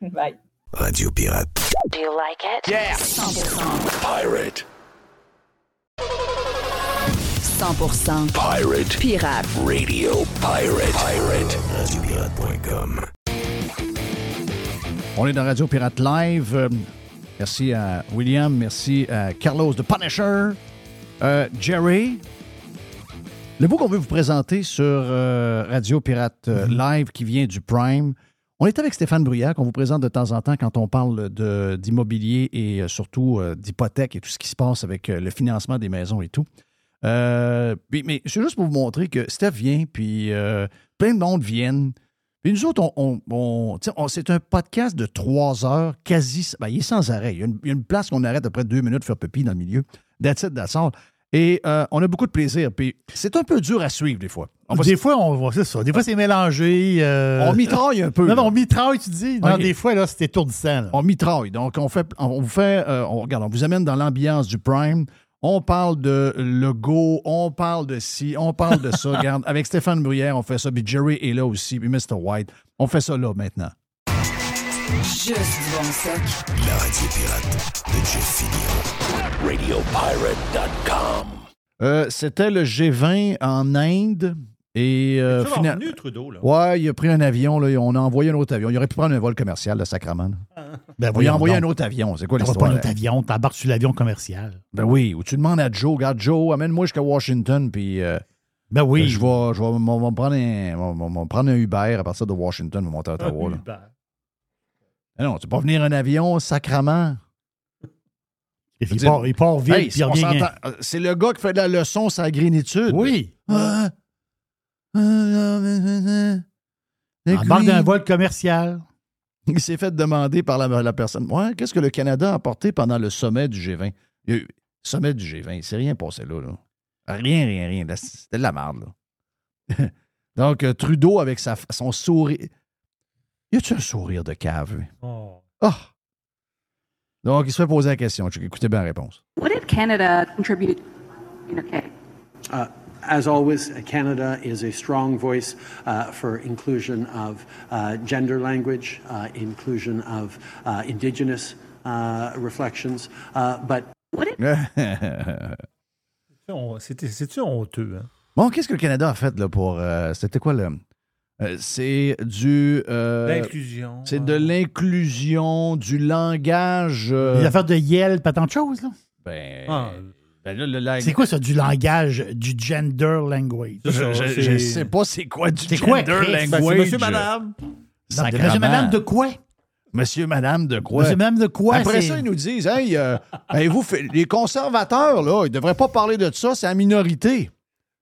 Bye. Radio Pirate. Do you like it? Yeah. 100%. Pirate. 100% Pirate. pirate. Radio Pirate. Pirate. RadioPirate.com. On est dans Radio Pirate Live. Euh, merci à William, merci à Carlos de Punisher, Euh, Jerry. Le bout qu'on veut vous présenter sur euh, Radio Pirate euh, Live qui vient du Prime. On est avec Stéphane Bruyère qu'on vous présente de temps en temps quand on parle d'immobilier et surtout d'hypothèque et tout ce qui se passe avec le financement des maisons et tout. Mais c'est juste pour vous montrer que Steph vient, puis plein de monde viennent. Puis nous autres, on, c'est un podcast de trois heures, quasi. ben, il est sans arrêt. Il y a une, il y a une place qu'on arrête après deux minutes de faire pipi dans le milieu. That's it, that's all. Et euh, on a beaucoup de plaisir. Puis c'est un peu dur à suivre des fois. On des fois, on voit ça. Des fois, c'est mélangé. euh, On mitraille un peu. Non, non, on mitraille, tu dis. Non, des fois, là, c'est étourdissant. là. On mitraille. Donc, on fait, on vous fait, euh, on, regarde, on vous amène dans l'ambiance du Prime. On parle de logo, on parle de ci, on parle de ça. regarde, avec Stéphane Bruyère, on fait ça. Puis Jerry est là aussi, puis Mr. White. On fait ça là maintenant. Juste bon. La radio pirate de Jeff Fillion. RadioPirate.com. Euh, C'était le G20 en Inde. Et euh, C'est fina- revenu, Trudeau, là. Ouais, il a pris un avion, là, on a envoyé un autre avion. Il aurait pu prendre un vol commercial, le Sacrament. Ben, voyons a envoyé donc. un autre avion. C'est quoi l'histoire? pas un autre avion, t'embarques sur l'avion commercial. Ben oui, ou tu demandes à Joe, regarde Joe, amène-moi jusqu'à Washington, puis euh, Ben oui. je vais, je vais on va prendre un, on va- prendre un Uber à partir de Washington, on va monter à Ottawa. là. Ah non, tu peux pas venir en avion, sacrament? Il dire, part, il part vite, hey, puis il revient. euh, C'est le gars qui fait de la leçon sur la grénitude. Oui. Ah, ah, ah, ah, ah. Embarque d'un vol commercial. Il s'est fait demander par la, la personne Ouais, qu'est-ce que le Canada a apporté pendant le sommet du G20 Il y a eu- Sommet du G20, il s'est rien passé là, là. Rien, rien, rien. C'était de la merde, là. Donc, euh, Trudeau, avec sa, son sourire. Y a-tu un sourire de cave? lui? Oh. Ah! Donc, il se fait poser la question. Écoutez bien la réponse. What did Canada contribute? UK? Uh, as always, Canada is a strong voice uh, for inclusion of uh, gender language, uh, inclusion of uh, Indigenous uh, reflections, uh, but C'est-tu honteux, hein? Bon, qu'est-ce que le Canada a fait là, pour. euh, C'était quoi le. euh, c'est du. euh, L'inclusion, C'est de l'inclusion, du langage. euh, Les affaires de Yale, pas tant de choses, là. Ben, Ah. Ben là, le lang- C'est quoi ça, du langage, du gender language? Je, je- je sais pas c'est quoi du quoi, gender language. Ben, c'est monsieur, madame. Sacrement. Monsieur, madame, de quoi? Monsieur, madame, de quoi? Monsieur, madame, de quoi? Après c'est- ça, ils nous disent, hey, euh, hey, vous, les conservateurs, là, ils devraient pas parler de ça, c'est la minorité.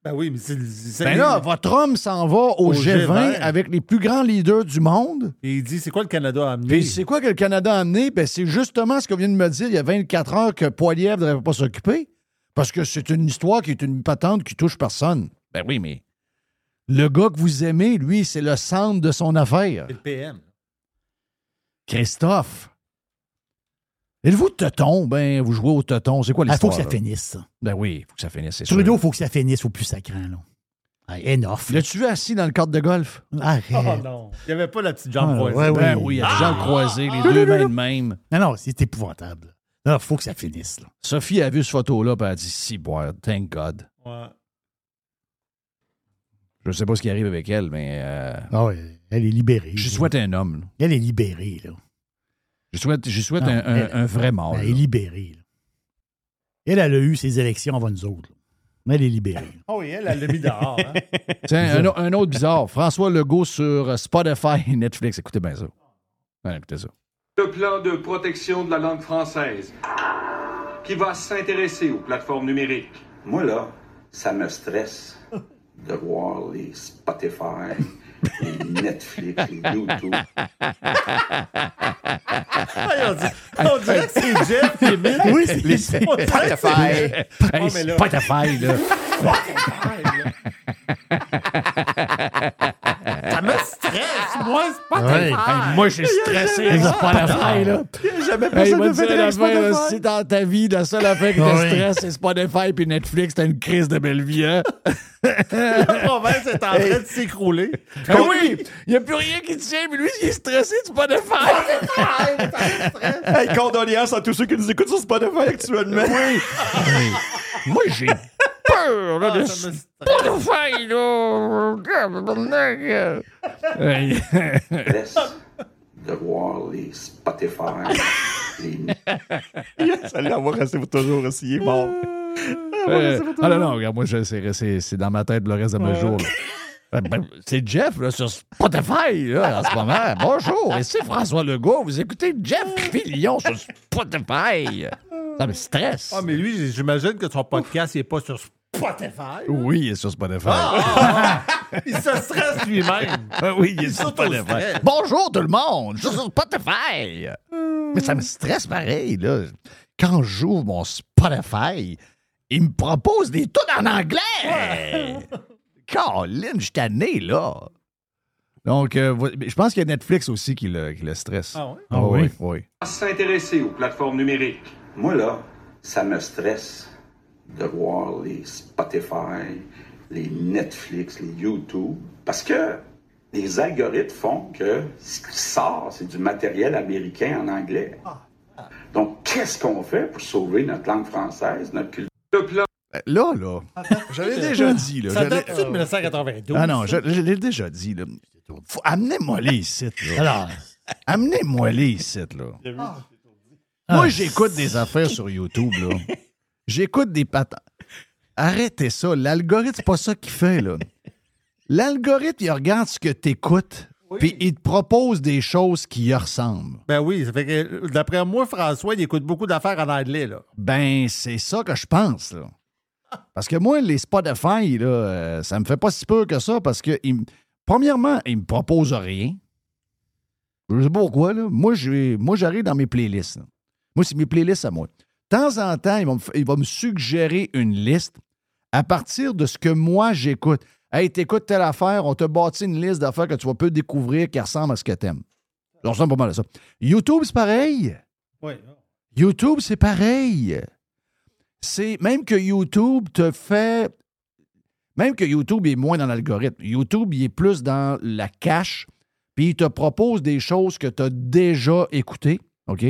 Ben oui, mais c'est. c'est- Ben là, votre homme s'en va au, Au G20, G20. avec les plus grands leaders du monde. Et il dit c'est quoi le Canada a amené? Puis c'est quoi que le Canada a amené? Ben, c'est justement ce que vient de me dire il y a 24 heures que Poiliev ne devrait pas s'occuper. Parce que c'est une histoire qui est une patente qui touche personne. Ben oui, mais le gars que vous aimez, lui, c'est le centre de son affaire. C'est le PM. Christophe. Êtes-vous teuton? Ben, vous jouez au teuton. C'est quoi Il Ah, faut l'histoire? que ça là? finisse, ça. Ben oui, il faut que ça finisse, c'est sûr. Trudeau, il faut que ça finisse au plus sacrant, là. Ah, enough. L'as-tu vu assis dans le cadre de golf? Arrête. Oh non. Il n'y avait pas la petite jambe Ah, croisée. ouais, ouais. Ben oui, il y a des jambes croisées, les deux mains de même. Non, non, c'est épouvantable. Il faut que ça finisse, là. Sophie a vu cette photo-là, puis elle a dit Si, boy, thank God. Ouais. Je sais pas ce qui arrive avec elle, mais. euh, Ah ouais, elle est libérée. je souhaite un homme. là. Elle est libérée, là. Je souhaite, je souhaite Non, un, un- elle- un vrai mort. Elle là. est libérée, là. Elle, elle a eu ses élections avant nous autres. là. Mais elle est libérée. Ah oui, elle, elle l'a mis dehors. hein. Tiens, un, autre bizarre. François Legault sur euh, Spotify et Netflix. Écoutez bien ça. Ouais, écoutez ça. Le plan de protection de la langue française qui va s'intéresser aux plateformes numériques. Moi, là, ça me stresse de voir les Spotify, les Netflix, les YouTube. on, dit- on dirait que c'est Jeff qui. Oui, c'est- Les Spotify. Hey, là- Spotify, là. Ça me stresse, moi, Spotify. Ouais. Hey, moi, je suis stressé avec Jamais- Spotify, là. Jamais Hey, personne moi, ne fait la fin. Si dans ta vie, la seule affaire qui te stresse, c'est Spotify puis Netflix, t'as une crise de belle vie, hein? La province est en train de s'écrouler. Ah oui! Il n'y a plus rien qui tient, mais lui, il est stressé de Spotify. Hey, condoléances à tous ceux qui nous écoutent sur Spotify actuellement. Oui. Moi, j'ai peur là, Ah, de Spotify, là. Stresse de voir les Spotify, les Celle-là, va rester pour toujours aussi. Il est mort. Euh, ah non, non, regarde, moi, je- c'est, dans ma tête le reste de mes Ouais. jours. Ben, ben, C'est Jeff là, sur Spotify là, en ce moment. Bonjour, ici François Legault. Vous écoutez Jeff Fillion sur Spotify. Ça me stresse. Ah, mais lui, j'imagine que son podcast, n'est pas sur Spotify. Oui, il est sur Spotify. Ah, ah, il se stresse lui-même. Ah oui, il est sur s'auto-stresse. Spotify. Bonjour tout le monde, je suis sur Spotify. Mais ça me stresse pareil, là. Quand j'ouvre mon Spotify, il me propose des tunes en anglais. Colin, je suis tanné, là. Donc, euh, je pense qu'il y a Netflix aussi qui le, qui le stresse. Ah ouais? Ah oui? Oui? Va s'intéresser aux plateformes numériques. Moi, là, ça me stresse de voir les Spotify, les Netflix, les YouTube, parce que les algorithmes font que ce qui sort, c'est du matériel américain en anglais. Donc, qu'est-ce qu'on fait pour sauver notre langue française, notre culture? Euh, Là, là, j'avais déjà dit. Là, Ça je l'ai- date-tu de 1992? Ah non, je, je l'ai déjà dit. Là. Amenez-moi les sites. Là. Amenez-moi les sites. Là. Ah. Moi, j'écoute des affaires sur YouTube. là. J'écoute des patins. Arrêtez ça. L'algorithme, c'est pas ça qu'il fait. là. L'algorithme, il regarde ce que tu écoutes, puis il te propose des choses qui y ressemblent. Ben oui, ça fait que, d'après moi, François, il écoute beaucoup d'affaires en anglais, là. Ben, c'est ça que je pense. Là. Parce que moi, les Spotify, là, euh, ça me fait pas si peur que ça parce que, ils m- premièrement, ils me proposent rien. Je sais pas pourquoi. Là. Moi, j'arrive dans mes playlists. là. Moi, c'est mes playlists à moi. De temps en temps, me, ils vont me suggérer une liste à partir de ce que moi, j'écoute. Hey, t'écoutes telle affaire, on te bâtit une liste d'affaires que tu vas peu découvrir qui ressemble à ce que t'aimes. Ça ressemble pas mal à ça. YouTube, c'est pareil. Oui. YouTube, c'est pareil. C'est même que YouTube te fait. Même que YouTube est moins dans l'algorithme. YouTube, il est plus dans la cache, puis il te propose des choses que tu as déjà écoutées. OK?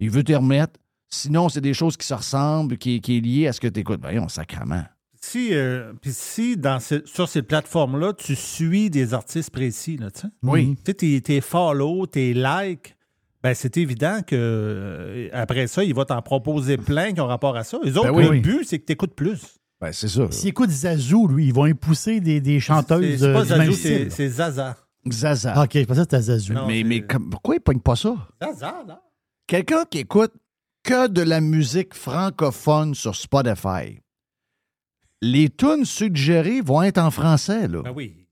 Il veut te remettre. Sinon, c'est des choses qui se ressemblent, qui, qui est lié à ce que tu écoutes. Voyons, sacrement. Si, euh, puis si dans ce- sur ces plateformes-là, tu suis des artistes précis, là, tu sais. Oui. Tu sais, tes, tes follow, tes likes, ben c'est évident que euh, après ça, il va t'en proposer plein qui ont rapport à ça. Les autres, Ben oui. le but, c'est que tu écoutes plus. Ben, c'est ça. S'ils écoutent Zazou, lui, ils vont y pousser des, des chanteuses. C'est pas euh, Zazou, c'est Zaza. Zaza. Ah, OK, je pensais que c'était Zazou. Non, mais mais comme- pourquoi il pogne pas ça? Zaza, là. Quelqu'un qui écoute que de la musique francophone sur Spotify, les tunes suggérées vont être en français. Là. Ben oui.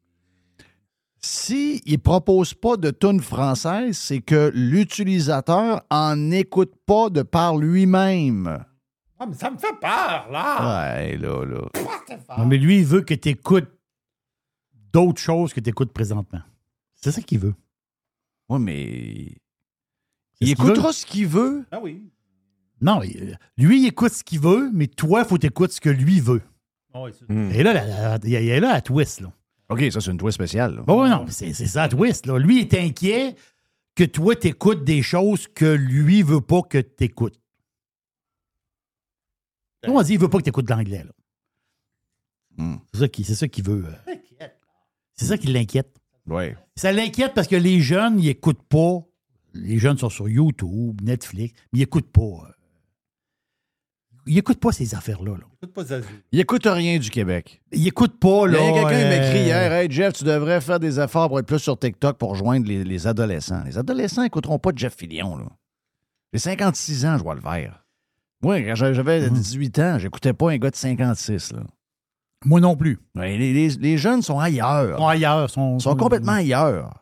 S'il ne propose pas de tunes françaises, c'est que l'utilisateur en écoute pas de par lui-même. Ah, mais ça me fait peur, là. Ouais, là, là. Non, mais lui, il veut que tu écoutes d'autres choses que tu écoutes présentement. C'est ça qu'il veut. Oui, mais. Il écoutera ce qu'il veut. Ah oui. Non, lui, il écoute ce qu'il veut, mais toi, il faut t'écouter ce que lui veut. Ah oui, c'est- Et là, la- la- il y a- là la twist. Là. OK, ça, c'est une twist spéciale. là. Bon, non, c'est c'est ça la twist. Là. Lui, il est inquiet que toi, t'écoutes des choses que lui veut pas que t'écoutes. On dire, il veut pas que t'écoutes de l'anglais. là. Hmm. C'est ça qui- c'est ça qu'il veut. euh. C'est ça qui l'inquiète. Ouais. Ça l'inquiète parce que les jeunes, ils n'écoutent pas. Les jeunes sont sur YouTube, Netflix, mais ils n'écoutent pas. euh, il écoute pas ces affaires-là. Là. Écoute pas Zazu. Il écoute rien du Québec. Il écoute pas, Il y là. a quelqu'un qui m'a euh, écrit hier Hey Jeff, tu devrais faire des efforts pour être plus sur TikTok pour rejoindre les, les adolescents. Les adolescents n'écouteront pas Jeff Fillion. Là. J'ai 56 ans, je vois le vert. Moi, quand j'avais 18 ans, j'écoutais pas un gars de 56. Là. Moi non plus. Les, les- les jeunes sont ailleurs. Sont ailleurs. Sont complètement ailleurs.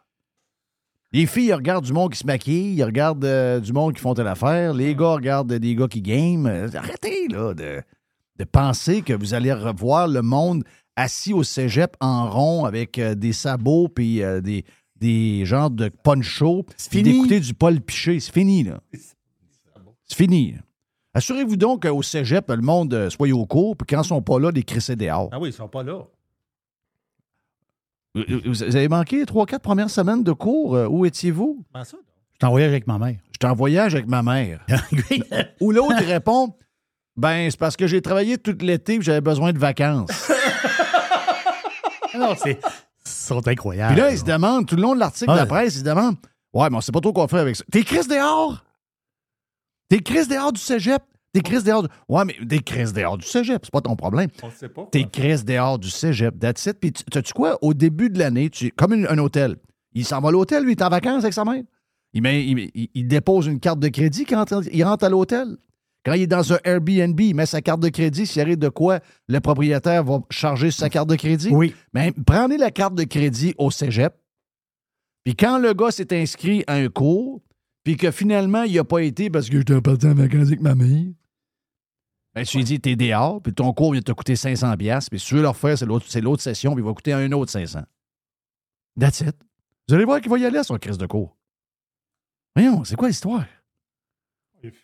Les filles ils regardent du monde qui se maquille, ils regardent euh, du monde qui font telle affaire. Les gars regardent des gars qui game. Arrêtez, là, de, de penser que vous allez revoir le monde assis au cégep en rond avec euh, des sabots puis euh, des, des genres de poncho. puis fini. d'écouter du Paul Piché. C'est fini, là. C'est fini. Assurez-vous donc qu'au cégep, le monde euh, soit au cours, puis quand ils sont pas là, des crissés dehors. Ah oui, ils sont pas là. Vous vous avez manqué les trois, quatre premières semaines de cours. Euh, Où étiez-vous? Comment ça? Je suis en voyage avec ma mère. J'étais en voyage avec ma mère. Ou l'autre, il répond Ben, c'est parce que j'ai travaillé tout l'été et j'avais besoin de vacances. non, c'est. Ils sont incroyables. Puis là, il se demande, tout le long de l'article de la Ouais. presse, il se demande Ouais, mais on sait pas trop quoi faire avec ça. T'es Chris dehors? T'es Chris dehors du cégep? T'es Chris dehors du. Ouais, mais t'es Chris dehors du cégep, c'est pas ton problème. On sait pas. T'es Chris dehors du cégep, that's it. Puis tu- sais-tu quoi? Au début de l'année, tu comme une- un hôtel. Il s'en va à l'hôtel, lui, il est en vacances avec sa mère. Il, met- il- il- il dépose une carte de crédit quand il rentre à l'hôtel. Quand il est dans un Airbnb, il met sa carte de crédit. S'il arrive de quoi, le propriétaire va charger sa carte de crédit. Oui. Mais prenez la carte de crédit au cégep. Puis quand le gars s'est inscrit à un cours, puis que finalement, il n'a pas été parce que j'étais parti en vacances avec ma mère, ben, tu lui dis, t'es dehors, puis ton cours vient te coûter 500 pièces, puis si tu veux le refaire, c'est l'autre, c'est l'autre session, puis il va coûter un autre 500. That's it. Vous allez voir qu'il va y aller à son crise de cours. Voyons, c'est quoi l'histoire?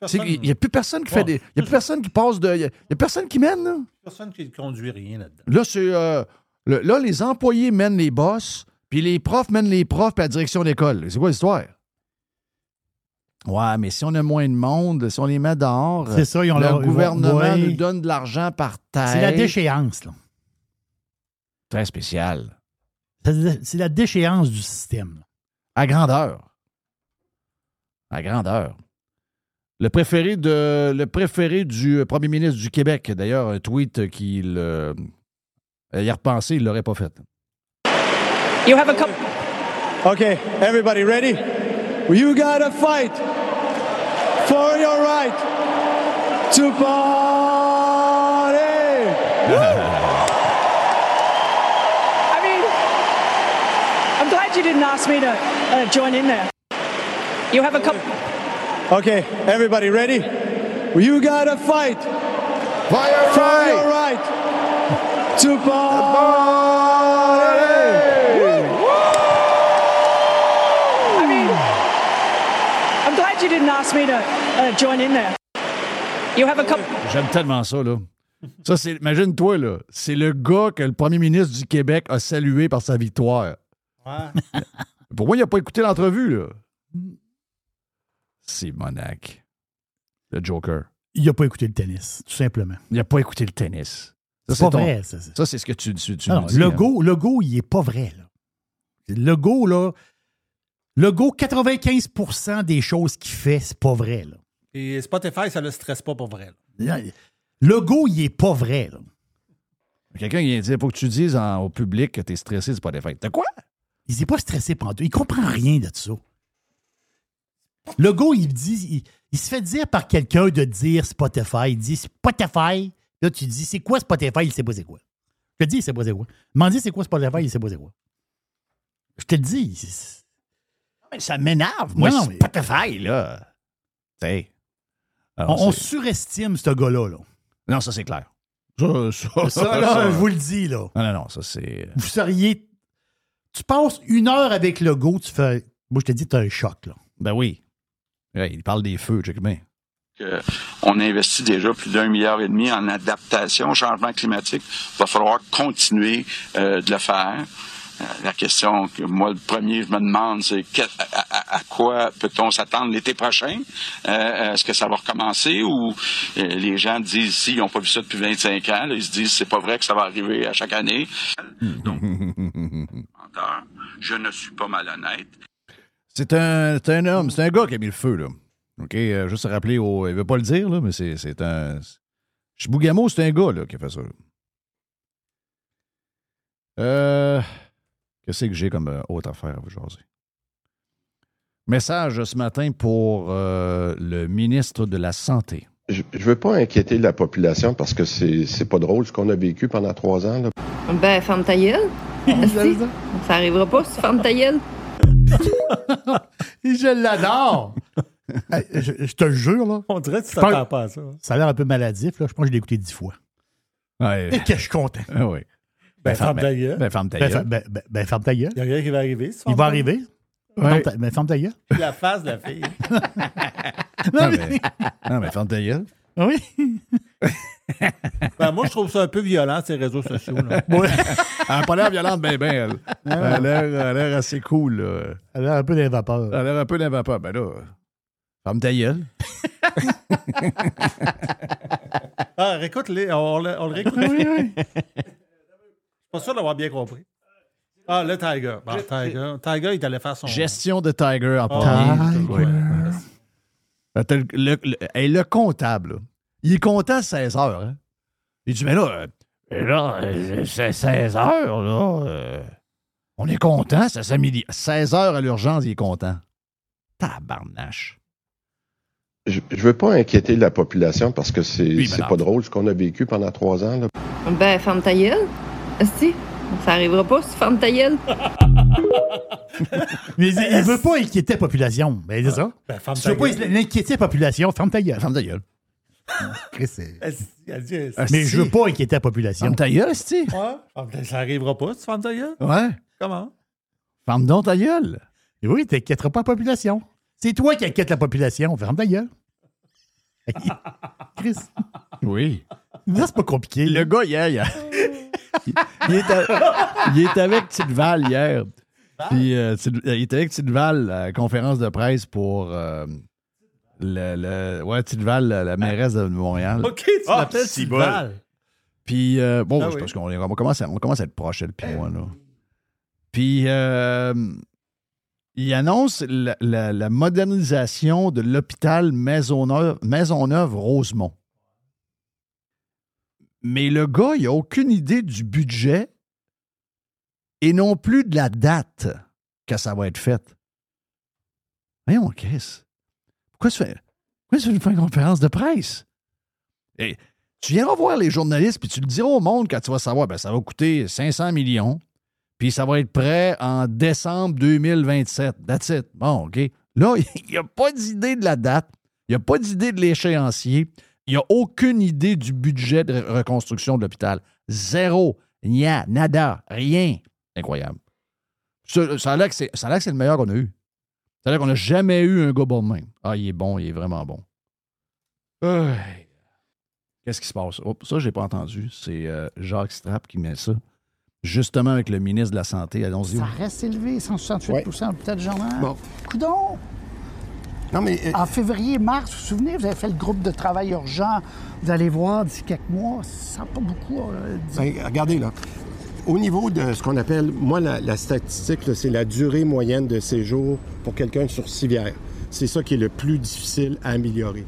Qu'il n'y a plus personne qui fait des. Il n'y a plus personne qui passe de. Il n'y a, il personne qui mène, là. Personne qui ne conduit rien là-dedans. Là, c'est. euh, le- là, les employés mènent les boss, puis les profs mènent les profs, puis la direction d'école. C'est quoi l'histoire? Ouais, mais si on a moins de monde, si on les met dehors, C'est ça, ils ont le leur- ils vont- gouvernement ouais. nous donne de l'argent par terre. C'est la déchéance, là. Très spécial. C'est la déchéance du système. À grandeur. À grandeur. Le préféré, de, le préféré du premier ministre du Québec, d'ailleurs, un tweet qu'il euh, y a repensé, il ne l'aurait pas fait. You have a couple. Okay, everybody ready? You gotta fight for your right to party. I mean, I'm glad you didn't ask me to uh, join in there. You have a couple. Okay, everybody ready? You gotta fight for your right, to party. J'aime tellement ça, là. Ça, c'est. Imagine-toi, là. C'est le gars que le premier ministre du Québec a salué par sa victoire. Ouais. Pour moi, il n'a pas écouté l'entrevue, là. C'est Monac. Le Joker. Il n'a pas écouté le tennis, tout simplement. Il n'a pas écouté le tennis. Ça, C'est pas ton- vrai, ça, Ça, c'est ce que tu, tu, tu Non, dis. le hein. go, le go, il est pas vrai. Là. Le go, là, le go, 95% des choses qu'il fait, c'est pas vrai. Là. Et Spotify, ça le stresse pas pour vrai. là. Le go, il est pas vrai. Là. Quelqu'un vient dire faut que tu dises en- au public que tu es stressé, c'est pas des fêtes. De quoi? Il n'est pas stressé pendant Il comprend rien de ça. Le go, il dit, il, il se fait dire par quelqu'un de dire Spotify. Il dit Spotify. Là, tu dis, c'est quoi Spotify? Il sait pas c'est quoi. Je te dis, il sait pas c'est quoi. M'en dis, c'est quoi Spotify? Il sait pas c'est quoi. Je te le dis. C'est- Mais ça m'énerve, moi, Non, non, mais- Spotify, là. Alors, On, on c'est- surestime ce gars-là. Là. Non, ça, c'est clair. Ça, ça, Ça, là, je vous le dis, là. Non, non, non, ça, c'est. Vous seriez. Tu passes une heure avec le go, tu fais. Moi, je te dis, tu as un choc, là. Ben oui. Ouais, il parle des feux, check bien. que on investit déjà plus d'un milliard et demi en adaptation au changement climatique. Il va falloir continuer euh, de le faire. Euh, la question que moi, le premier, je me demande, c'est à, quoi peut-on s'attendre l'été prochain? Euh, Est-ce que ça va recommencer ou euh, les gens disent, si, ils n'ont pas vu ça depuis 25 ans, ils se disent, c'est pas vrai que ça va arriver à chaque année. Donc, je ne suis pas malhonnête. C'est un, un homme, c'est un gars qui a mis le feu, là. OK? euh, juste à rappeler au. Il veut pas le dire, là, mais c'est, c'est un. Chibougamau, c'est un gars là, qui a fait ça. Euh, Qu'est-ce que j'ai comme euh, autre affaire à vous jaser? Message ce matin pour euh, le ministre de la Santé. Je ne veux pas inquiéter la population parce que c'est pas drôle ce qu'on a vécu pendant trois ans. là. Ben, ferme ta gueule. Ça arrivera pas si tu fermes ta gueule. Je l'adore. Je, je te le jure, là. On dirait que tu t'attends pas à ça. Ça a l'air un peu maladif, là. Je pense que je l'ai écouté dix fois. Ouais. Et que je suis content. Ah oui. Ben, ferme ta gueule. Ben, ferme ta Ben, gueule. ben, ben, ben, ferme ta gueule. Il y a rien qui va arriver. si Il va arriver. Ouais. Ferme ta- ben, ferme ta gueule. La face de la fille. Non, mais, non, mais ferme ta gueule. Oui. Ben, moi, je trouve ça un peu violent, ces réseaux sociaux. Là. Ouais. Elle n'a pas l'air violente, ben, ben, elle. Elle a l'air- elle a l'air assez cool, là. Elle a l'air un peu d'un vapeur. Elle a l'air un peu d'un vapeur. Ben là, ferme ta gueule. Ah, réécoute-les. On, le- on le réécoute. Oui, oui. Pas sûr d'avoir bien compris. Ah, le Tiger. Bon, Tiger. Tiger, il allait faire son. Gestion de Tiger en Ah, premier. Tiger. Oui. Euh, t'as Le, le- le- hey, le comptable, là, il est comptant à 16 heures. Hein? Il dit, mais là, euh, là euh, c'est 16 heures, là. euh, on est content, ça s'améliore. 16 heures à l'urgence, il est content. Tabarnache. Je ne veux pas inquiéter la population parce que c'est Oui, c'est madame. pas drôle ce qu'on a vécu pendant trois ans. là. Ben, ferme ta gueule. Esti, ça arrivera pas si tu fermes ta gueule. Mais il, il veut pas inquiéter la population. Ben, c'est ça. Ben, ferme Tu ta veux pas gueule. inquiéter la population, ferme ta gueule. Ferme ta gueule. Chris, c'est- dit, elle- Mais je veux pas inquiéter la population. Ferme ta gueule, esti. Ouais. Ah, ben, Ça arrivera pas si tu fermes ta gueule. Ouais. Comment? Ferme donc ta gueule. Et oui, t'inquièteras pas la population. C'est toi qui inquiète la population. Ferme ta gueule. Chris, Oui. ça, c'est pas compliqué. Le gars, hier, il, a- il- il est, à- il est avec Tidval hier. Puis, euh, Tid- il est avec Tidval à la conférence de presse pour euh, le, le- ouais, Tidval, la, la mairesse de Montréal. OK, tu Ah, l'appelles si Sidval. Puis, euh, bon, Ah c'est oui. parce qu'on on commence, à, on commence à être proche, elle, puis moi, là. Puis, euh, il annonce la, la- la modernisation de l'hôpital Maisonneuve, Maisonneuve-Rosemont. Mais le gars, il n'a aucune idée du budget et non plus de la date que ça va être fait. Voyons, Chris. Pourquoi tu fais, pourquoi tu faire une conférence de presse? Tu viendras voir les journalistes, puis tu le diras au monde quand tu vas savoir, ben, ça va coûter 500 millions, puis ça va être prêt en décembre 2027. That's it. Bon, OK. Là, il n'y a pas d'idée de la date, il n'y a pas d'idée de l'échéancier, il n'y a aucune idée du budget de re- reconstruction de l'hôpital. Zéro. Nia, nada, rien. Incroyable. Ça, ça a l'air que c'est le meilleur qu'on a eu. Ça a l'air qu'on n'a jamais eu un gars bon de même. Ah, il est bon, il est vraiment bon. Qu'est-ce qui se passe? Oh, ça, je n'ai pas entendu. C'est euh, Jacques Strapp qui met ça. Justement avec le ministre de la Santé. Allons-y. Ça reste élevé, 168 Ouais. peut-être journal. Bon. Coudon! Non, mais. euh, En février, mars, vous vous souvenez, vous avez fait le groupe de travail urgent. Vous allez voir d'ici quelques mois, ça n'a pas beaucoup. euh, Ben, regardez là. Au niveau de ce qu'on appelle, moi, la, la statistique, là, c'est la durée moyenne de séjour pour quelqu'un sur civière. C'est ça qui est le plus difficile à améliorer.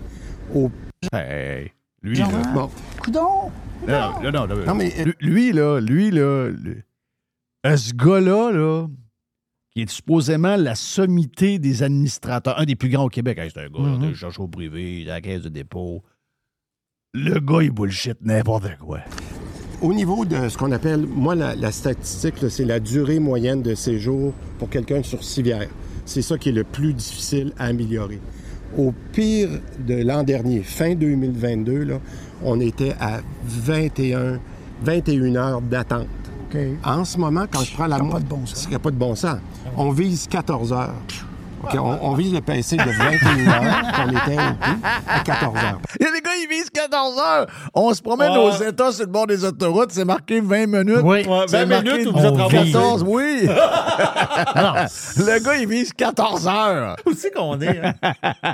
Au... Hey, lui, Genre, là. Bon. Coudon! Non, non, non, non, Non, mais- lui, lui, là, lui, là, ce gars-là, là, qui est supposément la sommité des administrateurs, un des plus grands au Québec, Hey, c'est un gars Mm-hmm. de cherche au privé, de la caisse de dépôt. Le gars, il bullshit n'importe quoi. Au niveau de ce qu'on appelle, moi, la, la statistique, là, c'est la durée moyenne de séjour pour quelqu'un sur civière. C'est ça qui est le plus difficile à améliorer. Au pire de l'an dernier, fin 2022, là, on était à 21, 21 heures d'attente. En ce moment, quand je prends la Ça n'a pas de bon sens. Ce serait pas de bon sens. On vise 14 heures. OK, on, on vise le PC de 21 heures qu'on était à 14 heures. Il y a des gars, ils visent 14 heures. On se promène Ouais. aux États sur le bord des autoroutes, c'est marqué 20 minutes. Oui. Ouais, C'est 20 marqué minutes où vous êtes renversé. 14, oui. Alors, le gars, il vise 14 heures. Où c'est qu'on est? hein?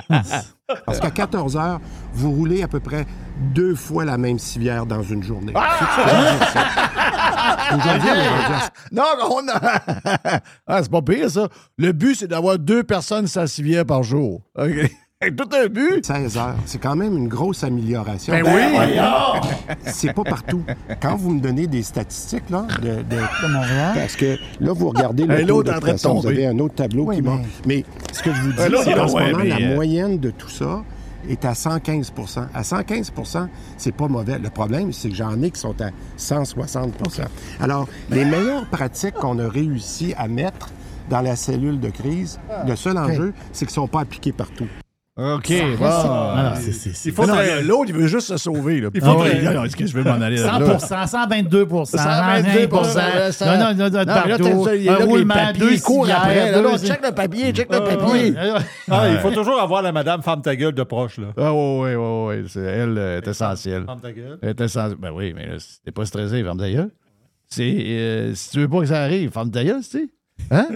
Parce qu'à 14 heures, vous roulez à peu près deux fois la même civière dans une journée. Aujourd'hui, on à- Non, on a. ah, c'est pas pire, ça. Le but, c'est d'avoir deux personnes la civière par jour. OK. Tout un but. 16 heures. C'est quand même une grosse amélioration. Ben oui. C'est pas partout. Quand vous me donnez des statistiques, là, de, de- Parce que là, vous regardez le taux l'autre est en train de d'occupation. Vous avez un autre tableau qui montre. Mais ce que je vous dis, Ouais, là, c'est qu'en ce moment, mais, la euh, moyenne de tout ça est à 115% À 115% c'est pas mauvais. Le problème, c'est que j'en ai qui sont à 160% Alors, les meilleures pratiques qu'on a réussi à mettre dans la cellule de crise, le seul enjeu, c'est qu'ils ne sont pas appliqués partout. OK, bon. Ah, c'est- Il faut L'autre, il veut juste se sauver. Là. Il faut Ah, ouais, est-ce que je veux m'en aller là? 100 122% 122 120 Non, non, non, non, partout. t'as- il y a Un roulement, papiers, deux il court civières, après. Là, là, check le papier, check le Ah, papier. ouais. Ah, il faut toujours avoir la madame femme ta gueule de proche, là. Ah oui, oui, oui, oui. C'est- Elle euh, est essentielle. Ferme ta gueule. Elle est essentielle. Ben oui, mais là, si t'es pas stressé, ferme ta gueule. Euh, si tu veux pas que ça arrive, ferme ta gueule, tu sais. Hein?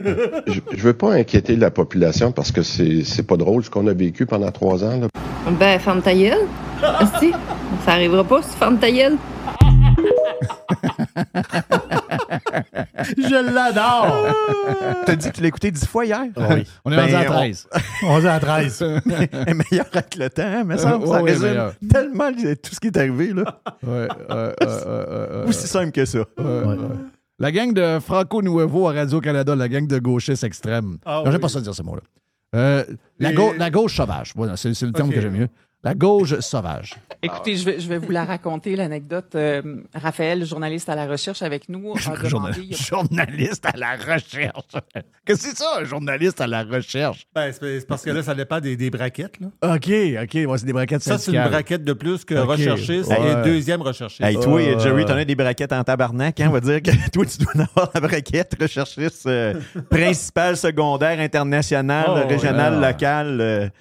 Je, je veux pas inquiéter la population parce que c'est pas drôle ce qu'on a vécu pendant trois ans. là. Ben, ferme ta gueule. Asti, ça arrivera pas si tu fermes ta gueule. Je l'adore! T'as dit que tu l'as écouté dix fois hier? Oui. On est rendu à 13. On est à 13. est meilleur avec le temps, hein, mais ça, Ouais, ça ouais, résume meilleur. tellement tout ce qui est arrivé. Là. Ouais, euh, euh, euh, euh, Aussi simple que ça. Ouais, ouais. La gang de Franco Nuevo à Radio-Canada, la gang de gauchistes extrêmes. Ah non, j'aime oui. pas ça dire ce mot-là. Euh, la, Et- gau- la gauche sauvage. Voilà, c'est le terme que j'aime mieux. La gauche sauvage. Écoutez, je vais, je vais vous la raconter, l'anecdote. Euh, Raphaël, journaliste à la recherche avec nous, a demandé... Journa- a- Journaliste à la recherche. Qu'est-ce que c'est ça, un journaliste à la recherche? Ben, c'est parce que là, ça dépend des, des braquettes. Là. OK, OK. Ouais, c'est des braquettes Ça, c'est une braquette de plus que recherchiste Ouais. et un deuxième recherchiste. Hey, toi, Euh, Jerry, t'en as des braquettes en tabarnak. Hein? On va dire que toi, tu dois en avoir la braquette recherchiste euh, principale, secondaire, internationale, Oh, régionale, locale.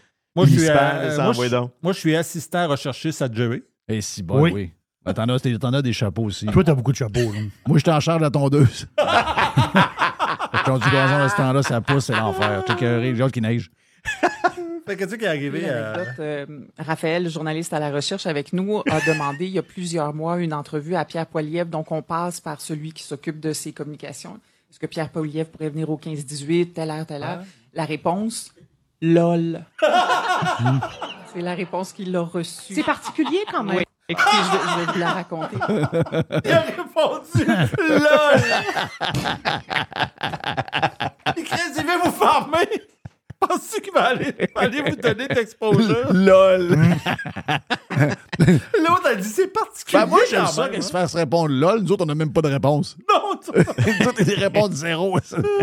Euh, Moi, je suis, euh, moi, je- moi, je assistant recherchiste à Jerry. Et si bon, oui. Oui. Ben, T'en as, t'en as des chapeaux aussi. Toi, t'as beaucoup de chapeaux. là. Moi, j'étais en charge de la tondeuse. Quand du gazon à ce temps-là, ça pousse, c'est l'enfer. T'es écœuré, j'ai hâte qu'il neige. Fait que tu qui est arrivé anecdote, euh, Raphaël, journaliste à la recherche avec nous, a demandé il y a plusieurs mois une entrevue à Pierre Poilievre. Donc, on passe par celui qui s'occupe de ses communications. Est-ce que Pierre Poilievre pourrait venir au 15-18, telle heure, telle heure? La réponse, LOL. C'est la réponse qu'il a reçue. C'est particulier quand même. Oui. Écoutez, je vais, je vais vous la raconter. Il a répondu LOL! Il veut vous farmer! Penses-tu qu'il va aller, vous donner d'exposure? LOL! L'autre a dit c'est particulier. Ben, moi, j'aime ça qu'ils se hein. fassent répondre LOL. Nous autres, on n'a même pas de réponse. Non, tu- Nous autres, ils répondent zéro.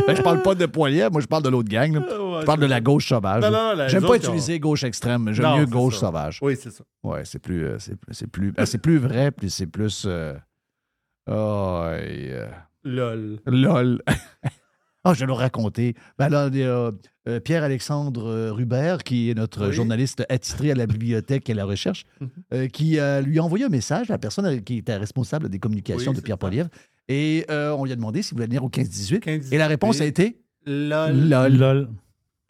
Ben, je parle pas de poilier, moi, je parle de l'autre gang. là. ouais, je parle de la gauche sauvage. Non, non, J'aime pas utiliser gauche extrême. J'aime mieux gauche ça. sauvage. Oui, c'est ça. Ouais, c'est plus, euh, c'est, c'est plus, c'est plus vrai, puis c'est plus. euh, oh, et, euh, LOL. LOL. Ah, je vais le raconter. Ben là, il y a, euh, Pierre-Alexandre euh, Rubert, qui est notre Oui. journaliste attitré à la bibliothèque et à la recherche, Mhm. euh, qui euh, lui a envoyé un message à la personne qui était responsable des communications Oui, de Pierre ça. Poilievre. Et euh, on lui a demandé s'il voulait venir au 15-18. 15-18. Et la réponse a été LOL. LOL. Lol.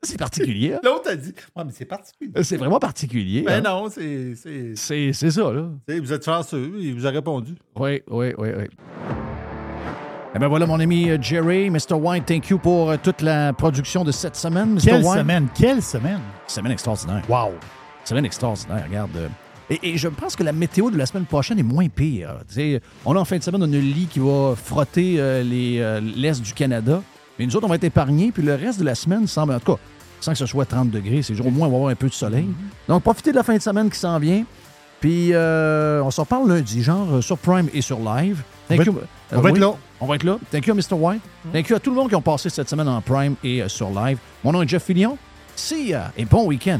C'est particulier. hein? L'autre a dit Ouais, mais c'est particulier. C'est vraiment particulier. Ben hein? non, c'est. c'est- C'est, c'est ça, là. Vous êtes chanceux, il vous a répondu. Oui, oui, oui, oui. Eh ben voilà, mon ami euh, Jerry, Mr. White, thank you pour euh, toute la production de cette semaine, Mr. Quelle White. semaine, quelle semaine? Semaine extraordinaire. Wow. Semaine extraordinaire, regarde. euh. Et, et je pense que la météo de la semaine prochaine est moins pire. Tu sais, on a en fin de semaine une lit qui va frotter euh, les, euh, l'Est du Canada. Mais nous autres, on va être épargnés. Puis le reste de la semaine semble, en tout cas, sans que ce soit 30 degrés, c'est au moins on va avoir un peu de soleil. Donc, profitez de la fin de semaine qui s'en vient. Puis, euh, on s'en parle lundi, genre sur Prime et sur Live. Thank On va you. être- on va être là. On va être là. Thank you, Mr. White. Thank you à tout le monde qui ont passé cette semaine en Prime et euh, sur Live. Mon nom est Jeff Fillion. See ya et bon week-end.